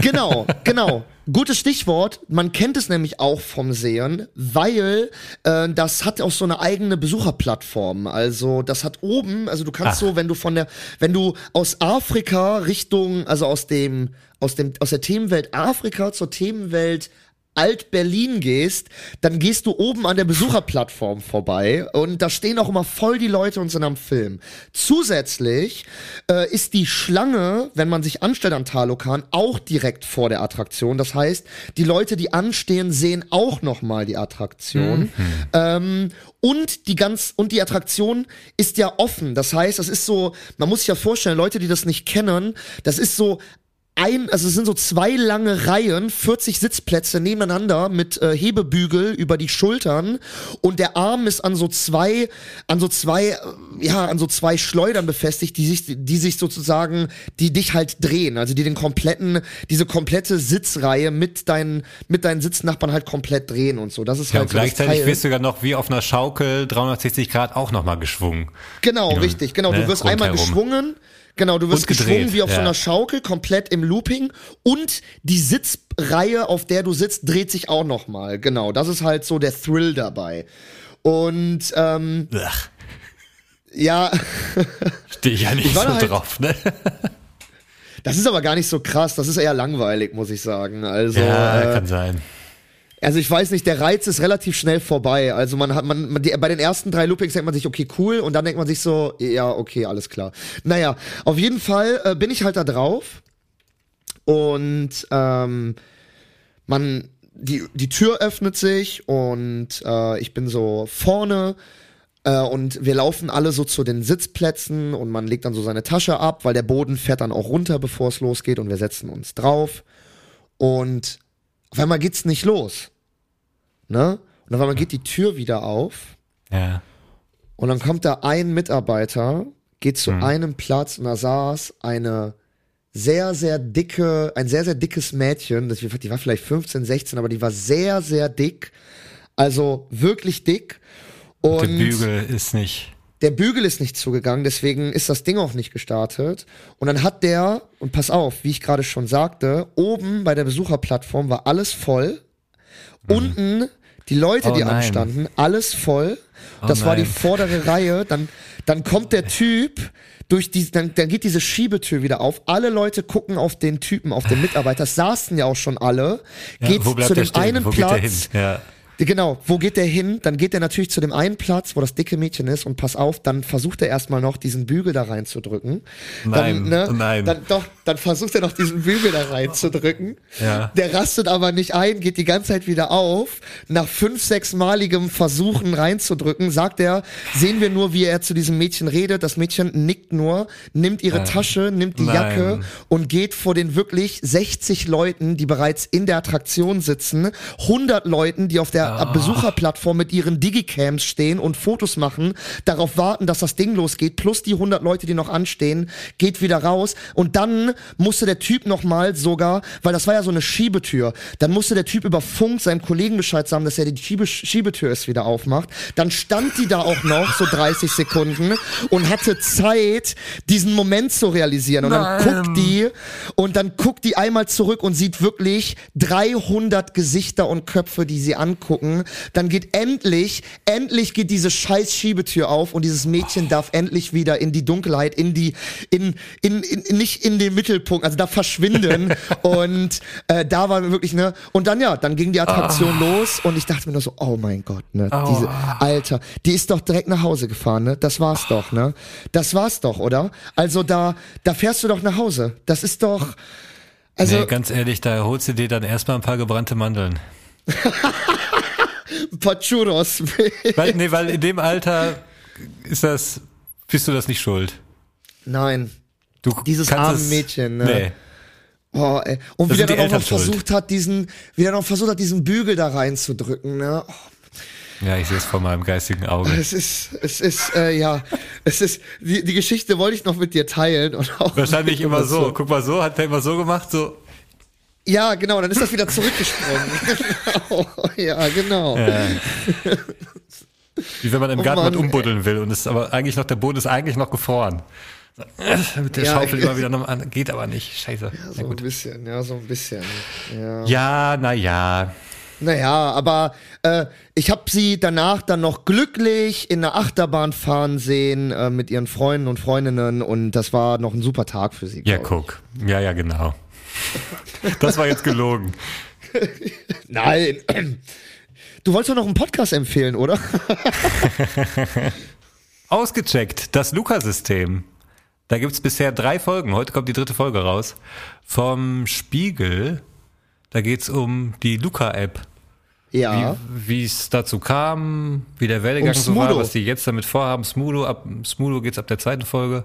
Genau, genau. Gutes Stichwort. Man kennt es nämlich auch vom Sehen, weil äh, das hat auch so eine eigene Besucherplattform. Also das hat oben, also du kannst Ach. so, wenn du von der, wenn du aus Afrika Richtung, also aus dem, aus dem, aus der Themenwelt Afrika zur Themenwelt Alt-Berlin gehst, dann gehst du oben an der Besucherplattform vorbei und da stehen auch immer voll die Leute und sind am Film. Zusätzlich äh, ist die Schlange, wenn man sich anstellt an Talokan, auch direkt vor der Attraktion. Das heißt, die Leute, die anstehen, sehen auch noch mal die Attraktion. Ähm, und die ganz und die Attraktion ist ja offen. Das heißt, das ist so, man muss sich ja vorstellen, Leute, die das nicht kennen, das ist so ein, also es sind so zwei lange Reihen, 40 Sitzplätze nebeneinander mit äh, Hebebügel über die Schultern und der Arm ist an so zwei, an so zwei, äh, ja, an so zwei Schleudern befestigt, die sich, die sich sozusagen, die dich halt drehen, also die den kompletten, diese komplette Sitzreihe mit deinen, mit deinen Sitznachbarn halt komplett drehen und so. Das ist Ja, halt und so gleichzeitig wirst du sogar noch wie auf einer Schaukel 360 Grad auch nochmal geschwungen. Genau, Ja, richtig, genau. ne, Du wirst einmal rundherum. geschwungen. Genau, du wirst geschwungen wie auf so ja. einer Schaukel, komplett im Looping. Und die Sitzreihe, auf der du sitzt, dreht sich auch nochmal. Genau, das ist halt so der Thrill dabei. Und ähm, Ach, ja, stehe ich ja nicht war so halt- drauf, ne? das ist aber gar nicht so krass. Das ist eher langweilig, muss ich sagen. Also, Ja, äh, kann sein. Also ich weiß nicht, der Reiz ist relativ schnell vorbei. Also man hat man, man die, bei den ersten drei Loopings denkt man sich, okay, cool, und dann denkt man sich so, ja, okay, alles klar. Naja, auf jeden Fall äh, bin ich halt da drauf und ähm, man die die Tür öffnet sich und äh, ich bin so vorne äh, und wir laufen alle so zu den Sitzplätzen und man legt dann so seine Tasche ab, weil der Boden fährt dann auch runter, bevor es losgeht und wir setzen uns drauf und auf einmal geht's nicht los. Ne? Und auf einmal geht die Tür wieder auf Ja. und dann kommt da ein Mitarbeiter, geht zu einem Platz und da saß eine sehr, sehr dicke, ein sehr, sehr dickes Mädchen, das, die war vielleicht 15, 16, aber die war sehr, sehr dick. Also wirklich dick. Und Der Bügel ist nicht. Der Bügel ist nicht zugegangen, deswegen ist das Ding auch nicht gestartet. Und dann hat der, und pass auf, wie ich gerade schon sagte, oben bei der Besucherplattform war alles voll. Unten die Leute, Oh die nein. anstanden, alles voll. Oh das war die nein. vordere Reihe. Dann, dann kommt der Typ durch die, dann, dann geht diese Schiebetür wieder auf. Alle Leute gucken auf den Typen, auf den Mitarbeiter. Es saßen ja auch schon alle. Ja, geht zu dem einen Platz. Ja. Genau, wo geht der hin? Dann geht er natürlich zu dem einen Platz, wo das dicke Mädchen ist und pass auf, dann versucht er erstmal noch diesen Bügel da reinzudrücken. Nein, dann, ne, nein. Dann, doch, dann versucht er noch diesen Bügel da reinzudrücken. Ja. Der rastet aber nicht ein, geht die ganze Zeit wieder auf. Nach fünf, sechsmaligem Versuchen reinzudrücken, sagt er, sehen wir nur, wie er zu diesem Mädchen redet. Das Mädchen nickt nur, nimmt ihre Tasche, nimmt die Nein. Jacke und geht vor den wirklich 60 Leuten, die bereits in der Attraktion sitzen, 100 Leuten, die auf der Besucherplattform mit ihren Digicams stehen und Fotos machen, darauf warten, dass das Ding losgeht, plus die 100 Leute, die noch anstehen, geht wieder raus und dann musste der Typ nochmal sogar, weil das war ja so eine Schiebetür, dann musste der Typ über Funk seinem Kollegen Bescheid sagen, dass er die Schiebe Schiebetür es wieder aufmacht. Dann stand die da auch noch so 30 Sekunden und hatte Zeit, diesen Moment zu realisieren. Und dann guckt die und dann guckt die einmal zurück und sieht wirklich 300 Gesichter und Köpfe, die sie angucken. Dann geht endlich, endlich geht diese scheiß Schiebetür auf und dieses Mädchen darf endlich wieder in die Dunkelheit, in die, in, in, in, nicht in den, mit Mittelpunkt, also da verschwinden. Und äh, da war wirklich, ne, und dann ja, dann ging die Attraktion los und ich dachte mir nur so, oh mein Gott, ne, diese, Alter, die ist doch direkt nach Hause gefahren, ne, das war's doch, ne, das war's doch, oder? Also da, da fährst du doch nach Hause, das ist doch, also, nee, ganz ehrlich, da holst du dir dann erstmal ein paar gebrannte Mandeln. ein paar Churros. Weil, nee, weil in dem Alter ist das, bist du das nicht schuld. Nein, Du dieses arme es- Mädchen, ne. Nee. Oh, ey. Und wie der die dann auch noch versucht hat, diesen, wie der noch versucht hat, diesen Bügel da reinzudrücken, ne. Oh, Ja, ich sehe es vor meinem geistigen Auge. es ist, es ist, äh, ja, es ist, die, die Geschichte wollte ich noch mit dir teilen und auch. Wahrscheinlich immer so. Guck mal so, hat er immer so gemacht, so. Ja, genau, dann ist das wieder zurückgesprungen. genau, ja, genau. Wie wenn man im Oh Garten Mann, was umbuddeln will und es aber eigentlich noch, der Boden ist eigentlich noch gefroren. Mit der Ja, Schaufel immer wieder noch an, geht aber nicht. Scheiße. So Na ein bisschen, ja, so ein bisschen. Ja. Ja, na ja. Naja, aber äh, ich habe sie danach dann noch glücklich in der Achterbahn fahren sehen äh, mit ihren Freunden und Freundinnen und das war noch ein super Tag für sie. Ja, glaub ich. guck. Ja, ja, genau. Das war jetzt gelogen. Nein. Du wolltest doch noch einen Podcast empfehlen, oder? Ausgecheckt, das Luca-System. Da gibt's bisher drei Folgen. Heute kommt die dritte Folge raus. Vom Spiegel. Da geht's um die Luca-App. Ja. Wie es dazu kam, wie der Werdegang Um so war, was die jetzt damit vorhaben. Smudo, ab Smudo geht's ab der zweiten Folge.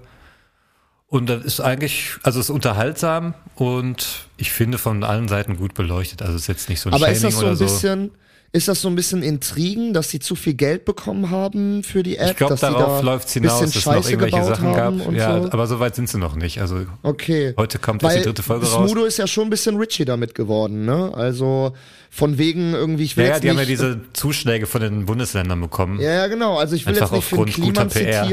Und das ist eigentlich, also es ist unterhaltsam und ich finde von allen Seiten gut beleuchtet. Also es ist jetzt nicht so ein Aber Shaming ist das so ein so. bisschen, ist das so ein bisschen Intrigen, dass sie zu viel Geld bekommen haben für die App? Ich glaube, darauf da läuft's hinaus, bisschen dass es noch irgendwelche Sachen gab. Ja, so? aber so weit sind sie noch nicht. Also Okay. heute kommt Weil die dritte Folge raus. Smudo ist ja schon ein bisschen Richie damit geworden, ne? Also von wegen irgendwie, ich will Ja, jetzt die nicht, haben ja diese Zuschläge von den Bundesländern bekommen. Ja, ja, genau. Also ich will Einfach jetzt nicht für Klima guter PR.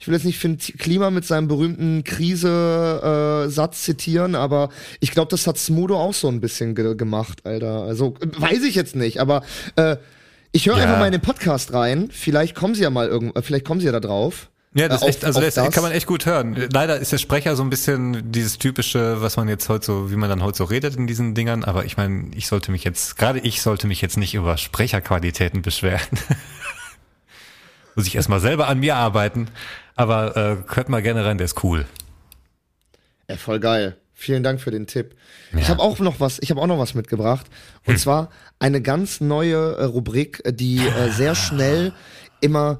Ich will jetzt nicht T- Klima mit seinem berühmten Krise-Satz zitieren, aber ich glaube, das hat Smudo auch so ein bisschen ge gemacht, Alter. Also äh, weiß ich jetzt nicht, aber äh, ich höre Ja. einfach mal in den Podcast rein. Vielleicht kommen sie ja mal irgend, äh, vielleicht kommen sie ja da drauf. Ja, das Äh, ist echt, auf- also auf das, das. kann man echt gut hören. Leider ist der Sprecher so ein bisschen dieses typische, was man jetzt heute so, wie man dann heute so redet in diesen Dingern. Aber ich meine, ich sollte mich jetzt, gerade ich sollte mich jetzt nicht über Sprecherqualitäten beschweren. Muss ich erstmal selber an mir arbeiten. Aber äh, hört mal gerne rein, der ist cool. Ja, voll geil. Vielen Dank für den Tipp. Ich habe auch noch was, ich habe auch noch was mitgebracht. Und zwar eine ganz neue äh, Rubrik, äh, die äh, sehr schnell immer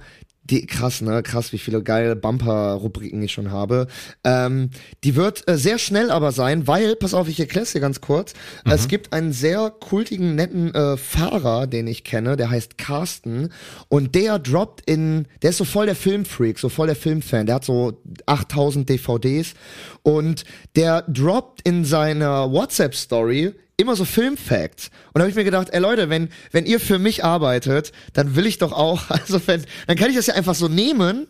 die, krass, ne? Krass, wie viele geile Bumper-Rubriken ich schon habe. Ähm, die wird äh, sehr schnell aber sein, weil, pass auf, ich erkläre es dir ganz kurz. Es gibt einen sehr kultigen, netten äh, Fahrer, den ich kenne, der heißt Carsten. Und der droppt in, der ist so voll der Filmfreak, so voll der Filmfan. Der hat so 8000 DVDs. Und der droppt in seiner WhatsApp-Story immer so Filmfacts. Und da habe ich mir gedacht, ey Leute, wenn, wenn ihr für mich arbeitet, dann will ich doch auch, also wenn, dann kann ich das ja einfach so nehmen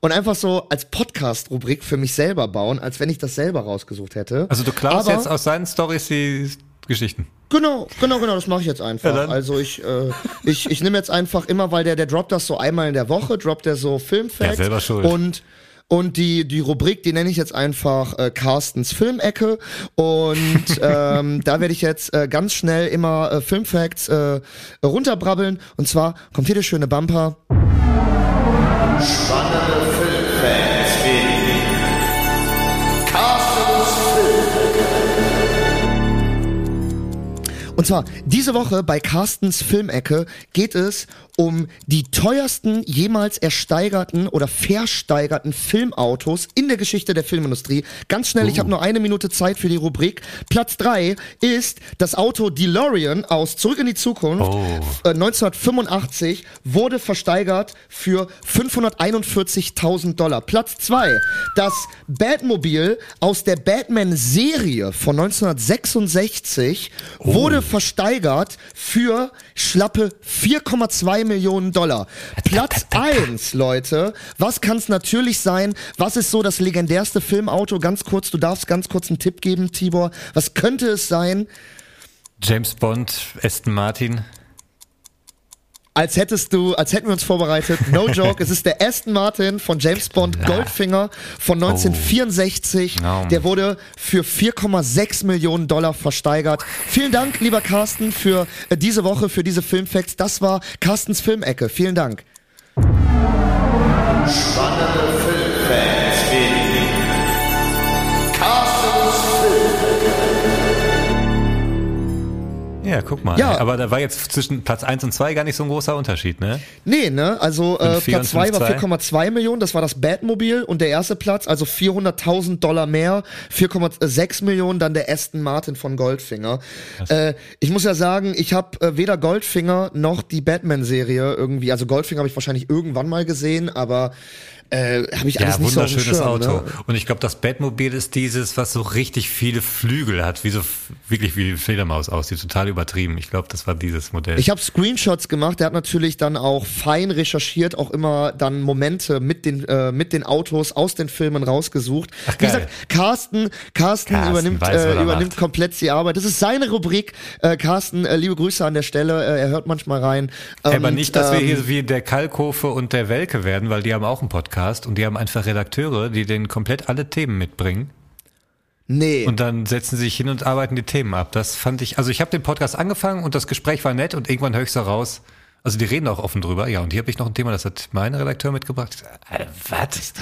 und einfach so als Podcast-Rubrik für mich selber bauen, als wenn ich das selber rausgesucht hätte. Also du klaust Aber- jetzt aus seinen Stories die Geschichten. Genau, genau, genau, das mache ich jetzt einfach. Ja, also ich, äh, ich, ich nehme jetzt einfach immer, weil der, der droppt das so einmal in der Woche, droppt der so Filmfacts. Ja, selber schuld. Und und die, die Rubrik, die nenne ich jetzt einfach äh, Carstens Filmecke. Und ähm, da werde ich jetzt äh, ganz schnell immer äh, Filmfacts äh, runterbrabbeln. Und zwar kommt hier der schöne Bumper. Spannende Filmfacts in Carstens Und zwar diese Woche bei Carstens Filmecke geht es um die teuersten jemals ersteigerten oder versteigerten Filmautos in der Geschichte der Filmindustrie. Ganz schnell, ich habe nur eine Minute Zeit für die Rubrik. Platz drei ist das Auto DeLorean aus Zurück in die Zukunft. Äh, 1985 wurde versteigert für 541.000 Dollar. Platz zwei das Batmobil aus der Batman-Serie von 1966 wurde versteigert für schlappe 4,2 Millionen Dollar. Platz eins, Leute. Was kann es natürlich sein? Was ist so das legendärste Filmauto? Ganz kurz, du darfst ganz kurz einen Tipp geben, Tibor. Was könnte es sein? James Bond, Aston Martin. Als hättest du, als hätten wir uns vorbereitet. No joke, es ist der Aston Martin von James Bond Goldfinger von 1964. Oh. Der wurde für 4,6 Millionen Dollar versteigert. Vielen Dank, lieber Carsten, für äh, diese Woche, für diese Filmfacts. Das war Carstens Filmecke. Vielen Dank. Spannende Filmfans Ja, guck mal. Ja. Aber da war jetzt zwischen Platz 1 und 2 gar nicht so ein großer Unterschied, ne? Nee, ne? Also äh, Platz und 2 war fünf, zwei. 4,2 Millionen, das war das Batmobil und der erste Platz, also 400.000 Dollar mehr, 4,6 Millionen, dann der Aston Martin von Goldfinger. Äh, ich muss ja sagen, ich habe äh, weder Goldfinger noch die Batman-Serie irgendwie, also Goldfinger habe ich wahrscheinlich irgendwann mal gesehen, aber äh, habe ich alles Ja, nicht so wunderschönes Schirm, Auto. Ne? Und ich glaube, das Batmobil ist dieses, was so richtig viele Flügel hat, wie so wirklich wie die Fledermaus aussieht, total übertrieben. Ich glaube, das war dieses Modell. Ich habe Screenshots gemacht. Der hat natürlich dann auch fein recherchiert, auch immer dann Momente mit den äh, mit den Autos aus den Filmen rausgesucht. Wie geil. gesagt, Carsten, Carsten, Carsten übernimmt weiß, äh, er übernimmt macht. komplett die Arbeit. Das ist seine Rubrik. Äh, Carsten, äh, liebe Grüße an der Stelle. Äh, er hört manchmal rein. aber Und, nicht, dass wir ähm, hier wie der Kalkofe und der Welke werden, weil die haben auch einen Podcast und die haben einfach Redakteure, die denen komplett alle Themen mitbringen. Nee. Und dann setzen sie sich hin und arbeiten die Themen ab. Das fand ich, also ich habe den Podcast angefangen und das Gespräch war nett und irgendwann höre ich so raus. Also die reden auch offen drüber. Ja, und hier habe ich noch ein Thema, das hat mein Redakteur mitgebracht. Ich sag, Alter, was?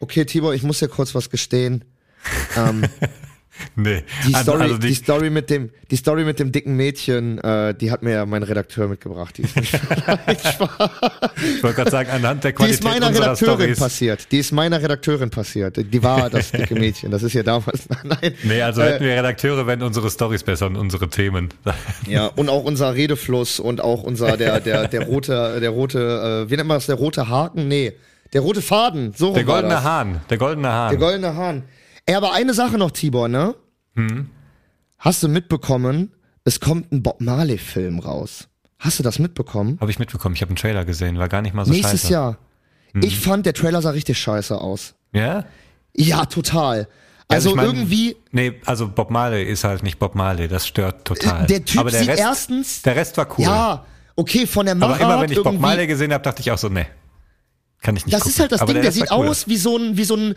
okay, Tibor, ich muss dir kurz was gestehen. ähm, Nee. die, Also- Story, also die, die, Story mit dem, die Story mit dem dicken Mädchen, äh, die hat mir ja mein Redakteur mitgebracht. Die ist, nicht ich wollte gerade sagen, anhand der die Qualität ist meiner Redakteurin Stories. passiert. Die ist meiner Redakteurin passiert. Die war das dicke Mädchen. Das ist ja damals. Nein. Nee, also Äh, hätten wir Redakteure, wenn unsere Stories besser und unsere Themen. Ja, und auch unser Redefluss und auch unser, der, der, der rote, der rote, äh, wie nennt man das, der rote Haken? Nee, der rote Faden, so Der goldene. Hahn. Der goldene Hahn. Der goldene Hahn. Ey, aber eine Sache noch, Tibor, ne? Hm? Hast du mitbekommen, es kommt ein Bob Marley-Film raus. Hast du das mitbekommen? Habe ich mitbekommen. Ich habe einen Trailer gesehen. War gar nicht mal so Nächstes scheiße. Jahr. Ich fand, der Trailer sah richtig scheiße aus. Ja? Ja, total. Also, ich mein, irgendwie, Nee, also Bob Marley ist halt nicht Bob Marley. Das stört total. Der Typ Aber der sieht Rest, erstens, Der Rest war cool. ja, okay, von der Aber Machart immer wenn ich Bob Marley gesehen habe, dachte ich auch so, nee. Kann ich nicht Das gucken. ist halt das Aber Ding, der, Rest sieht cool. aus wie so ein, wie so ein,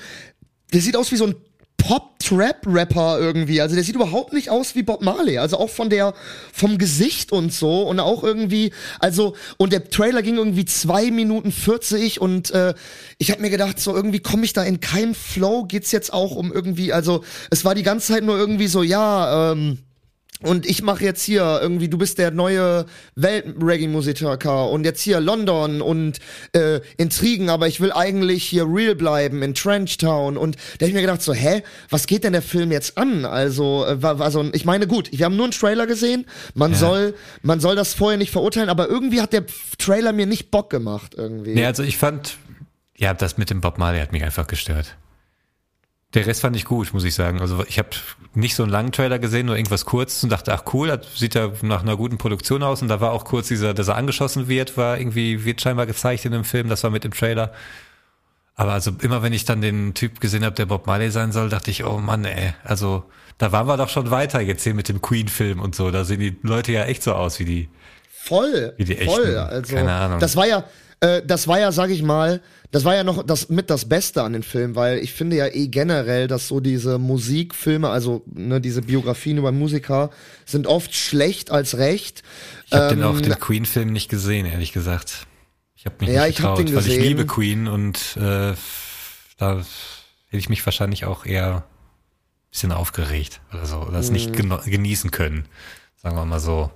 der sieht aus wie so ein Pop-Trap-Rapper irgendwie. Also der sieht überhaupt nicht aus wie Bob Marley. Also auch von der, vom Gesicht und so und auch irgendwie, also, und der Trailer ging irgendwie zwei Minuten 40 und äh, ich habe mir gedacht, so irgendwie komme ich da in keinen Flow, geht's jetzt auch um irgendwie, also es war die ganze Zeit nur irgendwie so, ja, ähm, und ich mache jetzt hier irgendwie, du bist der neue Welt-Reggae-Musiker und jetzt hier London und äh, Intrigen, aber ich will eigentlich hier real bleiben in Trenchtown. Und da hab ich mir gedacht so, hä, was geht denn der Film jetzt an? Also, äh, war, war so ein, ich meine, gut, wir haben nur einen Trailer gesehen, man soll, man soll das vorher nicht verurteilen, aber irgendwie hat der Trailer mir nicht Bock gemacht irgendwie. Nee, also ich fand, ja, das mit dem Bob Marley hat mich einfach gestört. Der Rest fand ich gut, muss ich sagen. Also ich habe nicht so einen langen Trailer gesehen, nur irgendwas kurz und dachte, ach cool, das sieht ja nach einer guten Produktion aus. Und da war auch kurz dieser, dass er angeschossen wird, war irgendwie, wird scheinbar gezeigt in dem Film, das war mit dem Trailer. Aber also immer wenn ich dann den Typ gesehen habe, der Bob Marley sein soll, dachte ich, oh Mann, ey, also da waren wir doch schon weiter jetzt hier mit dem Queen-Film und so. Da sehen die Leute ja echt so aus wie die. Voll, Wie die voll. echten. Also, Keine Ahnung. Das war ja, äh, das war ja, sag ich mal, das war ja noch das mit das Beste an den Filmen, weil ich finde ja eh generell, dass so diese Musikfilme, also ne, diese Biografien über Musiker, sind oft schlecht als recht. Ich habe den Ähm, auch den Queen-Film nicht gesehen, ehrlich gesagt. Ich habe mich Ja, nicht ich getraut, den weil ich liebe Queen und äh, da hätte ich mich wahrscheinlich auch eher ein bisschen aufgeregt oder so, oder es nicht Mhm. genießen können, sagen wir mal so.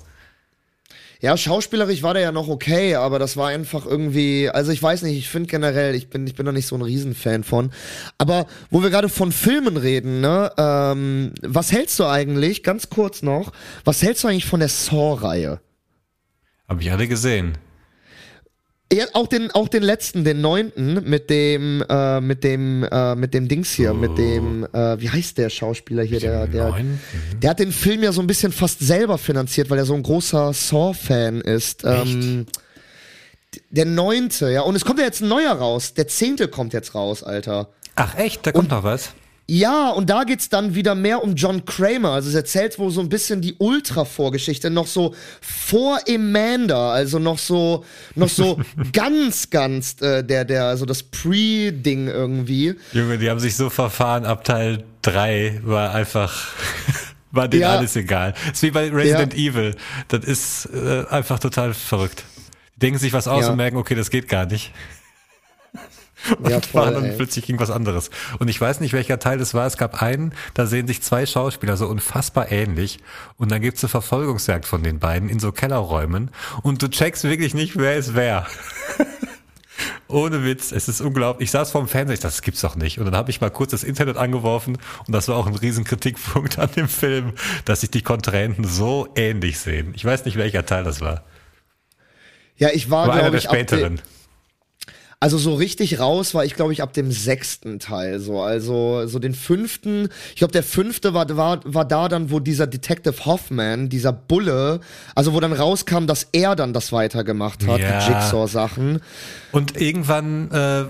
Ja, schauspielerisch war der ja noch okay, aber das war einfach irgendwie, also ich weiß nicht, ich finde generell, ich bin, ich bin da nicht so ein Riesenfan von. Aber wo wir gerade von Filmen reden, ne, ähm, was hältst du eigentlich, ganz kurz noch, was hältst du eigentlich von der Saw-Reihe? Habe ich alle gesehen. Ja, auch den, auch den letzten, den neunten, mit dem, äh, mit dem, äh, mit dem Dings hier, mit dem, äh, wie heißt der Schauspieler hier, der, der, Neun? der hat den Film ja so ein bisschen fast selber finanziert, weil er so ein großer Saw-Fan ist. Ähm, der neunte, ja, und es kommt ja jetzt ein neuer raus. Der zehnte kommt jetzt raus, Alter. Ach echt, da kommt noch was. Ja, und da geht's dann wieder mehr um John Kramer. Also es erzählt wohl so ein bisschen die Ultra-Vorgeschichte, noch so vor Amanda, also noch so, noch so ganz, ganz äh, der, der, also das Pre-Ding irgendwie. Junge, die haben sich so verfahren, ab Teil 3 war einfach, war denen Ja. alles egal. ist wie bei Resident Ja. Evil. Das ist äh, einfach total verrückt. Die denken sich was aus Ja. und merken, okay, das geht gar nicht. Und Ja, voll, fahren dann ey. plötzlich gegen was anderes. Und ich weiß nicht, welcher Teil das war. Es gab einen, da sehen sich zwei Schauspieler so unfassbar ähnlich. Und dann gibt's eine Verfolgungsjagd von den beiden in so Kellerräumen. Und du checkst wirklich nicht, wer ist wer. Ohne Witz, es ist unglaublich. Ich saß vorm Fernseher, ich dachte, das gibt's doch nicht. Und dann habe ich mal kurz das Internet angeworfen und das war auch ein riesen Kritikpunkt an dem Film, dass sich die Kontrahenten so ähnlich sehen. Ich weiß nicht, welcher Teil das war. Ja, ich war, Aber einer glaube der ich, ab späteren. Also so richtig raus war ich, glaube ich, ab dem sechsten Teil so. Also so den fünften, ich glaube, der fünfte war, war, war da dann, wo dieser Detective Hoffman, dieser Bulle, also wo dann rauskam, dass er dann das weitergemacht hat, Ja. die Jigsaw-Sachen. Und irgendwann äh,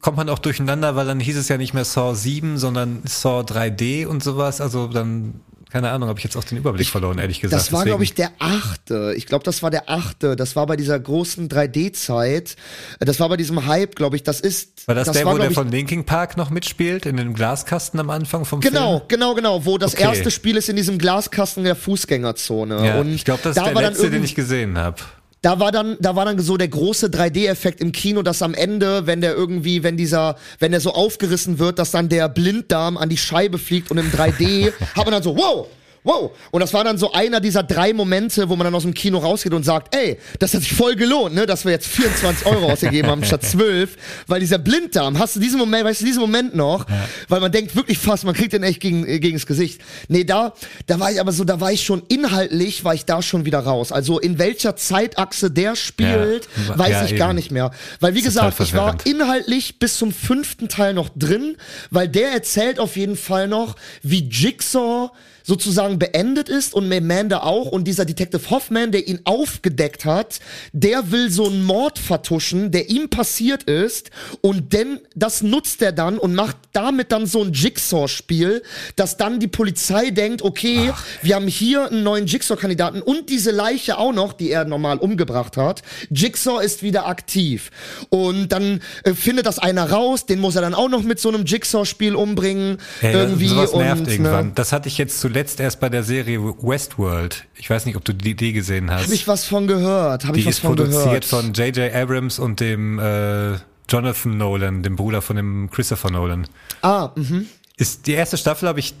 kommt man auch durcheinander, weil dann hieß es ja nicht mehr Saw 7, sondern Saw 3D und sowas. Also dann, keine Ahnung, habe ich jetzt auch den Überblick verloren, ehrlich gesagt. Das war, glaube ich, der achte. Ich glaube, das war der achte. Das war bei dieser großen 3D-Zeit. Das war bei diesem Hype, glaube ich. Das ist. War das, der, wo glaub der ich, von Linkin Park noch mitspielt, in dem Glaskasten am Anfang vom Genau, Film? genau, genau, wo das Okay. erste Spiel ist in diesem Glaskasten der Fußgängerzone. Ja, und ich glaube, das ist da der war letzte, den ich gesehen habe. Da war dann, da war dann so der große 3D-Effekt im Kino, dass am Ende, wenn der irgendwie, wenn dieser, wenn der so aufgerissen wird, dass dann der Blinddarm an die Scheibe fliegt und im 3D hat man dann so, wow, wow. Und das war dann so einer dieser drei Momente, wo man dann aus dem Kino rausgeht und sagt, ey, das hat sich voll gelohnt, ne, dass wir jetzt 24 Euro ausgegeben haben statt 12, weil dieser Blinddarm, hast du diesen Moment, weißt du diesen Moment noch, weil man denkt wirklich fast, man kriegt den echt gegen, äh, gegens Gesicht. Nee, da, da war ich aber so, da war ich schon inhaltlich, war ich da schon wieder raus. Also in welcher Zeitachse der spielt, Ja. weiß Ja, ich gar eben. nicht mehr. Weil wie total gesagt, ich war inhaltlich bis zum fünften Teil noch drin, weil der erzählt auf jeden Fall noch, wie Jigsaw sozusagen beendet ist und Amanda auch und dieser Detective Hoffman, der ihn aufgedeckt hat, der will so einen Mord vertuschen, der ihm passiert ist und denn das nutzt er dann und macht damit dann so ein Jigsaw-Spiel, dass dann die Polizei denkt, okay, wir haben hier einen neuen Jigsaw-Kandidaten und diese Leiche auch noch, die er normal umgebracht hat. Jigsaw ist wieder aktiv und dann äh, findet das einer raus, den muss er dann auch noch mit so einem Jigsaw-Spiel umbringen Ey, irgendwie sowas nervt und irgendwann. ne, Das hatte ich jetzt zuletzt erst bei der Serie Westworld. Ich weiß nicht, ob du die, die gesehen hast. Habe ich was von gehört? Habe ich die was ist von produziert gehört? von J.J. Abrams und dem äh, Jonathan Nolan, dem Bruder von dem Christopher Nolan. ah, mhm. Ist die erste Staffel habe ich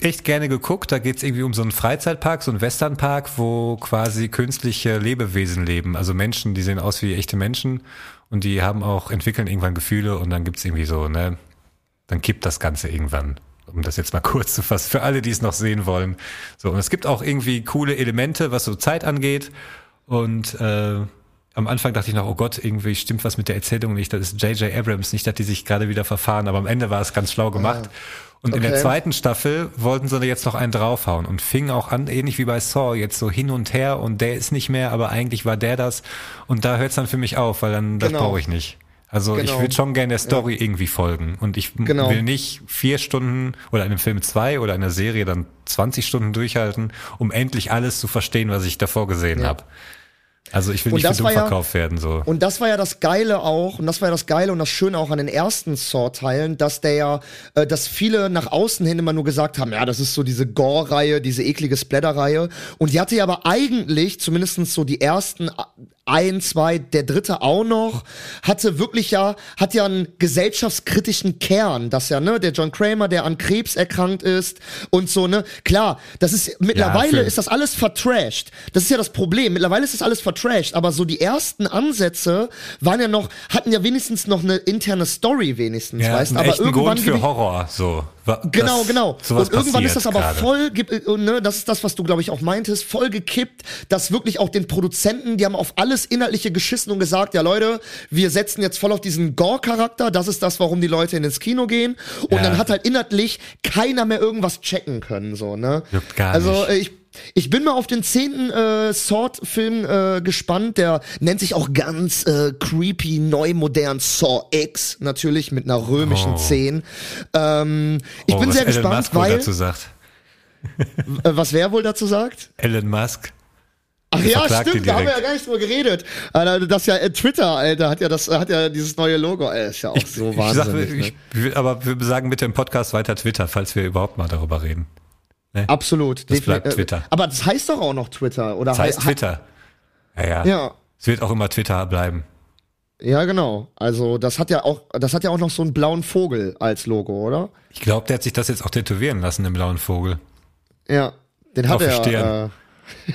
echt gerne geguckt. Da geht's irgendwie um so einen Freizeitpark, so einen Westernpark, wo quasi künstliche Lebewesen leben. Also Menschen, die sehen aus wie echte Menschen und die haben auch, entwickeln irgendwann Gefühle und dann gibt's irgendwie so, ne, dann kippt das Ganze irgendwann. Um das jetzt mal kurz zu fassen, für alle, die es noch sehen wollen. So, und es gibt auch irgendwie coole Elemente, was so Zeit angeht. Und äh, am Anfang dachte ich noch, oh Gott, irgendwie stimmt was mit der Erzählung nicht. Das ist J.J. Abrams, nicht, dass die sich gerade wieder verfahren, aber am Ende war es ganz schlau gemacht. Und in der Okay. zweiten Staffel wollten sie jetzt noch einen draufhauen und fingen auch an, ähnlich wie bei Saw, jetzt so hin und her und der ist nicht mehr, aber eigentlich war der das. Und da hört es dann für mich auf, weil dann das Genau. brauche ich nicht. Also ich Genau. würde schon gerne der Story irgendwie folgen. Und ich Genau. will nicht vier Stunden oder in einem Film zwei oder in einer Serie dann 20 Stunden durchhalten, um endlich alles zu verstehen, was ich davor gesehen Ja. habe. Also ich will Und nicht für dumm ja- verkauft werden. So. Und das war ja das Geile auch, und das war ja das Geile und das Schöne auch an den ersten Saw-Teilen, dass der ja, äh, dass viele nach außen hin immer nur gesagt haben, ja, das ist so diese Gore-Reihe, diese eklige Splatter-Reihe. Und die hatte ja aber eigentlich, zumindestens so die ersten ein, zwei, der dritte auch noch, hatte wirklich ja, hat ja einen gesellschaftskritischen Kern, dass ja, ne, der John Kramer, der an Krebs erkrankt ist und so, ne, klar, das ist, mittlerweile für- ist das alles vertrashed. Das ist ja das Problem. Mittlerweile ist das alles vertrashed, aber so die ersten Ansätze waren ja noch, hatten ja wenigstens noch eine interne Story wenigstens, Ja, weißt aber irgendwann Grund für Horror. So. Genau, genau. Und irgendwann ist das aber gerade. voll, äh, ne, das ist das, was du, glaube ich, auch meintest, voll gekippt, dass wirklich auch den Produzenten, die haben auf alles Inhaltliche geschissen und gesagt, ja Leute, wir setzen jetzt voll auf diesen Gore-Charakter, das ist das, warum die Leute ins Kino gehen. Und Ja. dann hat halt inhaltlich keiner mehr irgendwas checken können, so, ne? Juckt gar also, nicht. äh, ich, Ich bin mal auf den zehnten äh, Sword-Film äh, gespannt. Der nennt sich auch ganz äh, creepy, neu, modern Saw X. Natürlich mit einer römischen Oh. 10. Ähm, ich Oh, bin was sehr Elon gespannt, Musk wohl weil. dazu sagt. Äh, was wer wohl dazu sagt? Elon Musk. Ach ja, stimmt, da haben wir ja gar nicht drüber geredet. Alter, das ja äh, Twitter, Alter, hat ja das, hat ja dieses neue Logo. Ey, ist ja auch so Ich sag, wahnsinnig. ich, ne? ich, aber wir sagen mit dem Podcast weiter Twitter, falls wir überhaupt mal darüber reden. Absolut. Das bleibt äh, Twitter. Aber das heißt doch auch noch Twitter, oder? Das heißt hei- Twitter. Ja, ja. Ja. Es wird auch immer Twitter bleiben. Ja, genau. Also das hat ja auch, das hat ja auch noch so einen blauen Vogel als Logo, oder? Ich glaube, der hat sich das jetzt auch tätowieren lassen, den blauen Vogel. Ja, den hat Auf er. Stirn. Äh,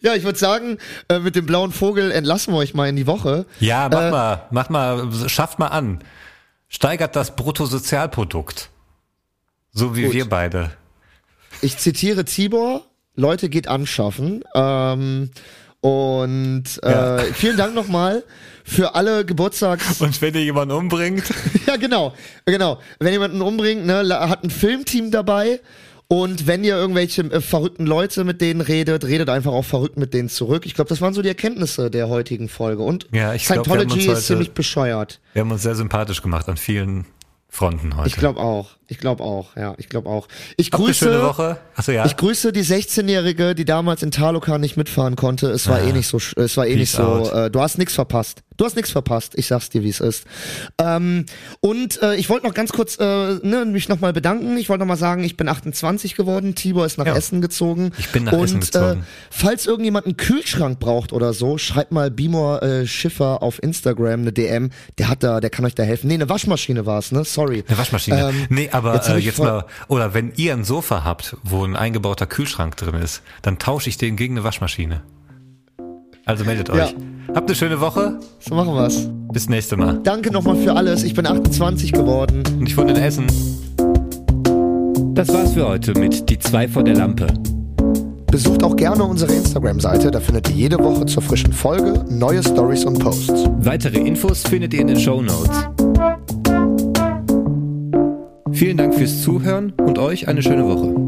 ja, ich würde sagen, äh, mit dem blauen Vogel entlassen wir euch mal in die Woche. Ja, mach Äh, mal, mach mal, schafft mal an. Steigert das Bruttosozialprodukt. So wie Gut. wir beide. Ich zitiere Tibor, Leute geht anschaffen. Ähm, und äh, Ja. vielen Dank nochmal für alle Geburtstags... Und wenn ihr jemanden umbringt, ja, genau, genau. Wenn jemanden umbringt, ne, hat ein Filmteam dabei. Und wenn ihr irgendwelche äh, verrückten Leute mit denen redet, redet einfach auch verrückt mit denen zurück. Ich glaube, das waren so die Erkenntnisse der heutigen Folge. Und Ja, ich glaub, Scientology uns heute- ist ziemlich bescheuert. wir haben uns sehr sympathisch gemacht an vielen Fronten heute. Ich glaube auch. Ich glaube auch. Ja, ich glaube auch. Ich Habt grüße. schöne Woche. Achso, ja. Ich grüße die 16-Jährige, die damals in Talokan nicht mitfahren konnte. Es war Ah. eh nicht so, es war eh nicht so. out. Äh, du hast nichts verpasst. Du hast nichts verpasst. Ich sag's dir, wie es ist. Ähm, und äh, ich wollte noch ganz kurz äh, ne, mich nochmal bedanken. Ich wollte noch mal sagen, ich bin 28 geworden. Tibor ist nach Ja. Essen gezogen. Ich bin nach und, Essen gezogen. Äh, falls irgendjemand einen Kühlschrank braucht oder so, schreibt mal Beamer äh, Schiffer auf Instagram eine DM. Der hat da, der kann euch da helfen. Nee, eine Waschmaschine war's, ne? Sorry. Eine Waschmaschine. Ähm, nee, aber jetzt äh, jetzt mal, oder wenn ihr ein Sofa habt, wo ein eingebauter Kühlschrank drin ist, dann tausche ich den gegen eine Waschmaschine. Also meldet Ja. euch. Habt eine schöne Woche. So machen wir's. Bis nächste Mal. Danke nochmal für alles. Ich bin 28 geworden. Und ich wohne in Essen. Das war's für heute mit Die zwei vor der Lampe. Besucht auch gerne unsere Instagram-Seite, da findet ihr jede Woche zur frischen Folge neue Stories und Posts. Weitere Infos findet ihr in den Show Notes. Vielen Dank fürs Zuhören und euch eine schöne Woche.